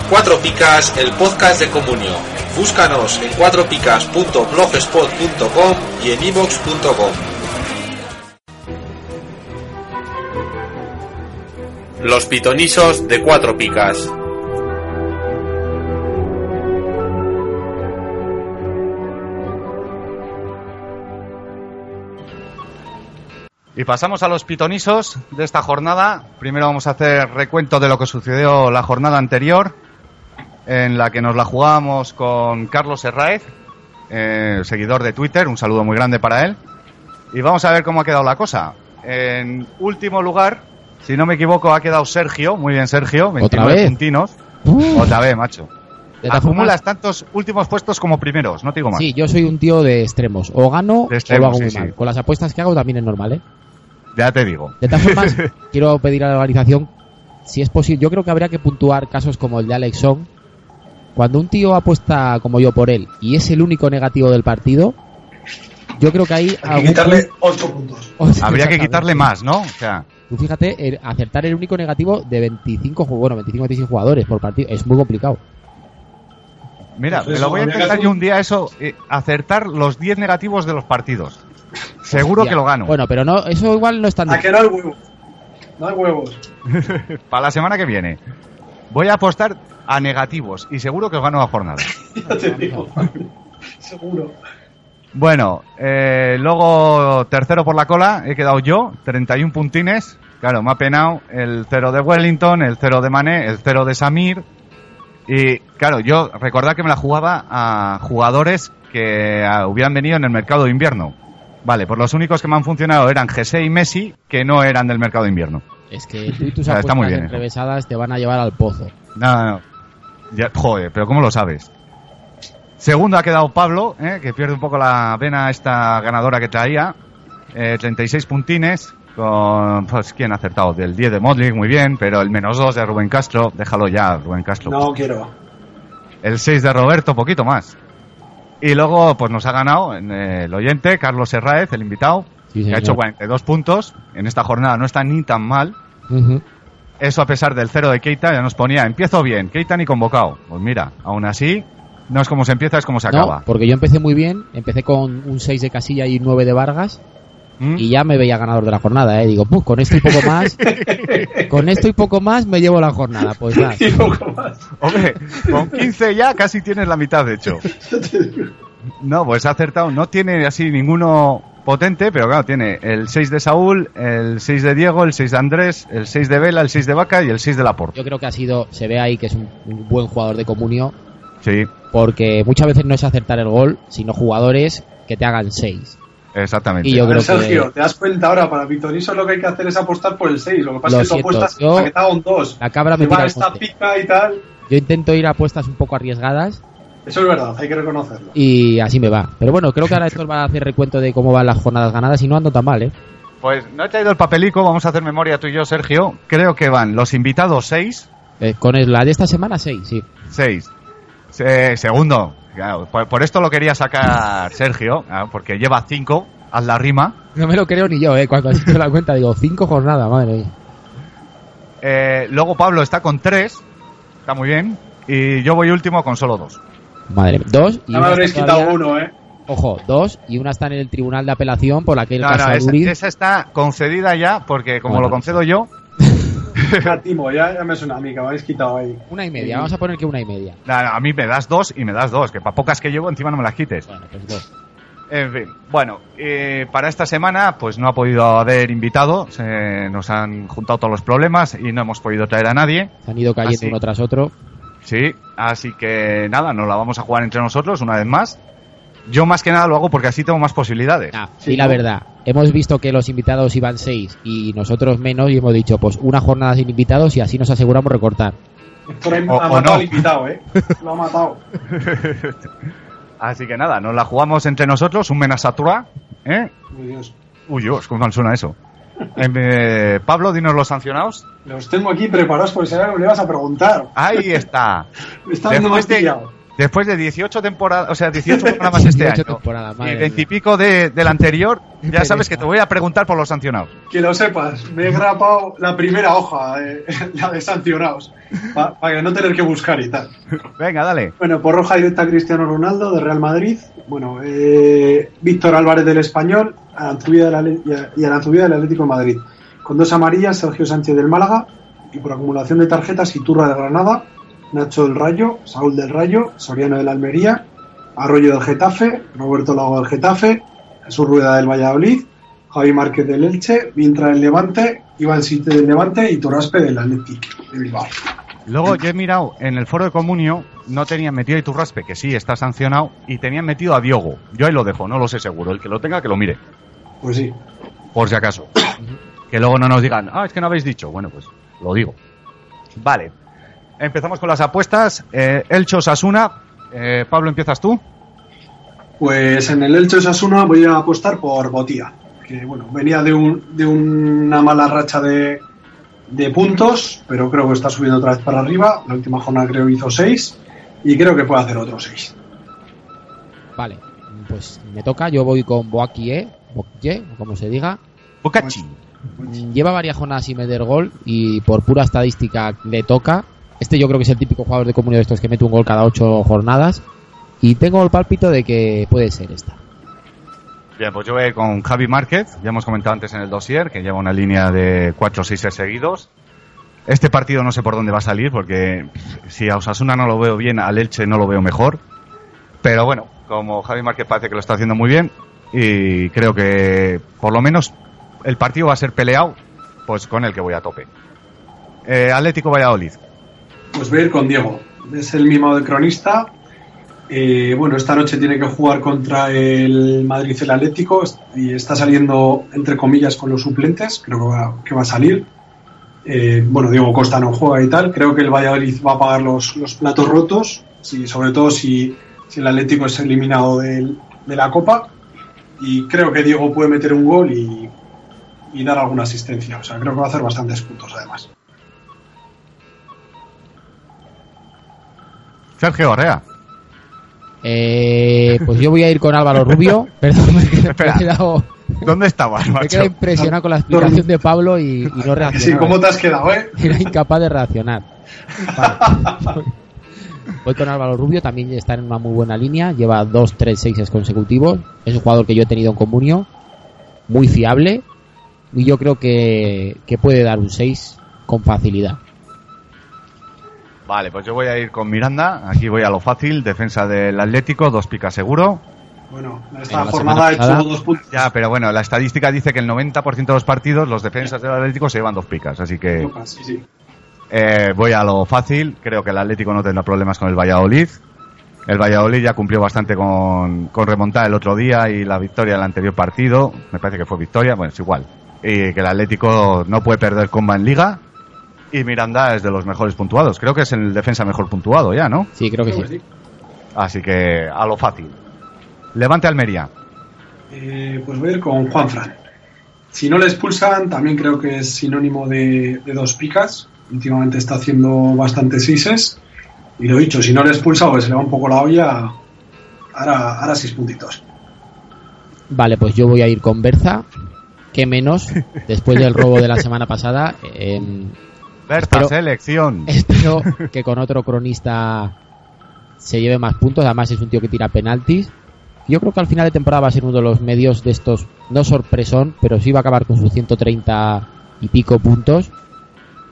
Cuatro Picas, el podcast de Comunio. Búscanos en cuatropicas.blogspot.com y en ivox.com. Los pitonisos de Cuatro Picas. Y pasamos a los pitonisos de esta jornada. Primero vamos a hacer recuento de lo que sucedió la jornada anterior, en la que nos la jugábamos con Carlos Herráez, eh, seguidor de Twitter. Un saludo muy grande para él. Y vamos a ver cómo ha quedado la cosa. En último lugar, si no me equivoco, ha quedado Sergio. Muy bien, Sergio. 29 vez? puntinos. Uh, Otra vez, macho. Acumulas tantos últimos puestos como primeros, no te digo más. Sí, yo soy un tío de extremos. O gano o extremos, lo hago sí, muy sí. mal. Con las apuestas que hago también es normal, ¿eh? Ya te digo. De todas formas, (laughs) quiero pedir a la organización, si es posible, yo creo que habría que puntuar casos como el de Alex Song. Cuando un tío apuesta como yo por él y es el único negativo del partido, yo creo que ahí... Hay que quitarle 8 puntos. (laughs) Habría que quitarle más, ¿no? O sea, Tú fíjate, el- acertar el único negativo de 25, ju- bueno, 25 26 jugadores por partido es muy complicado. Mira, Pues me lo voy a intentar yo un- un día eso, eh, acertar los 10 negativos de los partidos. Seguro Hostia. que lo gano. Bueno, pero no, eso igual no es tan ¿A que no hay huevos? No hay huevos. (laughs) Para la semana que viene. Voy a apostar a negativos y seguro que os gano la jornada. (laughs) Ya te digo. (laughs) Seguro. Bueno, eh, luego tercero por la cola he quedado yo, 31 puntines. Claro, me ha penado el cero de Wellington, el cero de Mané, el cero de Samir. Y claro, yo recordad que me la jugaba a jugadores que ah, hubieran venido en el mercado de invierno. Vale, pues los únicos que me han funcionado eran Jesse y Messi, que no eran del mercado de invierno. Es que tú y tus O sea, está apuestas muy bien eso. enrevesadas te van a llevar al pozo. No, no. Ya, joder, pero ¿cómo lo sabes? Segundo ha quedado Pablo, ¿eh? que pierde un poco la vena esta ganadora que traía. Eh, 36 puntines. Con, pues, ¿quién ha acertado? Del 10 de Modric, muy bien, pero el menos 2 de Rubén Castro, déjalo ya, Rubén Castro. No quiero. El 6 de Roberto, poquito más. Y luego, pues nos ha ganado eh, el oyente, Carlos Herráez, el invitado, Sí, que ha hecho 42 puntos. En esta jornada no está ni tan mal. Eso a pesar del cero de Keita, ya nos ponía, empiezo bien, Keita ni convocado. Pues mira, aún así, no es como se empieza, es como se No, acaba. porque yo empecé muy bien, empecé con un 6 de Casilla y 9 de Vargas ¿Mm? y ya me veía ganador de la jornada, eh. Digo, pues con esto y poco más, (laughs) con esto y poco más me llevo la jornada. Pues (laughs) nada. Y poco más. Hombre, con 15 ya casi tienes la mitad, de hecho. No, pues ha acertado. No tiene así ninguno potente, pero claro, tiene el 6 de Saúl, el 6 de Diego, el 6 de Andrés, el 6 de Vela, el 6 de Vaca y el 6 de Laporte. Yo creo que ha sido, se ve ahí que es un, un buen jugador de comunio, Sí, porque muchas veces no es acertar el gol, sino jugadores que te hagan 6. Exactamente. Y yo creo que- Sergio, te das cuenta ahora, para Victoriso lo que hay que hacer es apostar por el 6. Lo que pasa Lo es que tú siento, apuestas yo- a que te haga un 2. La cabra me tira al esta pica y tal. Yo intento ir a apuestas un poco arriesgadas Eso es verdad, hay que reconocerlo. y así me va. Pero bueno, creo que ahora Héctor va a hacer recuento de cómo van las jornadas ganadas y no ando tan mal, ¿eh? Pues no he traído el papelico, vamos a hacer memoria tú y yo, Sergio. Creo que van los invitados 6, Eh, con el- la de esta semana, 6, sí. 6. segundo, Claro, por, por esto lo quería sacar Sergio, ah, porque lleva cinco, haz la rima. No me lo creo ni yo, ¿eh? Cuando has hecho la cuenta, digo, cinco jornadas, madre mía. Eh, luego Pablo está con tres, está muy bien. Y yo voy último con solo dos. Madre mía. Dos y me una habréis está quitado todavía- uno, ¿eh? Ojo, dos y una está en el tribunal de apelación por la que el No, caso no, esa, está concedida ya, porque como Bueno. lo concedo yo, (laughs) Ya, Timo, ya, ya me suena a mí que me habéis quitado ahí. Una y media, vamos a poner que una y media. no, no, a mí me das dos y me das dos, que para pocas que llevo encima no me las quites. Bueno, pues dos. En fin, bueno, eh, para esta semana pues no ha podido haber invitado, se nos han juntado todos los problemas y no hemos podido traer a nadie. Se han ido cayendo uno tras otro. Sí, así que nada, nos la vamos a jugar entre nosotros una vez más. Yo más que nada lo hago porque así tengo más posibilidades. Ah, Sí, y la ¿no? verdad, hemos visto que los invitados iban seis y nosotros menos y hemos dicho, pues una jornada sin invitados y así nos aseguramos recortar. O- ha o matado no. al invitado, ¿eh? (laughs) Lo ha matado. Así que nada, nos la jugamos entre nosotros, un menasatura, ¿eh? Uy, Dios. Uy, Dios, ¿cómo suena eso? Em, eh, Pablo, dinos los sancionados. Los tengo aquí preparados por si algo le vas a preguntar. Ahí está. (laughs) Me está dando más de. Después de 18 temporadas, o sea, 18 programas (laughs) este 18 año temporadas, y madre 20 y pico de, del anterior, ya sabes que te voy a preguntar por los sancionados. Que lo sepas, me he grapado la primera hoja, eh, (laughs) la de sancionados, para no tener que buscar y tal. Venga, dale. Bueno, por roja directa Cristiano Ronaldo de Real Madrid. Bueno, eh, Víctor Álvarez del Español Aranzubía del y a- y Aranzubía del Atlético de Madrid. Con dos amarillas, Sergio Sánchez del Málaga. Y por acumulación de tarjetas, Iturra de Granada, Nacho del Rayo, Saúl del Rayo, Soriano del Almería, Arroyo del Getafe, Roberto Lago del Getafe, Jesús Rueda del Valladolid, Javi Márquez del Elche, Vintra del Levante, Iván Site del Levante y Toraspe del Atlético de Bilbao. Luego yo he mirado en el foro de Comunio, no tenían metido a Iturraspe, que sí está sancionado, y tenían metido a Diogo. Yo ahí lo dejo, no lo sé seguro. El que lo tenga, que lo mire, Pues sí. por si acaso. (coughs) que luego no nos digan, ah, es que no habéis dicho. Bueno, pues lo digo. Vale. Empezamos con las apuestas. Eh, Elcho Sasuna. Eh, Pablo, ¿empiezas tú? Pues en el Elche Osasuna voy a apostar por Botía, que bueno, venía de, un, de una mala racha de, de puntos, pero creo que está subiendo otra vez para arriba. La última jornada creo que hizo 6 y creo que puede hacer otros 6. Vale, pues me toca, yo voy con Boakie, Boakie, o como se diga. Bocachi. Mm, Lleva varias jornadas sin meter gol y por pura estadística le toca. Este yo creo que es el típico jugador de comunidad de estos que mete un gol cada ocho jornadas. Y tengo el pálpito de que puede ser esta. Bien, pues yo voy con Javi Márquez. Ya hemos comentado antes en el dossier que lleva una línea de 4 o 6 seguidos. Este partido no sé por dónde va a salir porque si a Osasuna no lo veo bien, al Elche no lo veo mejor. Pero bueno, como Javi Márquez parece que lo está haciendo muy bien y creo que por lo menos el partido va a ser peleado, pues con el que voy a tope. Eh, Atlético Valladolid. Pues voy a ir con Diego, es el mismo del cronista. Eh, bueno, esta noche tiene que jugar contra el Madrid el Atlético y está saliendo entre comillas con los suplentes, creo que va, que va a salir. Eh, bueno, Diego Costa no juega y tal. Creo que el Valladolid va a pagar los, los platos rotos, sobre todo si, el Atlético es eliminado de la Copa. Y creo que Diego puede meter un gol y, y dar alguna asistencia. O sea, creo que va a hacer bastantes puntos además. Sergio Orrea. Eh, pues yo voy a ir con Álvaro Rubio. (laughs) Perdón, me he (laughs) me quedado, ¿Dónde estabas, me macho? quedado impresionado con la explicación de Pablo y, y no reaccionaba. Sí, ¿cómo te has quedado, eh? (laughs) Era incapaz de reaccionar. Vale. Voy con Álvaro Rubio, también está en una muy buena línea, lleva dos, tres, seis consecutivos. Es un jugador que yo he tenido en comunio, muy fiable, y yo creo que, que puede dar un 6 con facilidad. Vale, pues yo voy a ir con Miranda. Aquí voy a lo fácil. Defensa del Atlético, dos picas seguro. Bueno, esta la jornada ha hecho dos puntos. Ya, pero bueno, la estadística dice que el 90% de los partidos los defensas del Atlético se llevan dos picas. Así que Sí, sí. eh, voy a lo fácil. Creo que el Atlético no tendrá problemas con el Valladolid. El Valladolid ya cumplió bastante con, con remontar el otro día y la victoria del anterior partido. Me parece que fue victoria, bueno, es igual. Y que el Atlético no puede perder comba en Liga. Y Miranda es de los mejores puntuados. Creo que es el defensa mejor puntuado ya, ¿no? Sí, creo que sí. Así que a lo fácil. Levante Almería. Eh, pues voy a ir con Juan Fran. Si no le expulsan, también creo que es sinónimo de, de dos picas. Últimamente está haciendo bastantes seises. Y lo dicho, si no le expulsa o se le va un poco la olla, Ahora, ahora seis puntitos. Vale, pues yo voy a ir con Berza. Que menos, (laughs) después del robo de la semana pasada. em, Berta, Espero- selección. espero (laughs) que con otro cronista se lleve más puntos. Además, es un tío que tira penaltis. Yo creo que al final de temporada va a ser uno de los medios de estos, no sorpresón, pero sí va a acabar con sus 130 y pico puntos.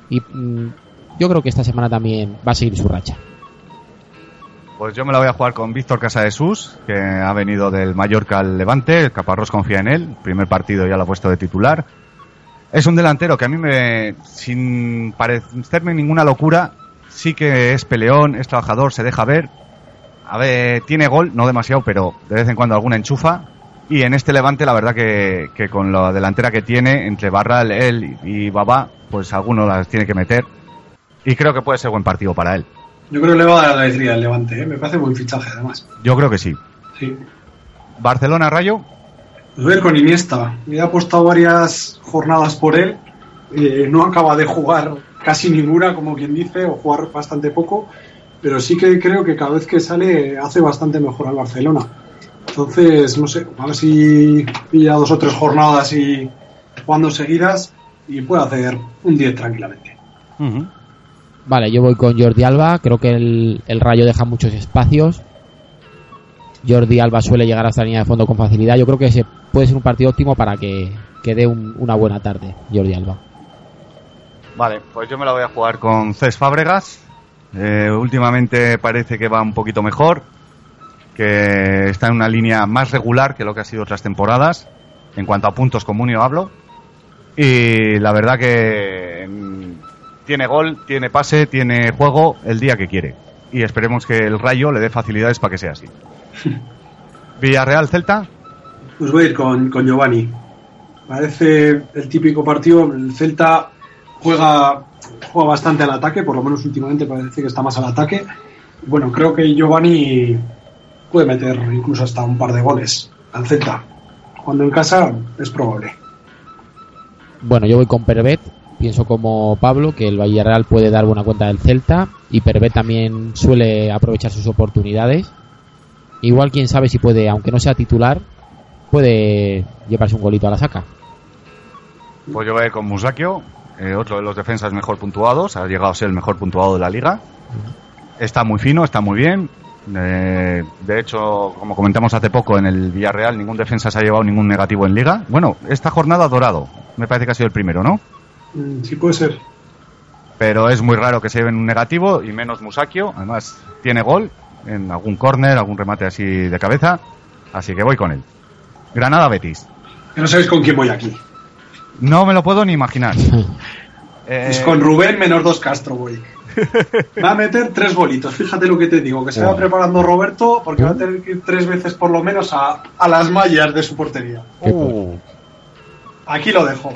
Y mm, yo creo que esta semana también va a seguir su racha. Pues yo me la voy a jugar con Víctor Casadesus, que ha venido del Mallorca al Levante. El Caparrós confía en él. Primer partido ya lo ha puesto de titular. Es un delantero que a mí me, sin parecerme ninguna locura, sí que es peleón, es trabajador, se deja ver. A ver, tiene gol, no demasiado, pero de vez en cuando alguna enchufa. Y en este Levante, la verdad que, que con la delantera que tiene, entre Barral, él y Babá, pues alguno las tiene que meter. Y creo que puede ser buen partido para él. Yo creo que le va a dar la alegría al Levante, ¿eh? me parece buen fichaje además. Yo creo que sí. Sí. Barcelona-Rayo, Pues ver con Iniesta. Me he apostado varias jornadas por él. Eh, no acaba de jugar casi ninguna, como quien dice, o jugar bastante poco. Pero sí que creo que cada vez que sale hace bastante mejor al Barcelona. Entonces, no sé, a ver si pilla dos o tres jornadas y jugando seguidas y puede hacer un 10 tranquilamente. Vale, yo voy con Jordi Alba. Creo que el, el Rayo deja muchos espacios. Jordi Alba suele llegar hasta la línea de fondo con facilidad. Yo creo que ese puede ser un partido óptimo para que, que dé un- una buena tarde, Jordi Alba. Vale, pues yo me la voy a jugar con Cés Fábregas. Eh, últimamente parece que va un poquito mejor, que está en una línea más regular que lo que ha sido otras temporadas, en cuanto a puntos comunio hablo. Y la verdad que mm, tiene gol, tiene pase, tiene juego el día que quiere. Y esperemos que el Rayo le dé facilidades para que sea así. (laughs) Villarreal Celta, Pues voy a ir con, con Giovanni. Parece el típico partido. El Celta juega, juega bastante al ataque, por lo menos últimamente parece que está más al ataque. Bueno, creo que Giovanni puede meter incluso hasta un par de goles al Celta. Cuando en casa es probable. Bueno, yo voy con Pervet. Pienso como Pablo que el Villarreal puede dar buena cuenta del Celta y Pervet también suele aprovechar sus oportunidades. Igual quién sabe si puede, aunque no sea titular, puede llevarse un golito a la saca. Pues yo voy a ir con Musakio, eh, otro de los defensas mejor puntuados, ha llegado a ser el mejor puntuado de la liga. Está muy fino, está muy bien. Eh, de hecho, como comentamos hace poco, en el Villarreal ningún defensa se ha llevado ningún negativo en liga. Bueno, esta jornada dorado, me parece que ha sido el primero, ¿no? Mm, Sí puede ser. Pero es muy raro que se lleven un negativo y menos Musakio. Además, tiene gol en algún córner, algún remate así de cabeza. Así que voy con él. Granada Betis. Que no sabéis con quién voy aquí. No me lo puedo ni imaginar. (laughs) Eh, Es con Rubén menos dos Castro voy. (laughs) Va a meter tres bolitos, fíjate lo que te digo, que se va preparando Roberto porque va a tener que ir tres veces por lo menos a, a las mallas de su portería. uh, Aquí lo dejo.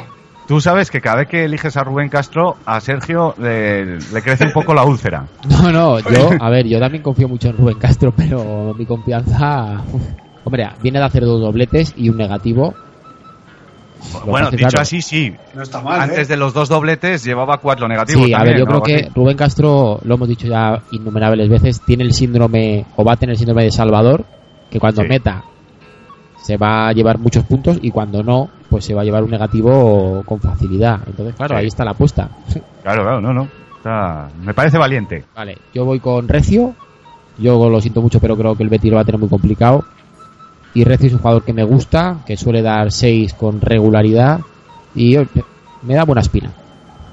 Tú sabes que cada vez que eliges a Rubén Castro, a Sergio le, le crece un poco la úlcera. (laughs) No, no, yo, a ver, yo también confío mucho en Rubén Castro, pero mi confianza. Hombre, viene de hacer dos dobletes y un negativo. Bueno, dicho claro. así, sí. No está mal, Antes ¿eh? de los dos dobletes llevaba cuatro negativos. Sí, a ver, yo ¿no? creo que así. Rubén Castro, lo hemos dicho ya innumerables veces, tiene el síndrome, o va a tener el síndrome de Salvador, que cuando Sí. meta se va a llevar muchos puntos y cuando no, pues se va a llevar un negativo con facilidad. Entonces, claro, Sí. ahí está la apuesta. Claro, claro, no, no. Está- Me parece valiente. Vale, yo voy con Recio. Yo lo siento mucho, pero creo que el Betis lo va a tener muy complicado. Y Recio es un jugador que me gusta, que suele dar 6 con regularidad. Y me da buena espina.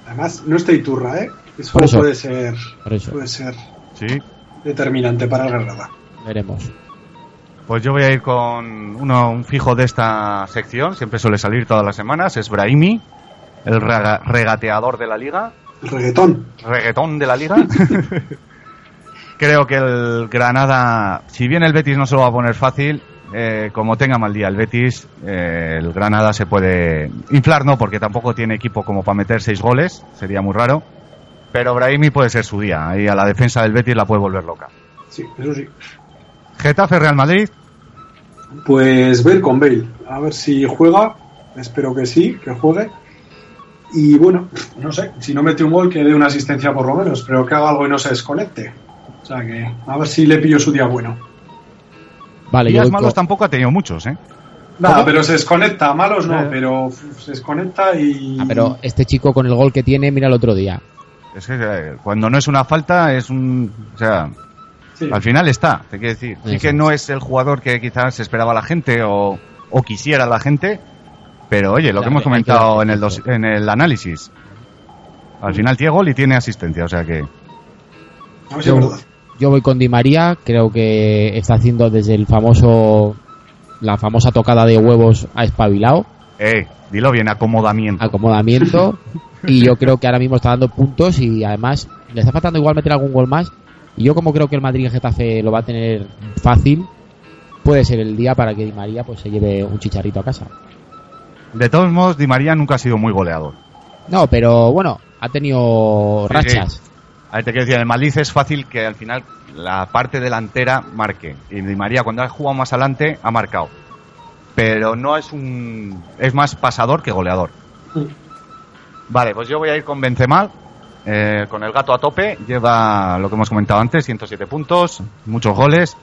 Además, no está Iturra, ¿eh? Eso, Por eso. puede ser Por eso, puede ser Sí. determinante para el Granada. veremos. Pues yo voy a ir con uno, un fijo de esta sección. Siempre suele salir todas las semanas. Es Brahimi, el rega- regateador de la liga. El reggaetón. reggaetón de la liga. (laughs) Creo que el Granada, si bien el Betis no se lo va a poner fácil, eh, como tenga mal día el Betis, eh, el Granada se puede inflar, no, porque tampoco tiene equipo como para meter seis goles, sería muy raro. Pero Brahimi puede ser su día, y a la defensa del Betis la puede volver loca. Sí, eso sí. Getafe Real Madrid, Pues ver con Bale. A ver si juega. Espero que sí, que juegue. Y bueno, no sé, si no mete un gol, que dé una asistencia por lo menos, pero que haga algo y no se desconecte. O sea que, a ver si le pillo su día bueno. Vale, yo días malos con- tampoco ha tenido muchos, ¿eh? Nada, ¿Cómo? pero se desconecta, malos no, Eh. pero se desconecta y... Ah, pero este chico con el gol que tiene, mira el otro día. Es que eh, cuando no es una falta es un... O sea, Sí. al final está, te quiero decir. Sí Eso que no es el jugador que quizás esperaba la gente o, o quisiera la gente, pero oye, lo Ya, que hemos que comentado dar en el, dos- en el análisis. Al final tiene gol y tiene asistencia, o sea que... A ver si es verdad. Yo voy con Di María, creo que está haciendo desde el famoso la famosa tocada de huevos a espabilado, Eh, dilo bien, acomodamiento. acomodamiento (laughs) y yo creo que ahora mismo está dando puntos y además le está faltando igual meter algún gol más y yo como creo que el Madrid Getafe lo va a tener fácil, puede ser el día para que Di María pues se lleve un chicharrito a casa. De todos modos, Di María nunca ha sido muy goleador. No, pero bueno, ha tenido Sí, rachas. A ver, te quiero decir, en el Madrid es fácil que al final la parte delantera marque. Y Di María, cuando ha jugado más adelante, ha marcado. Pero no es un. Es más pasador que goleador. Vale, pues yo voy a ir con Benzema. eh, con el gato a tope. Lleva lo que hemos comentado antes: 107 puntos, muchos goles.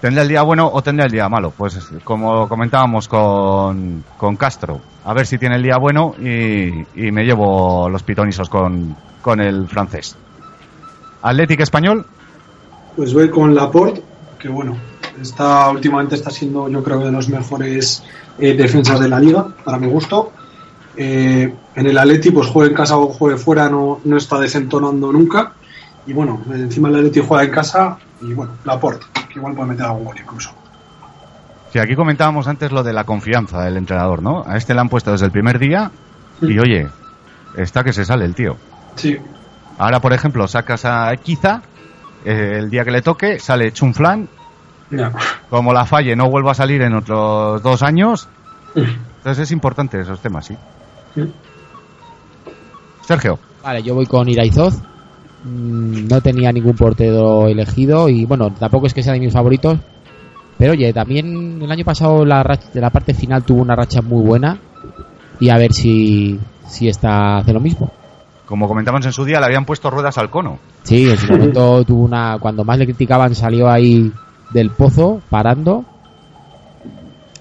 ¿Tendrá el día bueno o tendrá el día malo? Pues como comentábamos con, con Castro. A ver si tiene el día bueno y, y me llevo los pitonisos con, con el francés. Atlético Español, Pues voy con Laporte, que bueno, está últimamente está siendo yo creo de los mejores eh, defensas de la liga, para mi gusto. Eh, en el Atleti, pues juegue en casa o juegue fuera, no, no está desentonando nunca. Y bueno, encima el Atleti juega en casa y bueno, Laporte, que igual puede meter algún gol incluso. si aquí comentábamos antes lo de la confianza del entrenador, ¿no? A este le han puesto desde el primer día y oye, está que se sale el tío. Sí, Ahora, por ejemplo, sacas a Equiza, eh, el día que le toque, sale Chunflan, como la falle no vuelva a salir en otros dos años. Entonces es importante esos temas, sí. Sergio, Vale, yo voy con Iraizoz. Mm, No tenía ningún portero elegido y bueno, tampoco es que sea de mis favoritos. Pero oye, también el año pasado la, la parte final tuvo una racha muy buena y a ver si, si esta hace lo mismo. Como comentamos en su día, le habían puesto ruedas al cono. Sí, en su momento (laughs) tuvo una. Cuando más le criticaban, salió ahí del pozo, parando.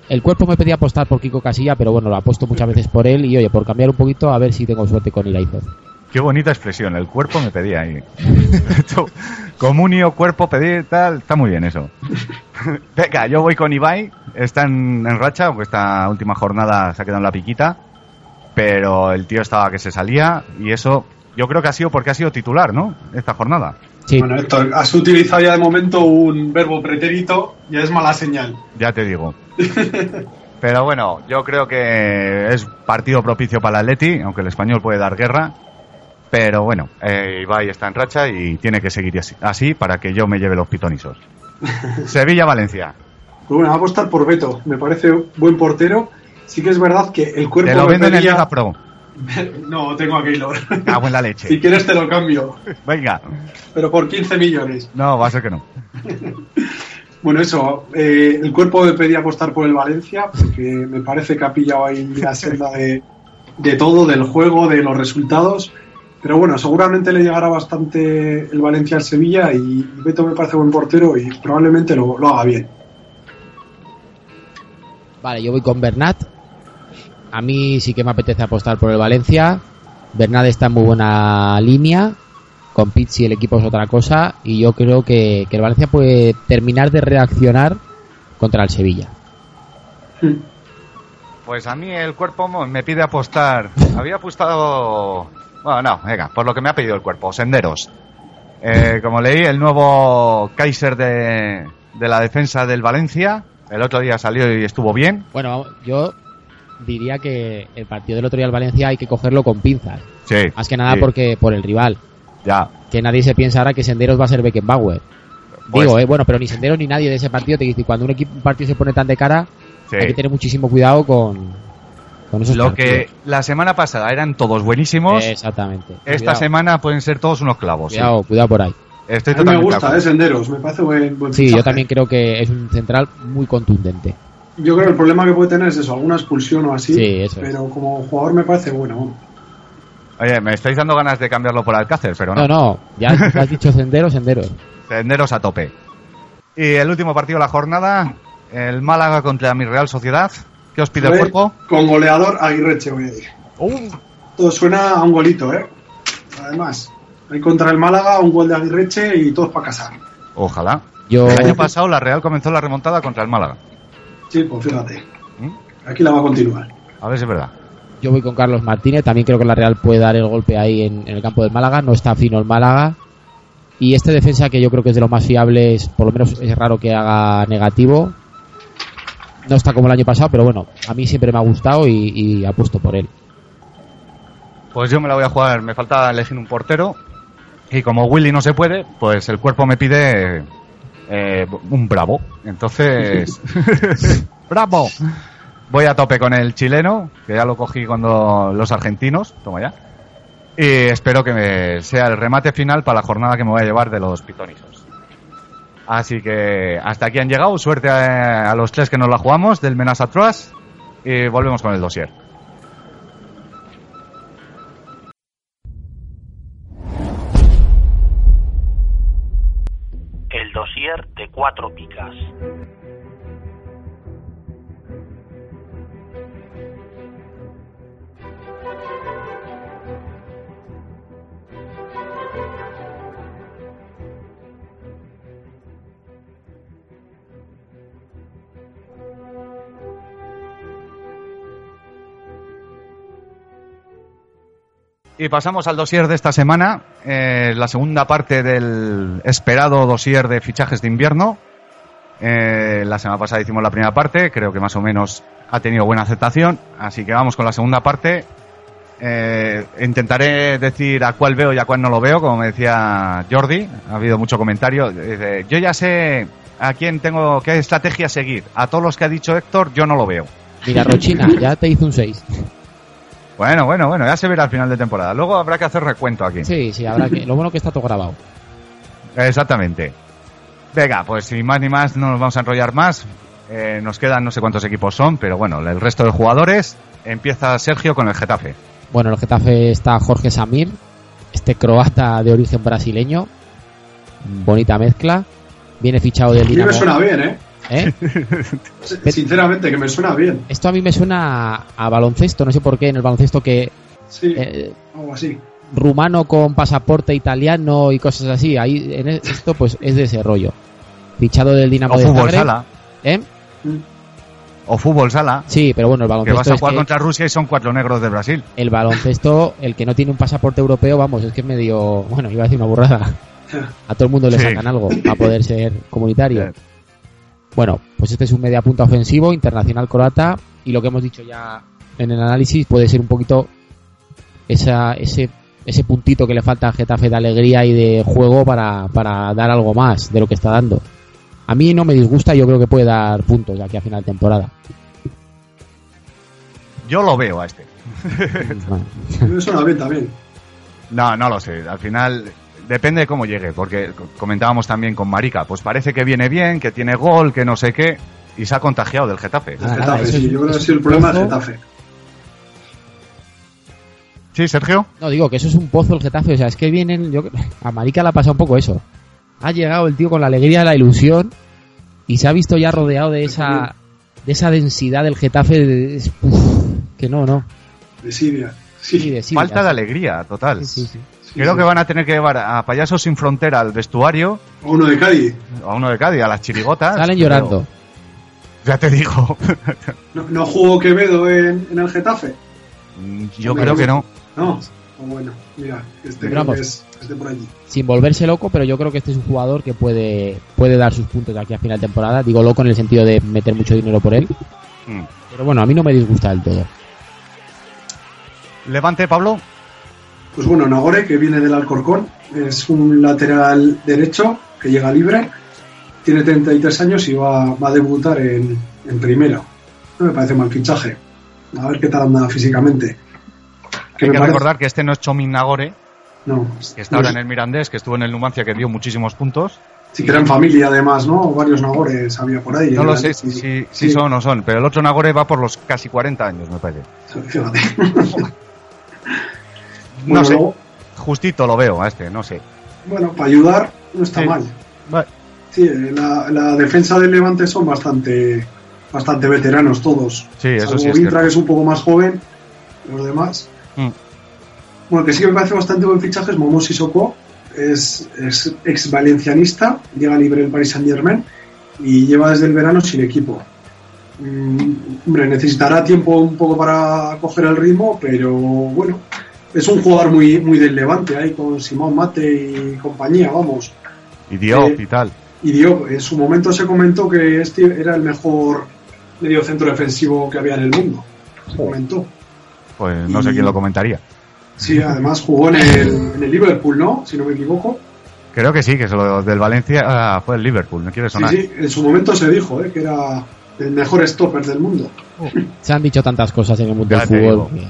El cuerpo me pedía apostar por Kiko Casilla, pero bueno, lo apuesto muchas veces por él. Y oye, por cambiar un poquito, a ver si tengo suerte con Iraizoz. Qué bonita expresión, el cuerpo me pedía ahí. (laughs) Comunio, cuerpo, pedir, tal, está muy bien eso. (laughs) Venga, yo voy con Ibai, está en, en racha, aunque esta última jornada se ha quedado en la piquita, pero el tío estaba que se salía y eso yo creo que ha sido porque ha sido titular, ¿no? Esta jornada. Sí, Bueno, Héctor, has utilizado ya de momento un verbo pretérito, ya es mala señal. Ya te digo. (laughs) Pero bueno, yo creo que es partido propicio para el Atleti, aunque el español puede dar guerra. Pero bueno, eh, Ibai está en racha y tiene que seguir así, así para que yo me lleve los pitonisos. (laughs) Sevilla-Valencia. Pues bueno, voy a apostar por Beto, me parece buen portero. Sí que es verdad que el cuerpo Te lo venden en pedía- Liga Pro. (laughs) No, tengo a Keylor. Cago en la si leche. quieres te lo cambio, Venga. pero por 15 millones. No, va a ser que no. (laughs) Bueno, eso, eh, el cuerpo me pedía apostar por el Valencia, porque me parece que ha pillado ahí la senda de, de todo, del juego, de los resultados. Pero bueno, seguramente le llegará bastante el Valencia al Sevilla y Beto me parece buen portero y probablemente lo, lo haga bien. Vale, yo voy con Bernat. A mí sí que me apetece apostar por el Valencia. Bernat está en muy buena línea. Con Pizzi el equipo es otra cosa. Y yo creo que, que el Valencia puede terminar de reaccionar contra el Sevilla. Pues a mí el cuerpo me pide apostar. (laughs) Había apostado. Bueno, no, venga, por lo que me ha pedido el cuerpo, senderos. Eh, como leí, el nuevo Kaiser de, de la defensa del Valencia. El otro día salió y estuvo bien. Bueno, yo diría que el partido del otro día del Valencia hay que cogerlo con pinzas. Sí. Más que nada sí, porque por el rival. Ya. Que nadie se piensa ahora que Senderos va a ser Beckenbauer. Pues- Digo, eh, bueno, pero ni Senderos ni nadie de ese partido te dice cuando un equipo un partido se pone tan de cara, sí. hay que tener muchísimo cuidado con, con esos Lo partidos. que la semana pasada eran todos buenísimos. Exactamente. esta Cuidado, semana pueden ser todos unos clavos. sí. Cuidado, cuidado por ahí. Estoy A mí me gusta, eh, Senderos, me parece buen, buen Sí, fichaje. yo también creo que es un central muy contundente. Yo creo que el problema que puede tener es eso, alguna expulsión o así. Sí, eso es. pero como jugador me parece bueno. Oye, me estáis dando ganas de cambiarlo por Alcácer, pero no. No, no, ya (laughs) has dicho Senderos, Senderos. Senderos a tope. Y el último partido de la jornada, el Málaga contra mi Real Sociedad. ¿Qué os pide el cuerpo? Con goleador Aguirreche, voy a decir. Todo suena a un golito, ¿eh? Además, hay contra el Málaga un gol de Aguirreche y todos para casar. Ojalá. Yo, El año pasado la Real comenzó la remontada contra el Málaga. Sí, pues fíjate. ¿Mm? Aquí la va a continuar. A ver si es verdad. yo voy con Carlos Martínez. También creo que la Real puede dar el golpe ahí en, en el campo del Málaga. No está fino el Málaga. Y este defensa que yo creo que es de los más fiables, por lo menos es raro que haga negativo. No está como el año pasado, pero bueno, a mí siempre me ha gustado y, y apuesto por él. Pues yo me la voy a jugar. Me falta elegir un portero. Y como Willy no se puede, pues el cuerpo me pide eh, un bravo. Entonces, (laughs) (laughs) bravo. Voy a tope con el chileno, que ya lo cogí cuando los argentinos. Toma ya. Y espero que me sea el remate final para la jornada que me voy a llevar de los pitonisos. Así que hasta aquí han llegado. Suerte a, a los tres que nos la jugamos del Menasa Trust. Y volvemos con el dossier. De cuatro picas. Y pasamos al dossier de esta semana, eh, la segunda parte del esperado dossier de fichajes de invierno. Eh, la semana pasada hicimos la primera parte, creo que más o menos ha tenido buena aceptación, así que vamos con la segunda parte. Eh, intentaré decir a cuál veo y a cuál no lo veo, como me decía Jordi, ha habido mucho comentario. Yo ya sé a quién tengo, qué estrategia seguir. A todos los que ha dicho Héctor, yo no lo veo. Mira, Rochina, ya te hizo un 6. Bueno, bueno, bueno, ya se verá al final de temporada. Luego habrá que hacer recuento aquí. Sí, sí, habrá que. Lo bueno que está todo grabado. Exactamente. Venga, pues sin más ni más no nos vamos a enrollar más. Eh, nos quedan no sé cuántos equipos son, pero bueno, el resto de jugadores. Empieza Sergio con el Getafe. Bueno, en el Getafe está Jorge Samir, este croata de origen brasileño. Bonita mezcla. Viene fichado del Dinamo. me suena bien, ¿eh? ¿Eh? (laughs) Sinceramente, que me suena bien. Esto a mí me suena a, a baloncesto, no sé por qué, en el baloncesto que Sí, eh, algo así. rumano con pasaporte italiano y cosas así. Ahí en e- esto pues es de ese rollo. Fichado del Dinamo O de fútbol Zagreb. sala. ¿Eh? O fútbol sala. Sí, pero bueno, el Que baloncesto vas a es jugar que contra Rusia y son cuatro negros de Brasil. el baloncesto, el que no tiene un pasaporte europeo, vamos, es que es medio, bueno, iba a decir una burrada. (laughs) A todo el mundo le Sí. sacan algo para poder ser comunitario. Bueno, pues este es un media punta ofensivo, internacional croata, y lo que hemos dicho ya en el análisis puede ser un poquito esa, ese, ese puntito que le falta al Getafe de alegría y de juego para, para dar algo más de lo que está dando. A mí no me disgusta, yo creo que puede dar puntos de aquí a final de temporada. Yo lo veo a este. Bueno, A mí me suena bien también. No, no lo sé. Al final depende de cómo llegue, porque co- comentábamos también con Marica. Pues parece que viene bien, que tiene gol, que no sé qué, y se ha contagiado del Getafe. Nada, Getafe, sí, es- yo creo que ha sido el problema del. Getafe. Sí, Sergio. No, digo que eso es un pozo el Getafe, o sea, es que vienen, yo a Marica le ha pasado un poco eso. Ha llegado el tío con la alegría, la ilusión y se ha visto ya rodeado de esa de esa densidad del Getafe de- uf, que no, no. De Siria. Sí, Sí, de sí, Falta de alegría, total. Sí, sí, sí. Creo que van a tener que llevar a Payasos sin Frontera al vestuario, O Uno de Cádiz. a uno de Cádiz, a las chirigotas. Salen pero- llorando. Ya te digo. ¿No, no jugó Quevedo en, en el Getafe? Yo creo que no. No. Oh, bueno, mira, este es, es de por allí. Sin volverse loco, pero yo creo que este es un jugador que puede puede dar sus puntos de aquí a final de temporada. Digo loco en el sentido de meter mucho dinero por él. Mm. Pero bueno, a mí no me disgusta del todo. Levante, Pablo. Pues bueno, Nagore, que viene del Alcorcón, es un lateral derecho que llega libre, tiene 33 años y va, va a debutar en, en primera. No me parece mal fichaje. A ver qué tal anda físicamente. Hay que parece- recordar que este no es Chomin Nagore, No, que está ahora en el Mirandés, que estuvo en el Numancia, que dio muchísimos puntos. Sí que eran familia además, ¿no? Varios Nagores había por ahí. No lo Y- sé si, si, si sí, son o no son, pero el otro Nagore va por los casi 40 años, me parece. Fíjate. (laughs) No sé, luego- justito lo veo a este, no sé. bueno, para ayudar no está Sí. mal. Bueno, Sí, la, la defensa del Levante son bastante bastante veteranos todos. Sí, eso Salvo sí es Vintra, que es un poco más joven, los demás. Mm. Bueno, que sí que me parece bastante buen fichaje es Momo Sissoko, es, es ex valencianista, llega libre el Paris Saint Germain y lleva desde el verano sin equipo. Mm, hombre, necesitará tiempo un poco para coger el ritmo, pero bueno, es un jugador muy, muy del Levante, ahí con Simón Mate y compañía, vamos. Y Diop Eh, y tal. Y Diop, en su momento se comentó que este era el mejor medio centro defensivo que había en el mundo. Se comentó. Pues no sé quién lo comentaría. Sí, además jugó en el, en el Liverpool, ¿no? Si no me equivoco. Creo que sí, que lo del Valencia ah, fue el Liverpool, no quiere sonar. sí, en su momento se dijo ¿eh? que era el mejor stopper del mundo. Se han dicho tantas cosas en el mundo Ya del fútbol. digo.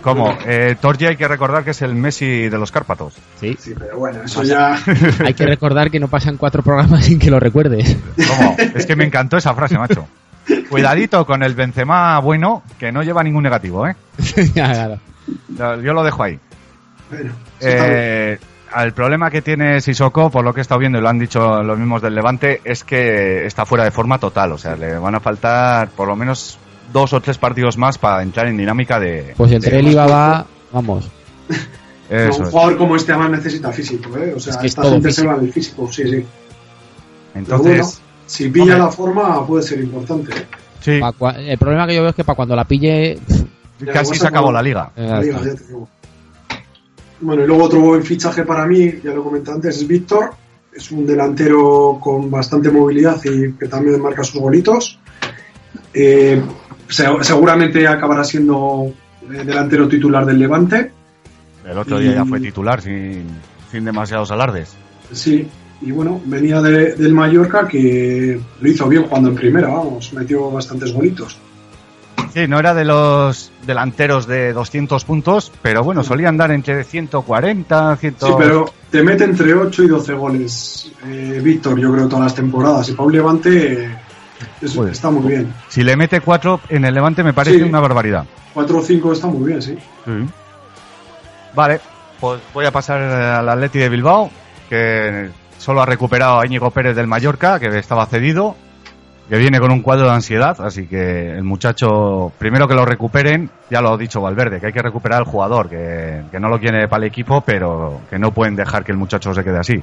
¿Cómo? Eh, Torji hay que recordar que es el Messi de los Cárpatos. Sí. Sí, pero bueno, eso ya. (laughs) Hay que recordar que no pasan cuatro programas sin que lo recuerdes. ¿Cómo? Es que me encantó esa frase, macho. (laughs) Cuidadito con el Benzema bueno, que no lleva ningún negativo, ¿eh? (laughs) Ya, claro. Yo lo dejo ahí. Bueno. Eh, el problema que tiene Sissoko, por lo que he estado viendo y lo han dicho los mismos del Levante, es que está fuera de forma total. O sea, le van a faltar por lo menos dos o tres partidos más para entrar en dinámica de. Pues entre él y más Baba, vamos. No, un es. jugador como este además necesita físico, ¿eh? O sea, Es que es esta gente se físico. va del físico, sí, sí. Entonces, bueno, si pilla hombre. la forma puede ser importante. ¿eh? sí, Pa' el problema que yo veo es que para cuando la pille. Ya, casi se acabó la liga. eh, La liga, ya te digo. Bueno, y luego otro buen fichaje para mí, ya lo comenté antes, es Víctor. Es un delantero con bastante movilidad y que también marca sus golitos. Eh, se- seguramente acabará siendo eh, delantero titular del Levante. El otro día ya fue titular sin, sin demasiados alardes. Sí, y bueno, venía de- del Mallorca que lo hizo bien jugando en primera, vamos, metió bastantes golitos. Sí, no era de los delanteros de 200 puntos, pero bueno, solían dar entre 140, 100... Sí, pero te mete entre 8 y 12 goles, eh, Víctor, yo creo, todas las temporadas. Y para un Levante es- Joder. está muy bien. Si le mete 4 en el Levante me parece Sí. una barbaridad. 4 o 5 está muy bien, sí. Vale, pues voy a pasar al Atleti de Bilbao, que solo ha recuperado a Íñigo Pérez del Mallorca, que estaba cedido, que viene con un cuadro de ansiedad, así que el muchacho, primero que lo recuperen, ya lo ha dicho Valverde, que hay que recuperar al jugador, que, que no lo quiere para el equipo, pero que no pueden dejar que el muchacho se quede así.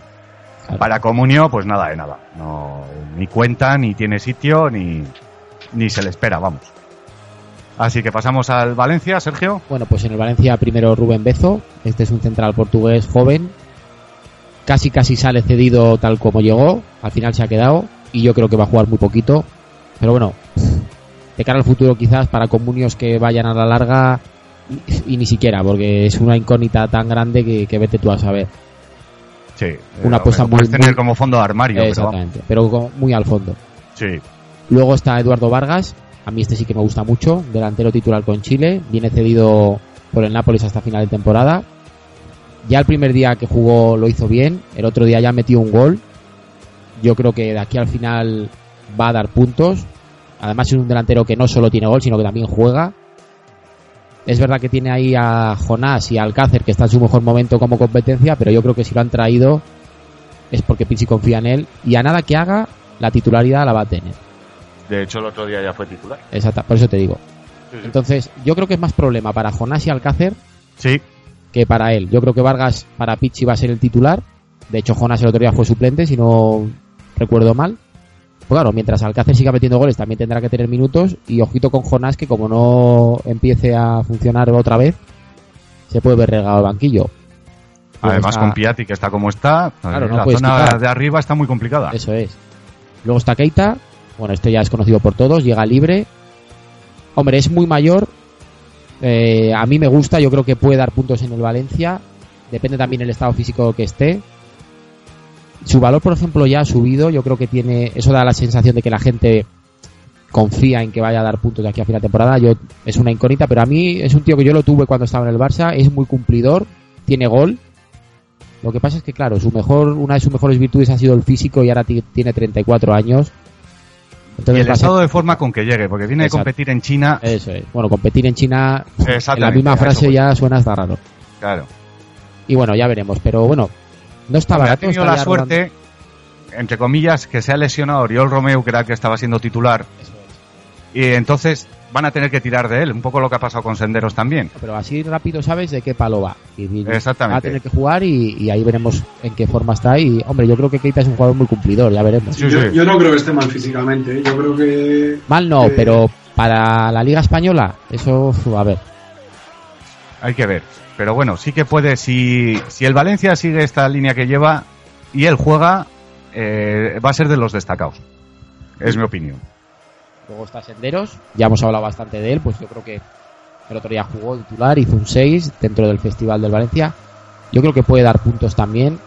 Claro. Para Comunio, pues nada de nada. No, ni cuenta, ni tiene sitio, ni, ni se le espera, vamos. Así que pasamos al Valencia, Sergio. Bueno, pues en el Valencia primero Rubén Bezo. Este es un central portugués joven. Casi casi sale cedido tal como llegó. Al final se ha quedado. Y yo creo que va a jugar muy poquito. Pero bueno, de cara al futuro quizás para comunios que vayan a la larga. Y, y ni siquiera, porque es una incógnita tan grande que, que vete tú a saber. Sí. Una eh, apuesta muy- tener muy- como fondo de armario. pero. Exactamente. Muy al fondo. Sí. Luego está Eduardo Vargas. A mí este sí que me gusta mucho. Delantero titular con Chile. Viene cedido por el Nápoles hasta final de temporada. Ya el primer día que jugó lo hizo bien. El otro día ya metió un gol. Yo creo que de aquí al final va a dar puntos. Además es un delantero que no solo tiene gol, sino que también juega. Es verdad que tiene ahí a Jonás y a Alcácer, que está en su mejor momento como competencia, pero yo creo que si lo han traído es porque Pizzi confía en él. Y a nada que haga, la titularidad la va a tener. De hecho, el otro día ya fue titular. Exacto, por eso te digo. Entonces, yo creo que es más problema para Jonás y Alcácer Sí, que para él. Yo creo que Vargas para Pichi va a ser el titular. De hecho, Jonás el otro día fue suplente, si no recuerdo mal. Pues claro, mientras Alcácer siga metiendo goles, también tendrá que tener minutos. Y ojito con Jonás, que como no empiece a funcionar otra vez, se puede ver regado al banquillo. Luego además está- con Piatti, que está como está, Claro, no la zona quitar. de arriba está muy complicada. Eso es. Luego está Keita. Bueno, este ya es conocido por todos. Llega libre. Hombre, es muy mayor. Eh, a mí me gusta. Yo creo que puede dar puntos en el Valencia. Depende también el estado físico que esté. Su valor, por ejemplo, ya ha subido. Yo creo que tiene. Eso da la sensación de que la gente confía en que vaya a dar puntos de aquí a final de temporada. Yo es una incógnita, pero a mí es un tío que yo lo tuve cuando estaba en el Barça. Es muy cumplidor. Tiene gol. Lo que pasa es que, claro, su mejor, una de sus mejores virtudes ha sido el físico y ahora ti- tiene 34 años. y el estado de forma con que llegue, porque Exacto. de competir en China. Eso es. Bueno, competir en China, en la misma eso frase ya suena hasta raro. Claro. Y bueno, ya veremos. Pero bueno, no está Hombre, ha tenido la suerte entre comillas, que se ha lesionado Oriol Romeu, que era el que estaba siendo titular, y entonces van a tener que tirar de él, un poco lo que ha pasado con Senderos también. Pero así rápido sabes de qué palo va. Y, Exactamente. Va a tener que jugar y, y ahí veremos en qué forma está. Y, hombre, yo creo que Keita es un jugador muy cumplidor, ya veremos. Sí, yo, sí. yo no creo que esté mal físicamente. ¿eh? Yo creo que. Mal no, eh, pero para la Liga Española, eso, a ver. Hay que ver. Pero bueno, sí que puede, si, si el Valencia sigue esta línea que lleva y él juega, eh, va a ser de los destacados. Es mi opinión. Luego está Senderos, ya hemos hablado bastante de él, pues yo creo que el otro día jugó titular, hizo un 6 dentro del Festival del Valencia. Yo creo que puede dar puntos también.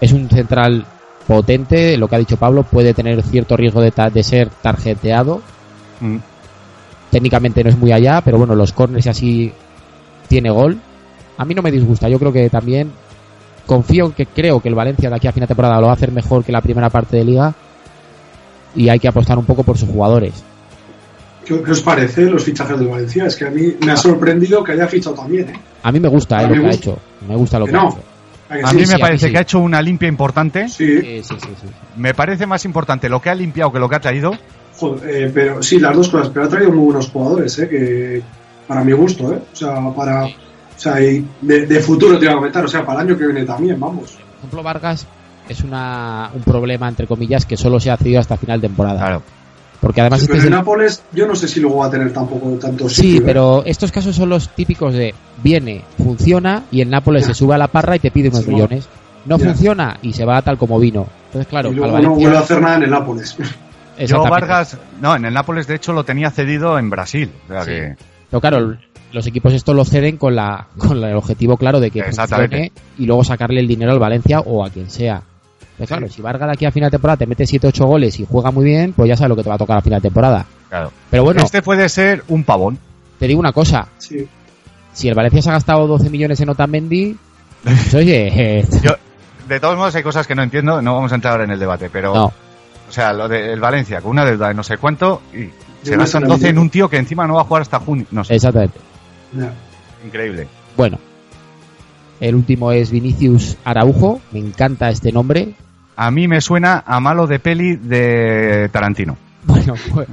Es un central potente, lo que ha dicho Pablo, puede tener cierto riesgo de, ta- de ser tarjeteado. Mm. Técnicamente no es muy allá, pero bueno, los corners y así tiene gol. A mí no me disgusta, yo creo que también confío en que creo que el Valencia de aquí a final de temporada lo va a hacer mejor que la primera parte de liga y hay que apostar un poco por sus jugadores. ¿Qué, os parece los fichajes del Valencia? Es que a mí me ha sorprendido que haya fichado también, ¿eh? A mí me gusta eh, lo que ha hecho. Me gusta lo Que que ha hecho. ¿A que A sí? mí sí, me parece sí. que ha hecho una limpia importante. Sí, Sí, sí, sí, sí. Me parece más importante lo que ha limpiado que lo que ha traído. joder, eh, pero sí, las dos cosas. Pero ha traído muy buenos jugadores, ¿eh? Que para mi gusto, ¿eh? O sea, para. O sea, y de, de futuro te iba a comentar, o sea, para el año que viene también, vamos. Por ejemplo, Vargas es una, un problema, entre comillas, que solo se ha cedido hasta final de temporada. Claro. Porque además Sí, este pero es en el- Nápoles, yo no sé si luego va a tener tampoco tanto Sí, sitio, ¿eh? pero estos casos son los típicos de viene, funciona y el Nápoles se sube a la parra y te pide unos Sí, millones. No funciona y se va tal como vino. Entonces, claro, y no vuelve a hacer nada en el Nápoles. (laughs) Yo. Vargas, no, en el Nápoles de hecho lo tenía cedido en Brasil. O sea Sí. que, Pero claro, los equipos esto lo ceden con la con el objetivo claro de que funcione y luego sacarle el dinero al Valencia o a quien sea. Pero claro, si Vargas de aquí a final de temporada te mete 7-8 goles y juega muy bien, pues ya sabes lo que te va a tocar a final de temporada. claro. Pero bueno, Este puede ser un pavón. te digo una cosa, Sí. si el Valencia se ha gastado 12 millones en Otamendi, pues (laughs) oye, eh, Yo, de todos modos, hay cosas que no entiendo, no vamos a entrar ahora en el debate, pero, no. o sea, lo del Valencia, con una deuda de no sé cuánto, y se gastan no sé 12 en un tío que encima no va a jugar hasta junio. No sé, Exactamente. Increíble. Bueno, el último es Vinicius Araujo, me encanta este nombre. A mí me suena a malo de peli de Tarantino. Bueno, pu-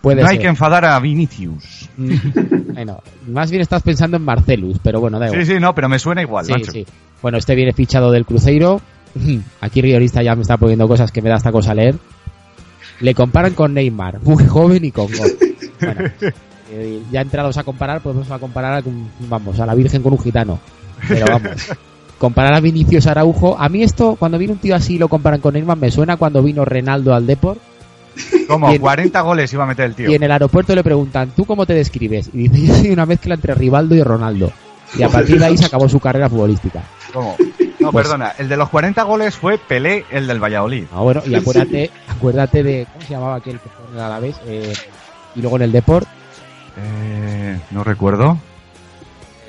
puede no hay ser. que enfadar a Vinicius. Mm, bueno, más bien estás pensando en Marcelus, pero bueno, da igual. Sí, sí, no, pero me suena igual, Sí, macho. sí. Bueno, este viene fichado del Cruzeiro. (clears throat) Aquí Riorista ya me está poniendo cosas que me da esta cosa leer. Le comparan con Neymar, muy joven y con gol. Bueno, eh, ya entrados a comparar, podemos a comparar a, vamos, a la Virgen con un gitano. Pero vamos, comparar a Vinicius Araujo. A mí esto, cuando viene un tío así y lo comparan con Neymar, me suena cuando vino Renaldo al Deport Como Bien. 40 goles iba a meter el tío. y en el aeropuerto le preguntan, ¿tú cómo te describes? Y dice, (laughs) yo soy una mezcla entre Rivaldo y Ronaldo. Y a partir de ahí se acabó su carrera futbolística. ¿Cómo? No, Pues- perdona, el de los 40 goles fue Pelé, el del Valladolid. Ah, bueno, y acuérdate, acuérdate de, ¿cómo se llamaba aquel que fue en el Alavés? Eh, y luego en el Deport, Eh, no recuerdo.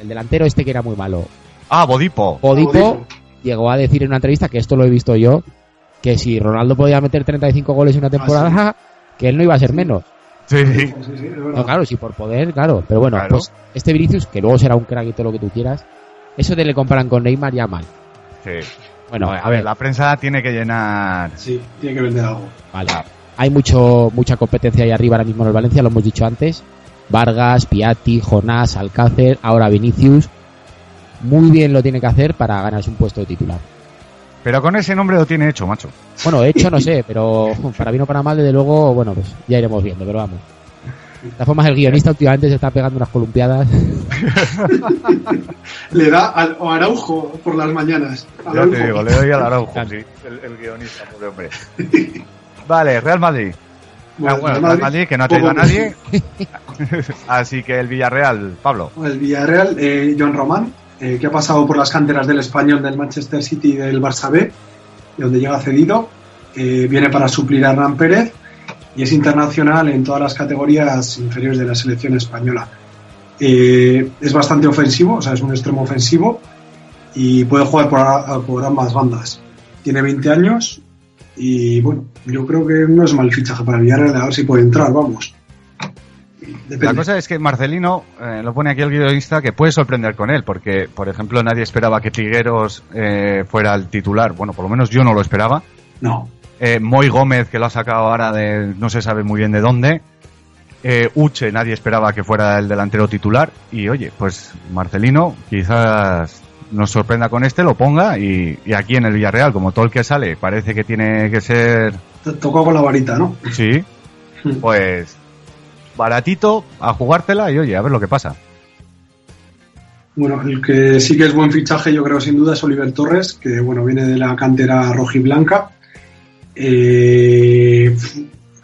el delantero este que era muy malo. Ah, Bodipo. Odipo Odipo. llegó a decir en una entrevista, que esto lo he visto yo, que si Ronaldo podía meter 35 goles en una temporada, que él no iba a ser menos. Sí, sí. Sí, sí, sí. No, claro, si por poder, claro. Pero bueno, Claro. pues este Vinicius, que luego será un crack y todo lo que tú quieras, eso de le comparan con Neymar ya mal. sí. Bueno, a ver, la prensa tiene que llenar. Sí, tiene que vender algo. Vale. Hay mucho, mucha competencia ahí arriba ahora mismo en el Valencia, lo hemos dicho antes. Vargas, Piatti, Jonás, Alcácer, ahora Vinicius. Muy bien lo tiene que hacer para ganarse un puesto de titular. Pero con ese nombre lo tiene hecho, macho. Bueno, hecho no (laughs) sé, pero para bien o para mal, desde luego, bueno, pues ya iremos viendo, pero vamos. De todas formas, el guionista últimamente se está pegando unas columpiadas. (laughs) Le da al a Araujo por las mañanas. Ya Araujo. te digo, le doy al Araujo, sí. El, el guionista, pobre hombre. Vale, Real Madrid. Bueno, Ah, bueno, Real Madrid, que no ha traído a nadie. (laughs) Así que el Villarreal, Pablo. El Villarreal, eh, Joan Román, eh, que ha pasado por las canteras del Español, del Manchester City y del Barça B, y donde llega cedido. eh, viene para suplir a Hernán Pérez y es internacional en todas las categorías inferiores de la selección española. Eh, es bastante ofensivo, o sea, es un extremo ofensivo y puede jugar por, por ambas bandas. Tiene 20 años y bueno, yo creo que no es mal fichaje para Villarreal, a ver si puede entrar, vamos. Depende. La cosa es que Marcelino, eh, lo pone aquí el guionista, que puede sorprender con él, porque, por ejemplo, nadie esperaba que Trigueros eh, fuera el titular. Bueno, por lo menos yo no lo esperaba. No, eh, Moy Gómez, que lo ha sacado ahora de no se sabe muy bien de dónde. Eh, Uche, nadie esperaba que fuera el delantero titular. Y oye, pues Marcelino quizás nos sorprenda con este, lo ponga. Y, y aquí en el Villarreal, como todo el que sale, parece que tiene que ser. Tocó con la varita, ¿no? Sí, pues baratito a jugártela y oye, a ver lo que pasa. Bueno, el que sí que es buen fichaje, yo creo sin duda, es Oliver Torres, que bueno, viene de la cantera rojiblanca. Eh,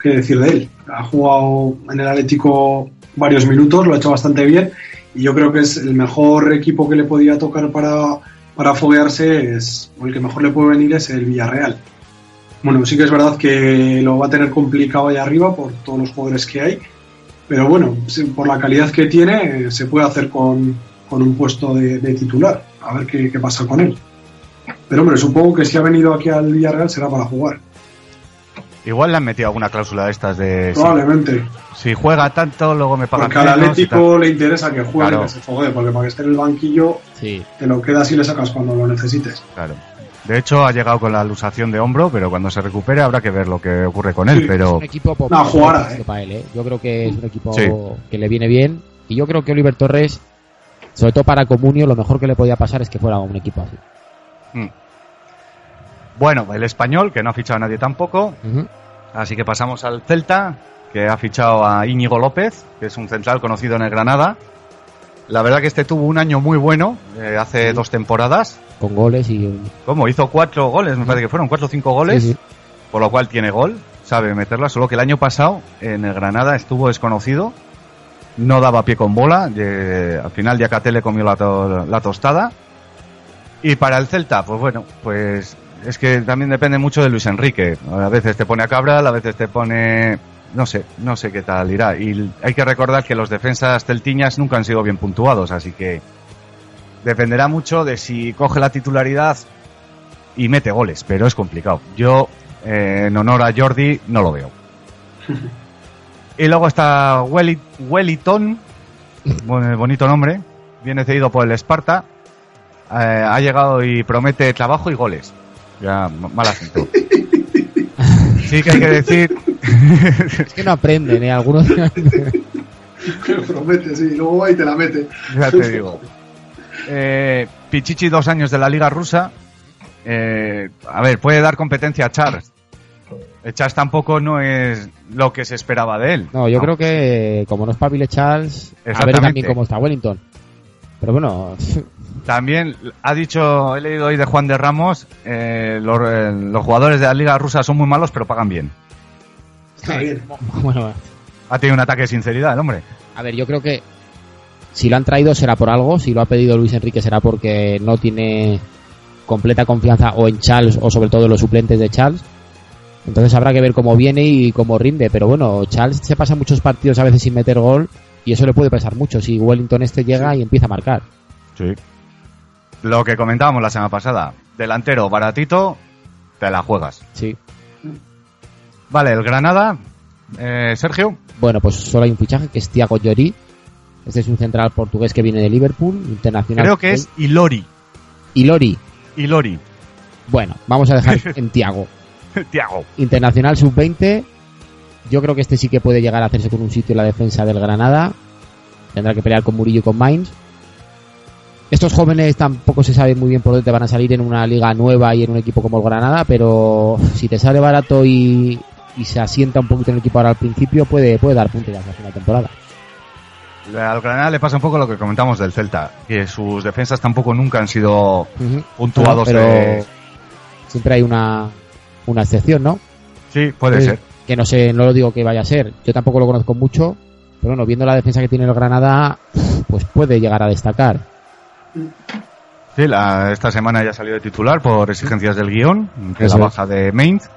¿Qué decir de él? Ha jugado en el Atlético varios minutos, lo ha hecho bastante bien y yo creo que es el mejor equipo que le podía tocar para, para foguearse, es, o el que mejor le puede venir es el Villarreal. Bueno, sí que es verdad que lo va a tener complicado ahí arriba por todos los jugadores que hay, pero bueno, por la calidad que tiene, se puede hacer con, con un puesto de, de titular. A ver qué, qué pasa con él. Pero hombre, supongo que si ha venido aquí al Villarreal será para jugar. Igual le han metido alguna cláusula de estas de Probablemente. si juega tanto, luego me pagan Porque al Atlético le interesa que juegue, Claro. que se fogue, porque para que esté en el banquillo Sí. te lo quedas y le sacas cuando lo necesites. Claro. De hecho, ha llegado con la alusación de hombro, pero cuando se recupere habrá que ver lo que ocurre con él. Sí, pero un equipo poco No, jugará, eh. para él, ¿eh? Yo creo que es un equipo Sí. que le viene bien. Y yo creo que Oliver Torres, sobre todo para Comunio, lo mejor que le podía pasar es que fuera un equipo así. Mm. Bueno, el español, que no ha fichado a nadie tampoco. Así que pasamos al Celta, que ha fichado a Íñigo López, que es un central conocido en el Granada. La verdad que este tuvo un año muy bueno, eh, hace dos temporadas. Con goles y. ¿Cómo? Hizo cuatro goles, me parece que fueron cuatro o cinco goles, Sí, sí. por lo cual tiene gol, sabe meterla, solo que el año pasado en el Granada estuvo desconocido, no daba pie con bola, eh, al final Yacate le comió la, to- la tostada. Y para el Celta, pues bueno, pues es que también depende mucho de Luis Enrique. A veces te pone a Cabral, a veces te pone... No sé, no sé qué tal irá. Y hay que recordar que los defensas celtiñas nunca han sido bien puntuados, así que dependerá mucho de si coge la titularidad y mete goles, pero es complicado. Yo, eh, en honor a Jordi, no lo veo. (laughs) y luego está Wellington, buen- bonito nombre, viene cedido por el Esparta, eh, ha llegado y promete trabajo y goles. Ya, mal asunto. (laughs) Sí que hay que decir, Es que no aprenden, ¿eh? Algunos. Lo promete, sí, luego va y te la mete. ya te digo. Eh, Pichichi, dos años de la Liga Rusa. Eh, a ver, puede dar competencia a Charles. Charles tampoco no es lo que se esperaba de él. No, yo creo que como no es Pabile Charles, a ver Exactamente. también cómo está Wellington. Pero bueno, También ha dicho, he leído hoy de Juan de Ramos, eh, los, eh, los jugadores de la Liga Rusa son muy malos, pero pagan bien. Está bien. (laughs) bueno, Ha tenido un ataque de sinceridad el hombre. a ver, yo creo que si lo han traído será por algo, si lo ha pedido Luis Enrique será porque no tiene completa confianza o en Charles o sobre todo en los suplentes de Charles. Entonces habrá que ver cómo viene y cómo rinde. Pero bueno, Charles se pasa muchos partidos a veces sin meter gol y eso le puede pasar mucho si Wellington este llega y empieza a marcar. Sí. Lo que comentábamos la semana pasada. Delantero baratito, te la juegas. Sí. Vale, el Granada. eh, Sergio. Bueno, pues solo hay un fichaje que es Thiago Llori. Este es un central portugués que viene de Liverpool, internacional. Creo que es Ilori. Y Lori. Ilori. Bueno, vamos a dejar (laughs) en Thiago. Tiago. Internacional sub-20. Yo creo que este sí que puede llegar a hacerse con un sitio en la defensa del Granada. Tendrá que pelear con Murillo y con Mainz. Estos jóvenes tampoco se sabe muy bien por dónde van a salir en una liga nueva y en un equipo como el Granada, pero si te sale barato y, y se asienta un poquito en el equipo ahora al principio, puede, puede dar puntos hasta la final temporada. Al Granada le pasa un poco lo que comentamos del Celta, que sus defensas tampoco nunca han sido Ujú. puntuados. pero de- siempre hay una, una excepción, ¿no? Sí, puede Sí. ser. Que no sé, no lo digo que vaya a ser. Yo tampoco lo conozco mucho, pero bueno, viendo la defensa que tiene el Granada, pues puede llegar a destacar. Sí, la- esta semana ya salió de titular por exigencias del guion, que es la baja de Mainz.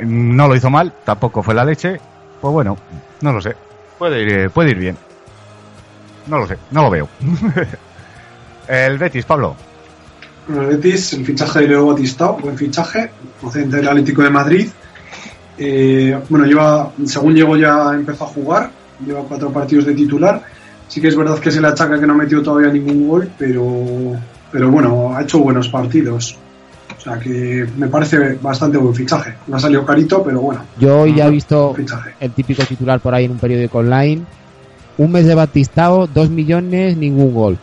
No lo hizo mal, tampoco fue la leche. Pues bueno, no lo sé. Puede ir, puede ir bien. No lo sé, no lo veo. (laughs) el Betis, Pablo. Bueno, el Betis, el fichaje de Leo Batistao, buen fichaje, procedente del Atlético de Madrid. Eh, bueno, lleva, según llegó ya empezó a jugar, lleva cuatro partidos de titular. Sí que es verdad que se le achaca que no ha metido todavía ningún gol, pero, pero bueno, ha hecho buenos partidos. O sea que me parece bastante buen fichaje. Me ha salido carito, pero bueno. Yo hoy ya he visto fichaje. el típico titular por ahí en un periódico online. Un mes de Batistao, dos millones, ningún gol.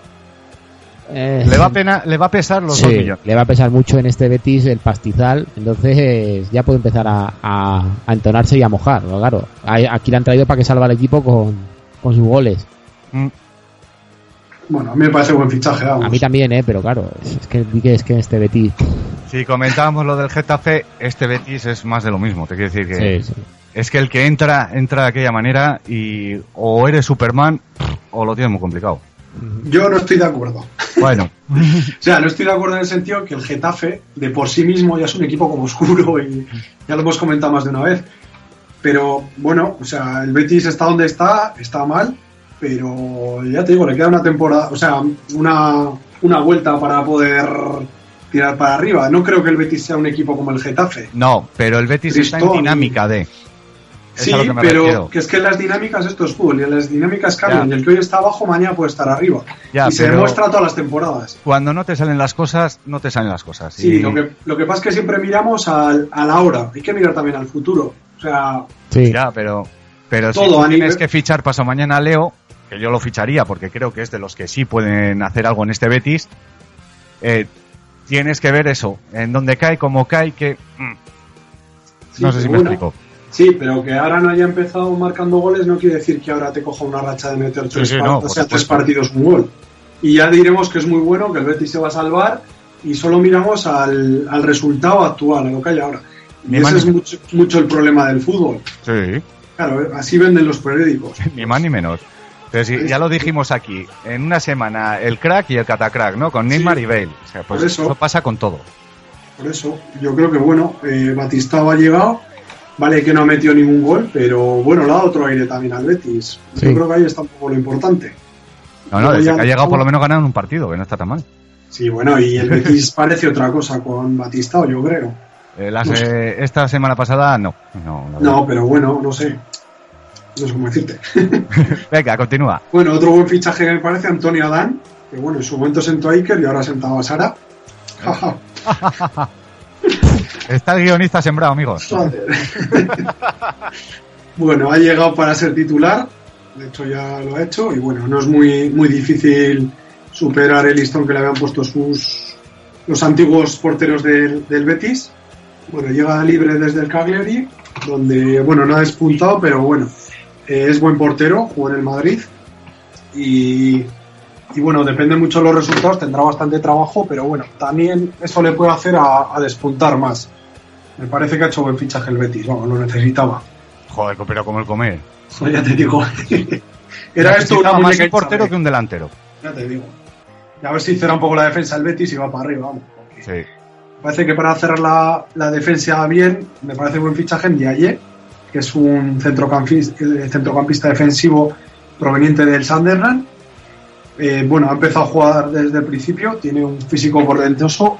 Eh, Le va, a pena, le va a pesar los sí, dos millones. le va a pesar mucho en este Betis el pastizal, entonces ya puede empezar a, a- a entonarse y a mojar. ¿no? Claro, aquí le han traído para que salva al equipo con, con sus goles. Mm. Bueno, a mí me parece buen fichaje, vamos. A mí también, ¿eh? pero claro, es que, es que este Betis. Si comentábamos lo del Getafe, este Betis es más de lo mismo. Te quiero decir que Sí, sí. es que el que entra, entra de aquella manera y o eres Superman o lo tienes muy complicado. Yo no estoy de acuerdo. Bueno, (laughs) O sea, no estoy de acuerdo en el sentido que el Getafe de por sí mismo ya es un equipo como oscuro y ya lo hemos comentado más de una vez. Pero bueno, o sea, el Betis está donde está, está mal, pero ya te digo, le queda una temporada, o sea, una, una vuelta para poder tirar para arriba. No creo que el Betis sea un equipo como el Getafe. no, pero el Betis está en dinámica de. Es Sí, que pero refiero. que es que las dinámicas esto es fútbol y las dinámicas cambian. Ya. Y el que hoy está abajo mañana puede estar arriba. Ya, y se demuestra todas las temporadas. Cuando no te salen las cosas, no te salen las cosas. Sí, Y- lo que, lo que pasa es que siempre miramos al, a la hora. Hay que mirar también al futuro. O sea, Sí. Ya, pero, pero si Todo tienes nivel- que fichar paso mañana a Leo, que yo lo ficharía porque creo que es de los que sí pueden hacer algo en este Betis, eh, tienes que ver eso, en dónde cae, cómo cae, que... mm, Sí, no sé si me explico. sí, pero que ahora no haya empezado marcando goles no quiere decir que ahora te coja una racha de meter tres, sí, no, o sea, tres partidos un gol. Y ya diremos que es muy bueno, que el Betis se va a salvar y solo miramos al, al resultado actual, a lo que hay ahora. Y ese es mucho el problema del fútbol. Sí, Claro, eh, así venden los periódicos. (laughs) ni más ni menos. Pero sí, ya lo dijimos aquí, en una semana el crack y el catacrack, ¿no? Con Neymar Sí. y Bale. O sea, pues eso. eso pasa con todo. Por eso, yo creo que bueno, eh, Batistao ha llegado, vale que no ha metido ningún gol, pero bueno, le ha dado otro aire también al Betis. Sí. Yo creo que ahí está un poco lo importante. No, no, desde que ha llegado por lo menos ganaron un partido, que no está tan mal. Sí, bueno, y el Betis (laughs) parece otra cosa con Batistao, yo creo. Eh, las, No sé. eh, esta semana pasada no. No, pero bueno, no sé. No sé cómo decirte. (laughs) Venga, continúa. bueno, otro buen fichaje que me parece, Antonio Adán, que bueno, en su momento sentó a Iker y ahora ha sentado a Sara. (laughs) Está el guionista sembrado, amigos. joder. (laughs) bueno, ha llegado para ser titular, de hecho ya lo ha hecho, y bueno, no es muy, muy difícil superar el listón que le habían puesto sus los antiguos porteros del, del Betis. Bueno, llega libre desde el Cagliari, donde, bueno, no ha despuntado, pero bueno, eh, es buen portero, jugó en el Madrid. Y, y bueno, depende mucho de los resultados, tendrá bastante trabajo, pero bueno, también eso le puede hacer a, a despuntar más. Me parece que ha hecho buen fichaje el Betis, vamos, lo necesitaba. Joder, pero como el comer. Eso (laughs) ya te digo. (laughs) Era esto una más un portero que un delantero. Ya te digo. Y a ver si cierra un poco la defensa el Betis y va para arriba, vamos. Sí. Parece que para cerrar la, la defensa bien, me parece buen fichaje en Diaye, que es un centrocampista, eh, centrocampista defensivo proveniente del Sunderland. Eh, bueno, ha empezado a jugar desde el principio, tiene un físico portentoso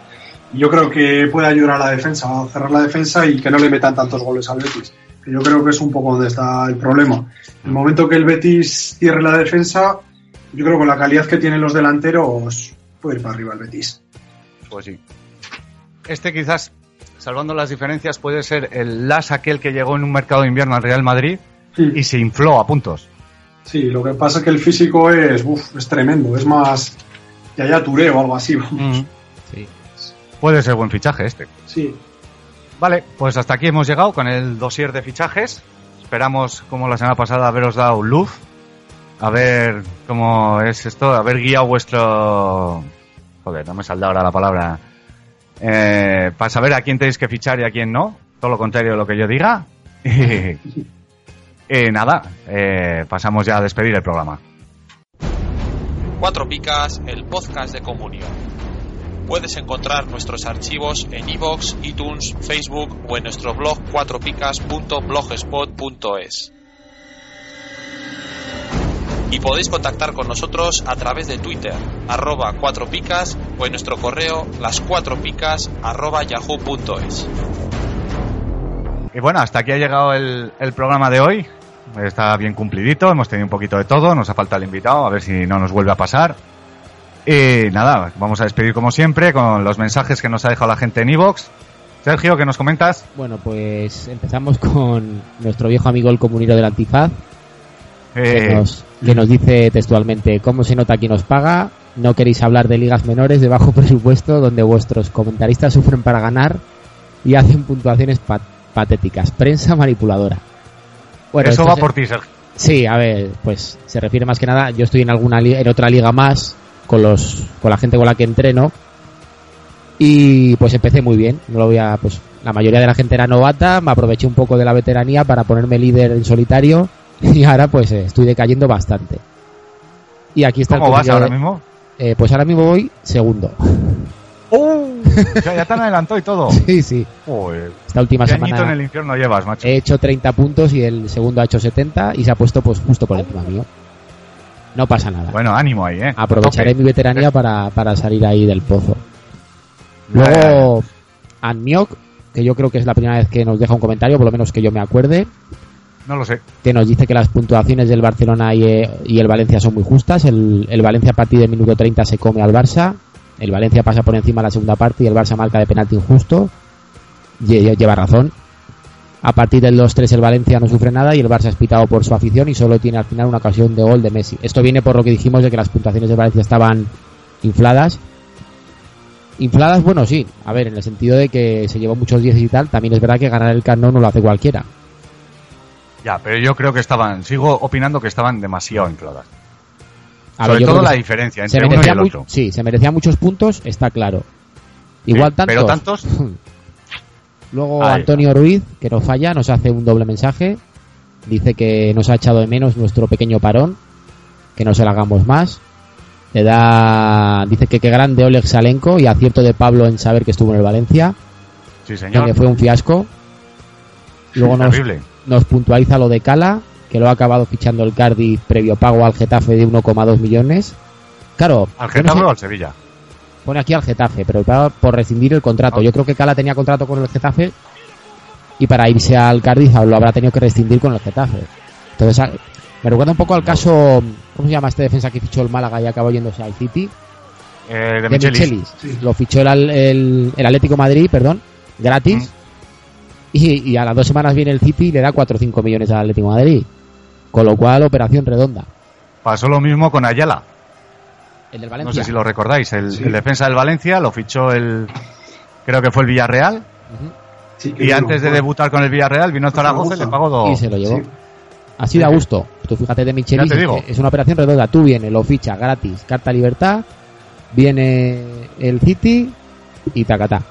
yo creo que puede ayudar a la defensa, a cerrar la defensa y que no le metan tantos goles al Betis. Que yo creo que es un poco donde está el problema. El momento que el Betis cierre la defensa, yo creo que con la calidad que tienen los delanteros puede ir para arriba el Betis. Pues sí. Este quizás, salvando las diferencias, puede ser el Las aquel que llegó en un mercado de invierno al Real Madrid y se infló a puntos. Sí, lo que pasa es que el físico es, uf, es tremendo, es más Yaya Touré o algo así. vamos. Sí. Puede ser buen fichaje este. Sí, Vale, pues hasta aquí hemos llegado con el dossier de fichajes. Esperamos, como la semana pasada, haberos dado luz. A ver cómo es esto, haber guiado vuestro... Joder, no me saldrá ahora la palabra. Eh, para saber a quién tenéis que fichar y a quién no. Todo lo contrario de lo que yo diga. Y, y nada, eh, pasamos ya a despedir el programa. Cuatro Picas, el podcast de Comunio. Puedes encontrar nuestros archivos en iVoox, iTunes, Facebook o en nuestro blog cuatropicas.blogspot.es. Y podéis contactar con nosotros a través de Twitter, arroba cuatro picas o en nuestro correo las cuatro picas arroba yahoo.es. Y bueno, hasta aquí ha llegado el, el programa de hoy. Está bien cumplidito, hemos tenido un poquito de todo, nos ha faltado el invitado, a ver si no nos vuelve a pasar. Y nada, vamos a despedir como siempre con los mensajes que nos ha dejado la gente en Evox. Sergio, ¿qué nos comentas? Bueno, pues empezamos con nuestro viejo amigo el comunero del Antifaz, que, Eh, nos, que nos dice textualmente, ¿cómo se nota quién os paga? No queréis hablar de ligas menores de bajo (laughs) presupuesto donde vuestros comentaristas sufren para ganar y hacen puntuaciones pa- patéticas. Prensa manipuladora. Bueno, eso va por ti, Sergio. Sí, a ver, pues se refiere más que nada. Yo estoy en alguna en otra liga más con los con la gente con la que entreno y pues empecé muy bien. No lo voy a, pues la mayoría de la gente era novata, me aproveché un poco de la veteranía para ponerme líder en solitario (laughs) y ahora pues eh, estoy decayendo bastante. Y aquí está ¿Cómo el vas ahora de- mismo? Eh, pues ahora mismo voy segundo. Ya, ya te han adelantado y todo. (laughs) sí, sí. Joder, Esta última ¿Qué añito en semana el infierno llevas, macho? he hecho 30 puntos y el segundo ha hecho 70 y se ha puesto pues justo por encima mío. No pasa nada. Bueno, ánimo ahí, ¿eh? Aprovecharé mi veteranía (laughs) para, para salir ahí del pozo. Luego, Anmiok, que yo creo que es la primera vez que nos deja un comentario, por lo menos que yo me acuerde, No lo sé. que nos dice que las puntuaciones del Barcelona y, eh, y el Valencia son muy justas. El, el Valencia a partir del minuto 30 se come al Barça. El Valencia pasa por encima de la segunda parte y el Barça marca de penalti injusto. Lle- Lleva razón. A partir del 2-3 el Valencia no sufre nada y el Barça es pitado por su afición y solo tiene al final una ocasión de gol de Messi. Esto viene por lo que dijimos de que las puntuaciones del Valencia estaban infladas. Infladas, bueno, sí. A ver, en el sentido de que se llevó muchos 10 y tal, también es verdad que ganar el Camp no lo hace cualquiera. Ya, pero yo creo que estaban, sigo opinando que estaban demasiado infladas. A Sobre ver, todo la diferencia entre uno y el otro. Sí, se merecía muchos puntos, está claro. Igual Sí, tantos. pero tantos- (laughs) Luego Ahí. Antonio Ruiz, que no falla, nos hace un doble mensaje. Dice que nos ha echado de menos nuestro pequeño parón, que no se lo hagamos más. Le da, dice que qué grande Oleg Salenko y acierto de Pablo en saber que estuvo en el Valencia, Sí, señor. que fue un fiasco. Luego nos, Terrible. Nos puntualiza lo de Cala, que lo ha acabado fichando el Cardiff previo pago al Getafe de 1,2 millones. Claro, ¿Al no Getafe sé- o al Sevilla? pone aquí al Getafe, pero para- por rescindir el contrato. Ah. Yo creo que Cala tenía contrato con el Getafe y para irse al Cardiff lo habrá tenido que rescindir con el Getafe. Entonces, me recuerda un poco al caso, ¿cómo se llama este defensa que fichó el Málaga y acabó yéndose al City? Eh, de de Michelis. Michelis. Sí. Lo fichó el, el, el Atlético Madrid, perdón, gratis. Mm. Y, y a las dos semanas viene el City y le da 4 o 5 millones al Atlético de Madrid. Con lo cual, operación redonda. Pasó lo mismo con Ayala. El del No Valencia. sé si lo recordáis. El, Sí. el defensa del Valencia lo fichó el. Creo que fue el Villarreal. Sí, Y bueno, antes de debutar con el Villarreal vino el Zaragoza y le pagó dos. Y se lo llevó. Sí. Así da gusto. Tú fíjate de Michelis, Ya te digo. es una operación redonda. Tú vienes, lo fichas gratis, carta libertad, viene el City y tacatá.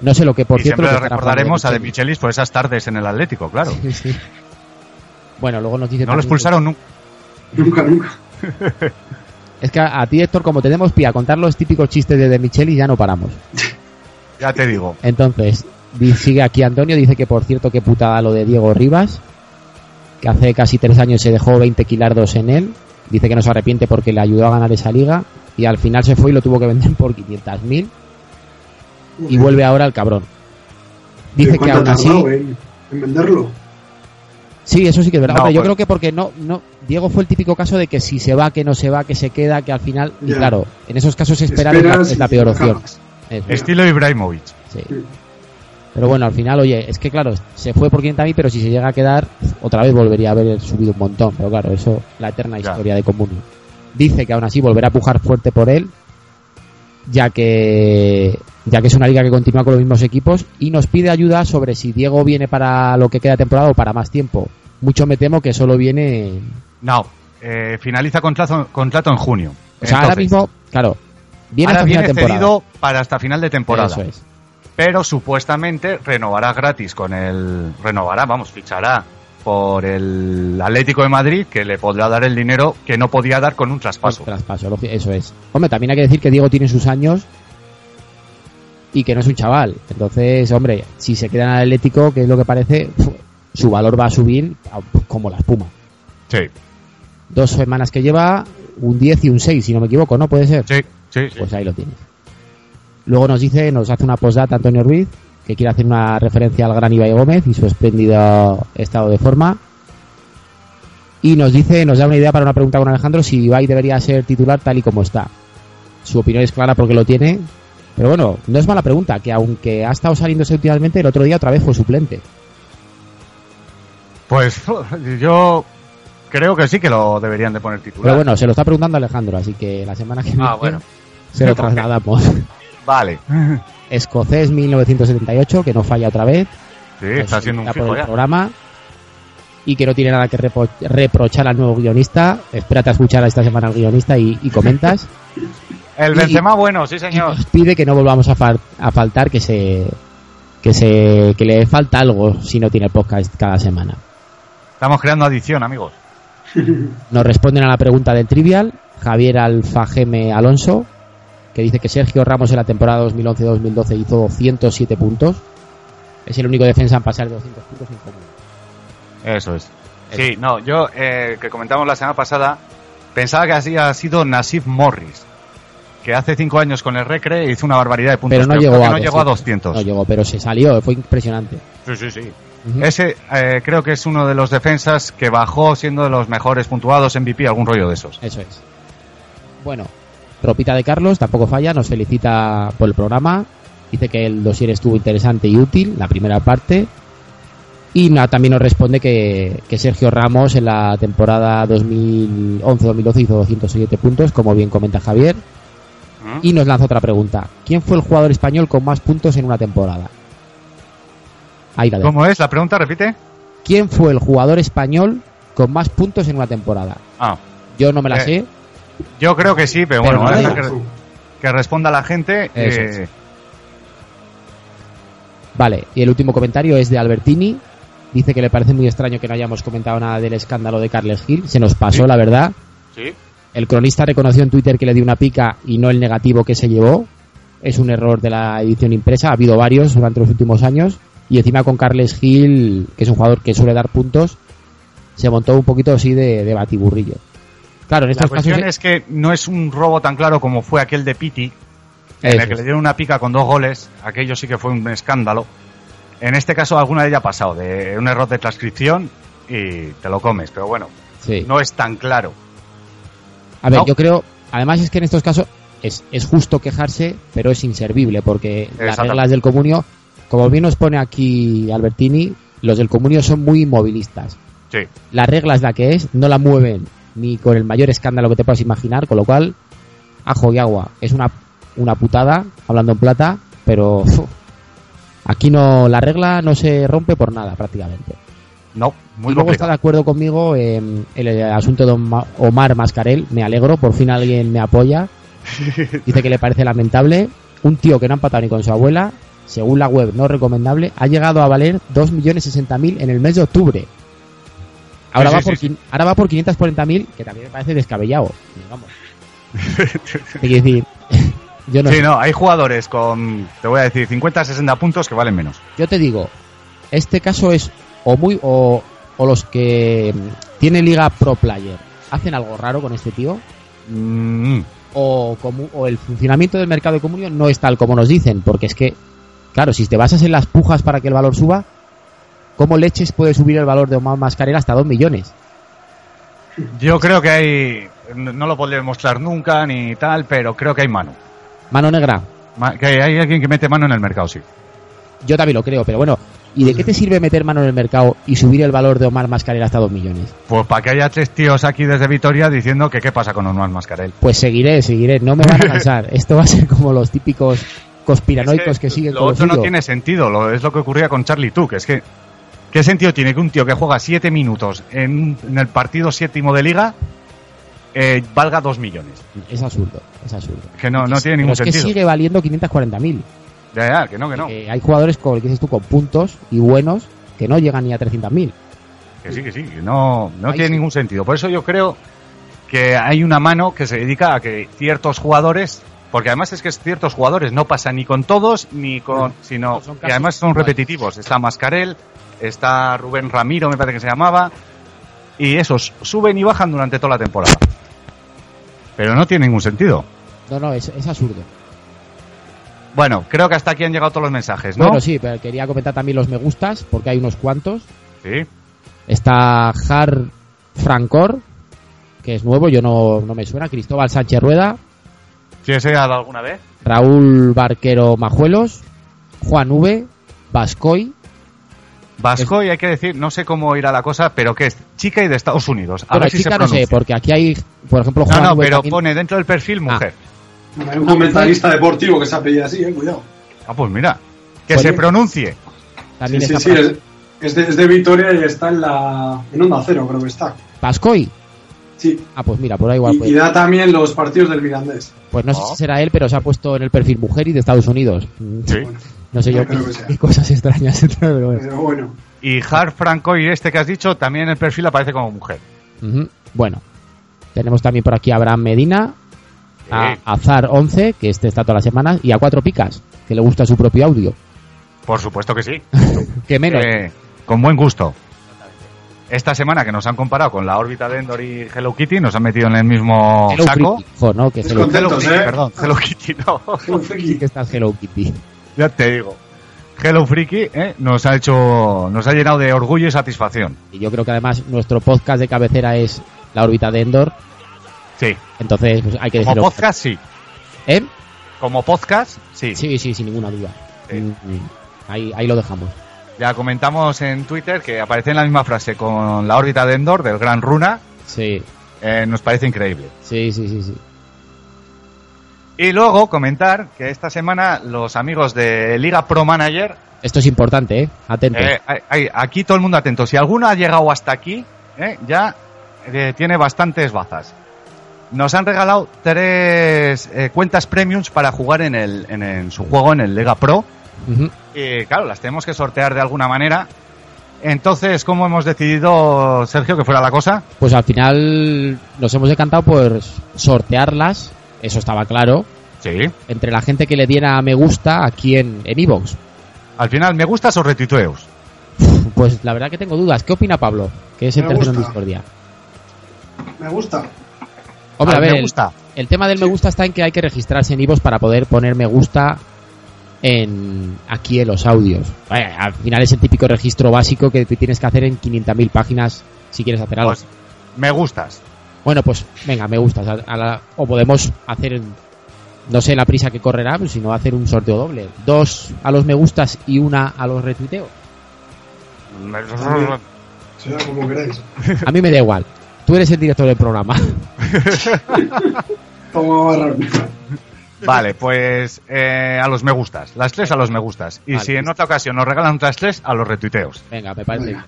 No sé lo que por y cierto siempre lo recordaremos a De Michelis por esas tardes en el Atlético, claro. Sí, sí. Bueno, luego nos dice No lo expulsaron nunca. Nunca, nunca. (laughs) Es que a, a ti, Héctor, como tenemos pie a contar los típicos chistes de De Michelis, ya no paramos. (laughs) Ya te digo. Entonces, sigue aquí Antonio, dice que por cierto que putada lo de Diego Rivas, que hace casi tres años se dejó 20 kilardos en él, dice que no se arrepiente porque le ayudó a ganar esa liga y al final se fue y lo tuvo que vender por 500.000 y vuelve ahora el cabrón. Dice que ¿Cuánto aún así... tardado en, en venderlo? Sí, eso sí que es verdad. No, Hombre, yo pues- creo que porque no, no, Diego fue el típico caso de que si se va, que no se va, que se queda, que al final, y claro, en esos casos esperar es la, es peor opción. Eso, Estilo Ibrahimovic. sí. Pero bueno, al final, oye, es que claro, se fue por 500.000, pero si se llega a quedar, otra vez volvería a haber subido un montón. Pero claro, eso, la eterna Ya. historia de Comunio. Dice que aún así volverá a pujar fuerte por él, ya que ya que es una liga que continúa con los mismos equipos y nos pide ayuda sobre si Diego viene para lo que queda temporada o para más tiempo. Mucho me temo que solo viene No. eh, finaliza contrato, contrato en junio. O sea, ahora mismo, claro, viene ahora hasta final viene de temporada. cedido para hasta final de temporada. Eso es. Pero supuestamente renovará gratis con el. Renovará, vamos, fichará por el Atlético de Madrid que le podrá dar el dinero que no podía dar con un traspaso. Traspaso, eso es. Hombre, también hay que decir que Diego tiene sus años y que no es un chaval. Entonces, hombre, si se queda en el Atlético, que es lo que parece, su valor va a subir como la espuma. Sí, Dos semanas que lleva, un 10 y un 6, si no me equivoco, ¿no? Puede ser. sí, sí. sí. Pues ahí lo tienes. Luego nos dice, nos hace una postdata Antonio Ruiz, que quiere hacer una referencia al gran Ibai Gómez y su espléndido estado de forma. Y nos dice, nos da una idea para una pregunta con Alejandro, si Ibai debería ser titular tal y como está. su opinión es clara porque lo tiene. Pero bueno, no es mala pregunta, que aunque ha estado saliéndose últimamente, el otro día otra vez fue suplente. Pues (laughs) yo creo que sí que lo deberían de poner titular. Pero bueno, se lo está preguntando Alejandro, así que la semana que viene Ah, bueno. se lo (laughs) trasladamos. Vale. Escocés 1978, que no falla otra vez. Sí, está siendo un por fijo el ya. programa y que no tiene nada que reprochar al nuevo guionista. Espérate a escuchar esta semana al guionista y, y comentas. (laughs) El Y- Benzema bueno, sí señor. Nos pide que no volvamos a, fal- a faltar, que se que se que le falta algo si no tiene podcast cada semana. Estamos creando adicción, amigos. (laughs) Nos responden a la pregunta del trivial Javier Alfageme Alonso, que dice que Sergio Ramos en la temporada 2011-2012 hizo 207 puntos. Es el único defensa en pasar de 200 puntos en común. Eso es. Sí, no, yo, eh, que comentamos la semana pasada, pensaba que había sido Nasif Morris, que hace cinco años con el Recre hizo una barbaridad de puntos. Pero no creo llegó a no llegó a 200. 200. No llegó, pero se salió, fue impresionante. Sí, sí, sí. Ese eh, creo que es uno de los defensas que bajó siendo de los mejores puntuados MVP, algún rollo de esos. Eso es. Bueno, Ropita de Carlos tampoco falla, nos felicita por el programa. Dice que el dossier estuvo interesante y útil, la primera parte. Y también nos responde que, que Sergio Ramos en la temporada 2011-2012 hizo 207 puntos, como bien comenta Javier. Y nos lanza otra pregunta. ¿Quién fue el jugador español con más puntos en una temporada? Ahí la. ¿Cómo es? La pregunta, repite. ¿Quién fue el jugador español con más puntos en una temporada? Ah, Yo no me la Eh, sé. yo creo que sí, pero, Pero bueno, no que, que responda la gente. Eh. Vale, y el último comentario es de Albertini. Dice que le parece muy extraño que no hayamos comentado nada del escándalo de Carles Gil. Se nos pasó, Sí. la verdad. Sí. El cronista reconoció en Twitter que le dio una pica y no el negativo que se llevó. Es un error de la edición impresa. Ha habido varios durante los últimos años. Y encima con Carles Gil, que es un jugador que suele dar puntos, se montó un poquito así de, de batiburrillo. Claro, en La estos casos... cuestión es que no es un robo tan claro como fue aquel de Piti, en Eso el que es. le dieron una pica con dos goles. Aquello sí que fue un escándalo. En este caso, alguna de ellas ha pasado, de un error de transcripción y te lo comes. Pero bueno, Sí. no es tan claro. A ver, No. yo creo, además es que en estos casos es, es justo quejarse, pero es inservible, porque las reglas del comunio, como bien nos pone aquí Albertini, los del comunio son muy inmovilistas. Sí. La regla es la que es, no la mueven ni con el mayor escándalo que te puedas imaginar, con lo cual, ajo y agua. Es una, una putada, hablando en plata, pero uf, aquí no, la regla no se rompe por nada prácticamente. No, muy y luego está de acuerdo conmigo en el asunto de Oma- Omar Mascarel. Me alegro, por fin alguien me apoya. (laughs) Dice que le parece lamentable. Un tío que no ha empatado ni con su abuela, según la web no recomendable, ha llegado a valer 2.060.000 en el mes de octubre. Ahora, Sí, va, sí, por, sí, ahora va por 540.000, que también me parece descabellado. Digamos. Decir, (laughs) yo no Sí, sé. no, hay jugadores con, te voy a decir, 50, 60 puntos que valen menos. Yo te digo, este caso es o muy o, o los que tiene liga pro player hacen algo raro con este tío Mm, o, como, o el funcionamiento del mercado de comunión no es tal como nos dicen, porque es que, claro, si te basas en las pujas para que el valor suba, ¿cómo leches puede subir el valor de Omar Mascarel hasta 2 millones? yo creo que hay, no no lo podré mostrar nunca ni tal, pero creo que hay mano. Mano negra, Ma- Que hay alguien que mete mano en el mercado, sí. yo también lo creo, pero bueno, ¿y de qué te sirve meter mano en el mercado y subir el valor de Omar Mascarel hasta 2 millones? Pues para que haya tres tíos aquí desde Vitoria diciendo que qué pasa con Omar Mascarel. Pues seguiré, seguiré, no me van a (laughs) cansar. Esto va a ser como los típicos conspiranoicos Es que, siguen lo con otro no tiene sentido, lo, es lo que ocurría con Charlie Tuck, es que ¿qué sentido tiene que un tío que juega siete minutos en, en el partido séptimo de liga eh, valga dos millones? Es absurdo, es absurdo. Que no, no Es- tiene ningún es que sentido. sigue valiendo 540.000. Ya, ya, que no, que no. Eh, hay jugadores con, que dices tú, con puntos y buenos que no llegan ni a 300.000. Que sí, que sí, que no, no Ahí tiene sí. ningún sentido. Por eso yo creo que hay una mano que se dedica a que ciertos jugadores, porque además es que ciertos jugadores no pasan ni con todos, ni con, sino, No, casos además son repetitivos. Está Mascarel, está Rubén Ramiro, me parece que se llamaba, y esos suben y bajan durante toda la temporada. Pero no tiene ningún sentido. No, no, es, es absurdo. Bueno, creo que hasta aquí han llegado todos los mensajes, ¿no? Bueno, sí, pero quería comentar también los me gustas, porque hay unos cuantos. Sí. Está Har Francor, que es nuevo, yo no, no me suena. Cristóbal Sánchez Rueda. ¿Sí ese ha dado alguna vez? Raúl Barquero Majuelos, Juan V, Bascoy. Vascoy, hay que decir, no sé cómo irá la cosa, pero que es chica y de Estados Unidos. A Bueno, ver si chica se no sé, porque aquí hay, por ejemplo, Juan No, no, V pero también- pone dentro del perfil mujer. Hay un comentarista deportivo que se apellida así, eh, cuidado. Ah, pues mira. Que se pronuncie. también sí, sí, sí, es, es de, es de Vitoria y está en la en Onda Cero, creo que está. Bascoy. Sí, Ah, pues mira, por ahí igual. y, pues, y da también los partidos del Mirandés. pues no sé Oh. si será él, pero se ha puesto en el perfil mujer y de Estados Unidos. Sí. No sé yo No qué, cosas extrañas. (laughs) pero bueno. Pero bueno, Y Hard Francoy, este que has dicho, también en el perfil aparece como mujer. Bueno, tenemos también por aquí a Abraham Medina, a Sí. Azar 11, que este está todas las semanas, y a Cuatro Picas, que le gusta su propio audio. Por supuesto que sí. (laughs) Que menos. Eh, con buen gusto. Esta semana que nos han comparado con la órbita de Endor y Hello Kitty, nos han metido en el mismo Hello saco. Kitty, jo, ¿no? Que Es Hello, Hello Kitty, ¿eh? perdón, Hello Kitty, no. Hello que estás Hello Kitty. Ya te digo. Hello Freaky eh, nos ha hecho, nos ha llenado de orgullo y satisfacción. Y yo creo que además nuestro podcast de cabecera es la órbita de Endor, Sí. entonces pues, hay que Como decirlo. podcast, sí. ¿Eh? Como podcast, sí. Sí, sí, sin ninguna duda. Sí. Mm, mm. Ahí, ahí lo dejamos. Ya comentamos en Twitter que aparece en la misma frase con la órbita de Endor del Gran Runa. Sí, eh, nos parece increíble. sí, sí, sí. sí. Y luego comentar que esta semana los amigos de Liga Pro Manager, Esto es importante, ¿eh? Atento. eh, aquí todo el mundo atento. Si alguno ha llegado hasta aquí, eh, ya eh, tiene bastantes bazas. Nos han regalado tres eh, cuentas premiums para jugar en, el, en, en su juego, en el Liga Pro. Y claro, las tenemos que sortear de alguna manera. Entonces, ¿cómo hemos decidido, Sergio, que fuera la cosa? Pues al final nos hemos decantado por sortearlas, eso estaba claro, Sí. entre la gente que le diera a me gusta aquí en en Evox. Al final, ¿me gustas o retuiteos? Pues la verdad que tengo dudas. ¿Qué opina Pablo? Que es el Me tercero en discordia. Me gusta. Hombre, a ver, me el- gusta. El, tema del me gusta está en que hay que registrarse en Evox para poder poner me gusta en aquí en los audios. Vaya, al final es el típico registro básico que te tienes que hacer en 500.000 páginas si quieres hacer algo. Pues, me gustas. Bueno, pues venga, me gusta. A la- o podemos hacer, no sé la prisa que correrá, sino hacer un sorteo doble. Dos a los me gustas y una a los retuiteos. Será como queráis. A mí me da igual. Tú eres el director del programa. (laughs) Vale, pues eh, a los me gustas. Las tres a los me gustas. Y Vale. si en otra ocasión nos regalan otras tres, a los retuiteos. Venga, me parece. Venga.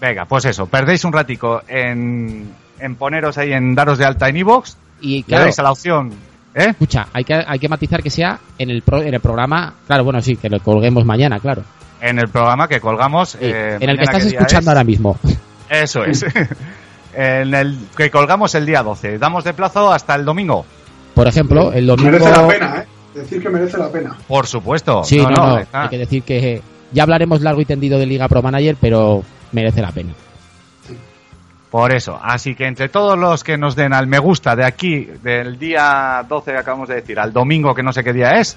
Venga, pues eso. Perdéis un ratico en, en poneros ahí en daros de alta en iVoox. Y Le claro, dais a la opción. ¿Eh? escucha, hay que, hay que matizar que sea en el, pro- en el programa. Claro, bueno, sí, que lo colguemos mañana, claro. En el programa que colgamos. Sí, eh, en el que estás ¿qué día escuchando es? ahora mismo. Eso es. (laughs) en el que colgamos el día 12. Damos de plazo hasta el domingo. Por ejemplo, el domingo. Merece la pena, ¿eh? Decir que merece la pena. Por supuesto. Sí, no, hay que decir que ya hablaremos largo y tendido de Liga Pro Manager, pero merece la pena. Por eso. Así que entre todos los que nos den al me gusta de aquí, del día 12 que acabamos de decir, al domingo que no sé qué día es,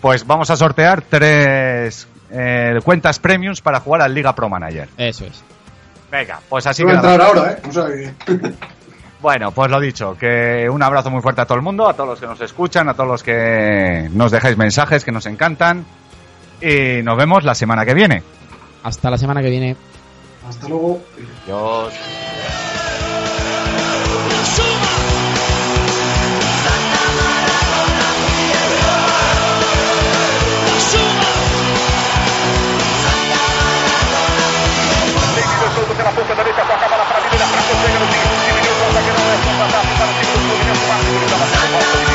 pues vamos a sortear tres eh, cuentas premiums para jugar al Liga Pro Manager. Eso es. Venga, pues así Sí va a queda. entrar ahora, ¿eh? O sea que... (laughs) Bueno, pues lo dicho, que un abrazo muy fuerte a todo el mundo, a todos los que nos escuchan, a todos los que nos dejáis mensajes que nos encantan. Y nos vemos la semana que viene. Hasta la semana que viene. Hasta luego. Adiós. Fernando pela ponta direita, toca a bola para a direita, para chega no fim, diminuiu o zagueirão, é fantástico para o time do Fluminense, Marcos, estava sendo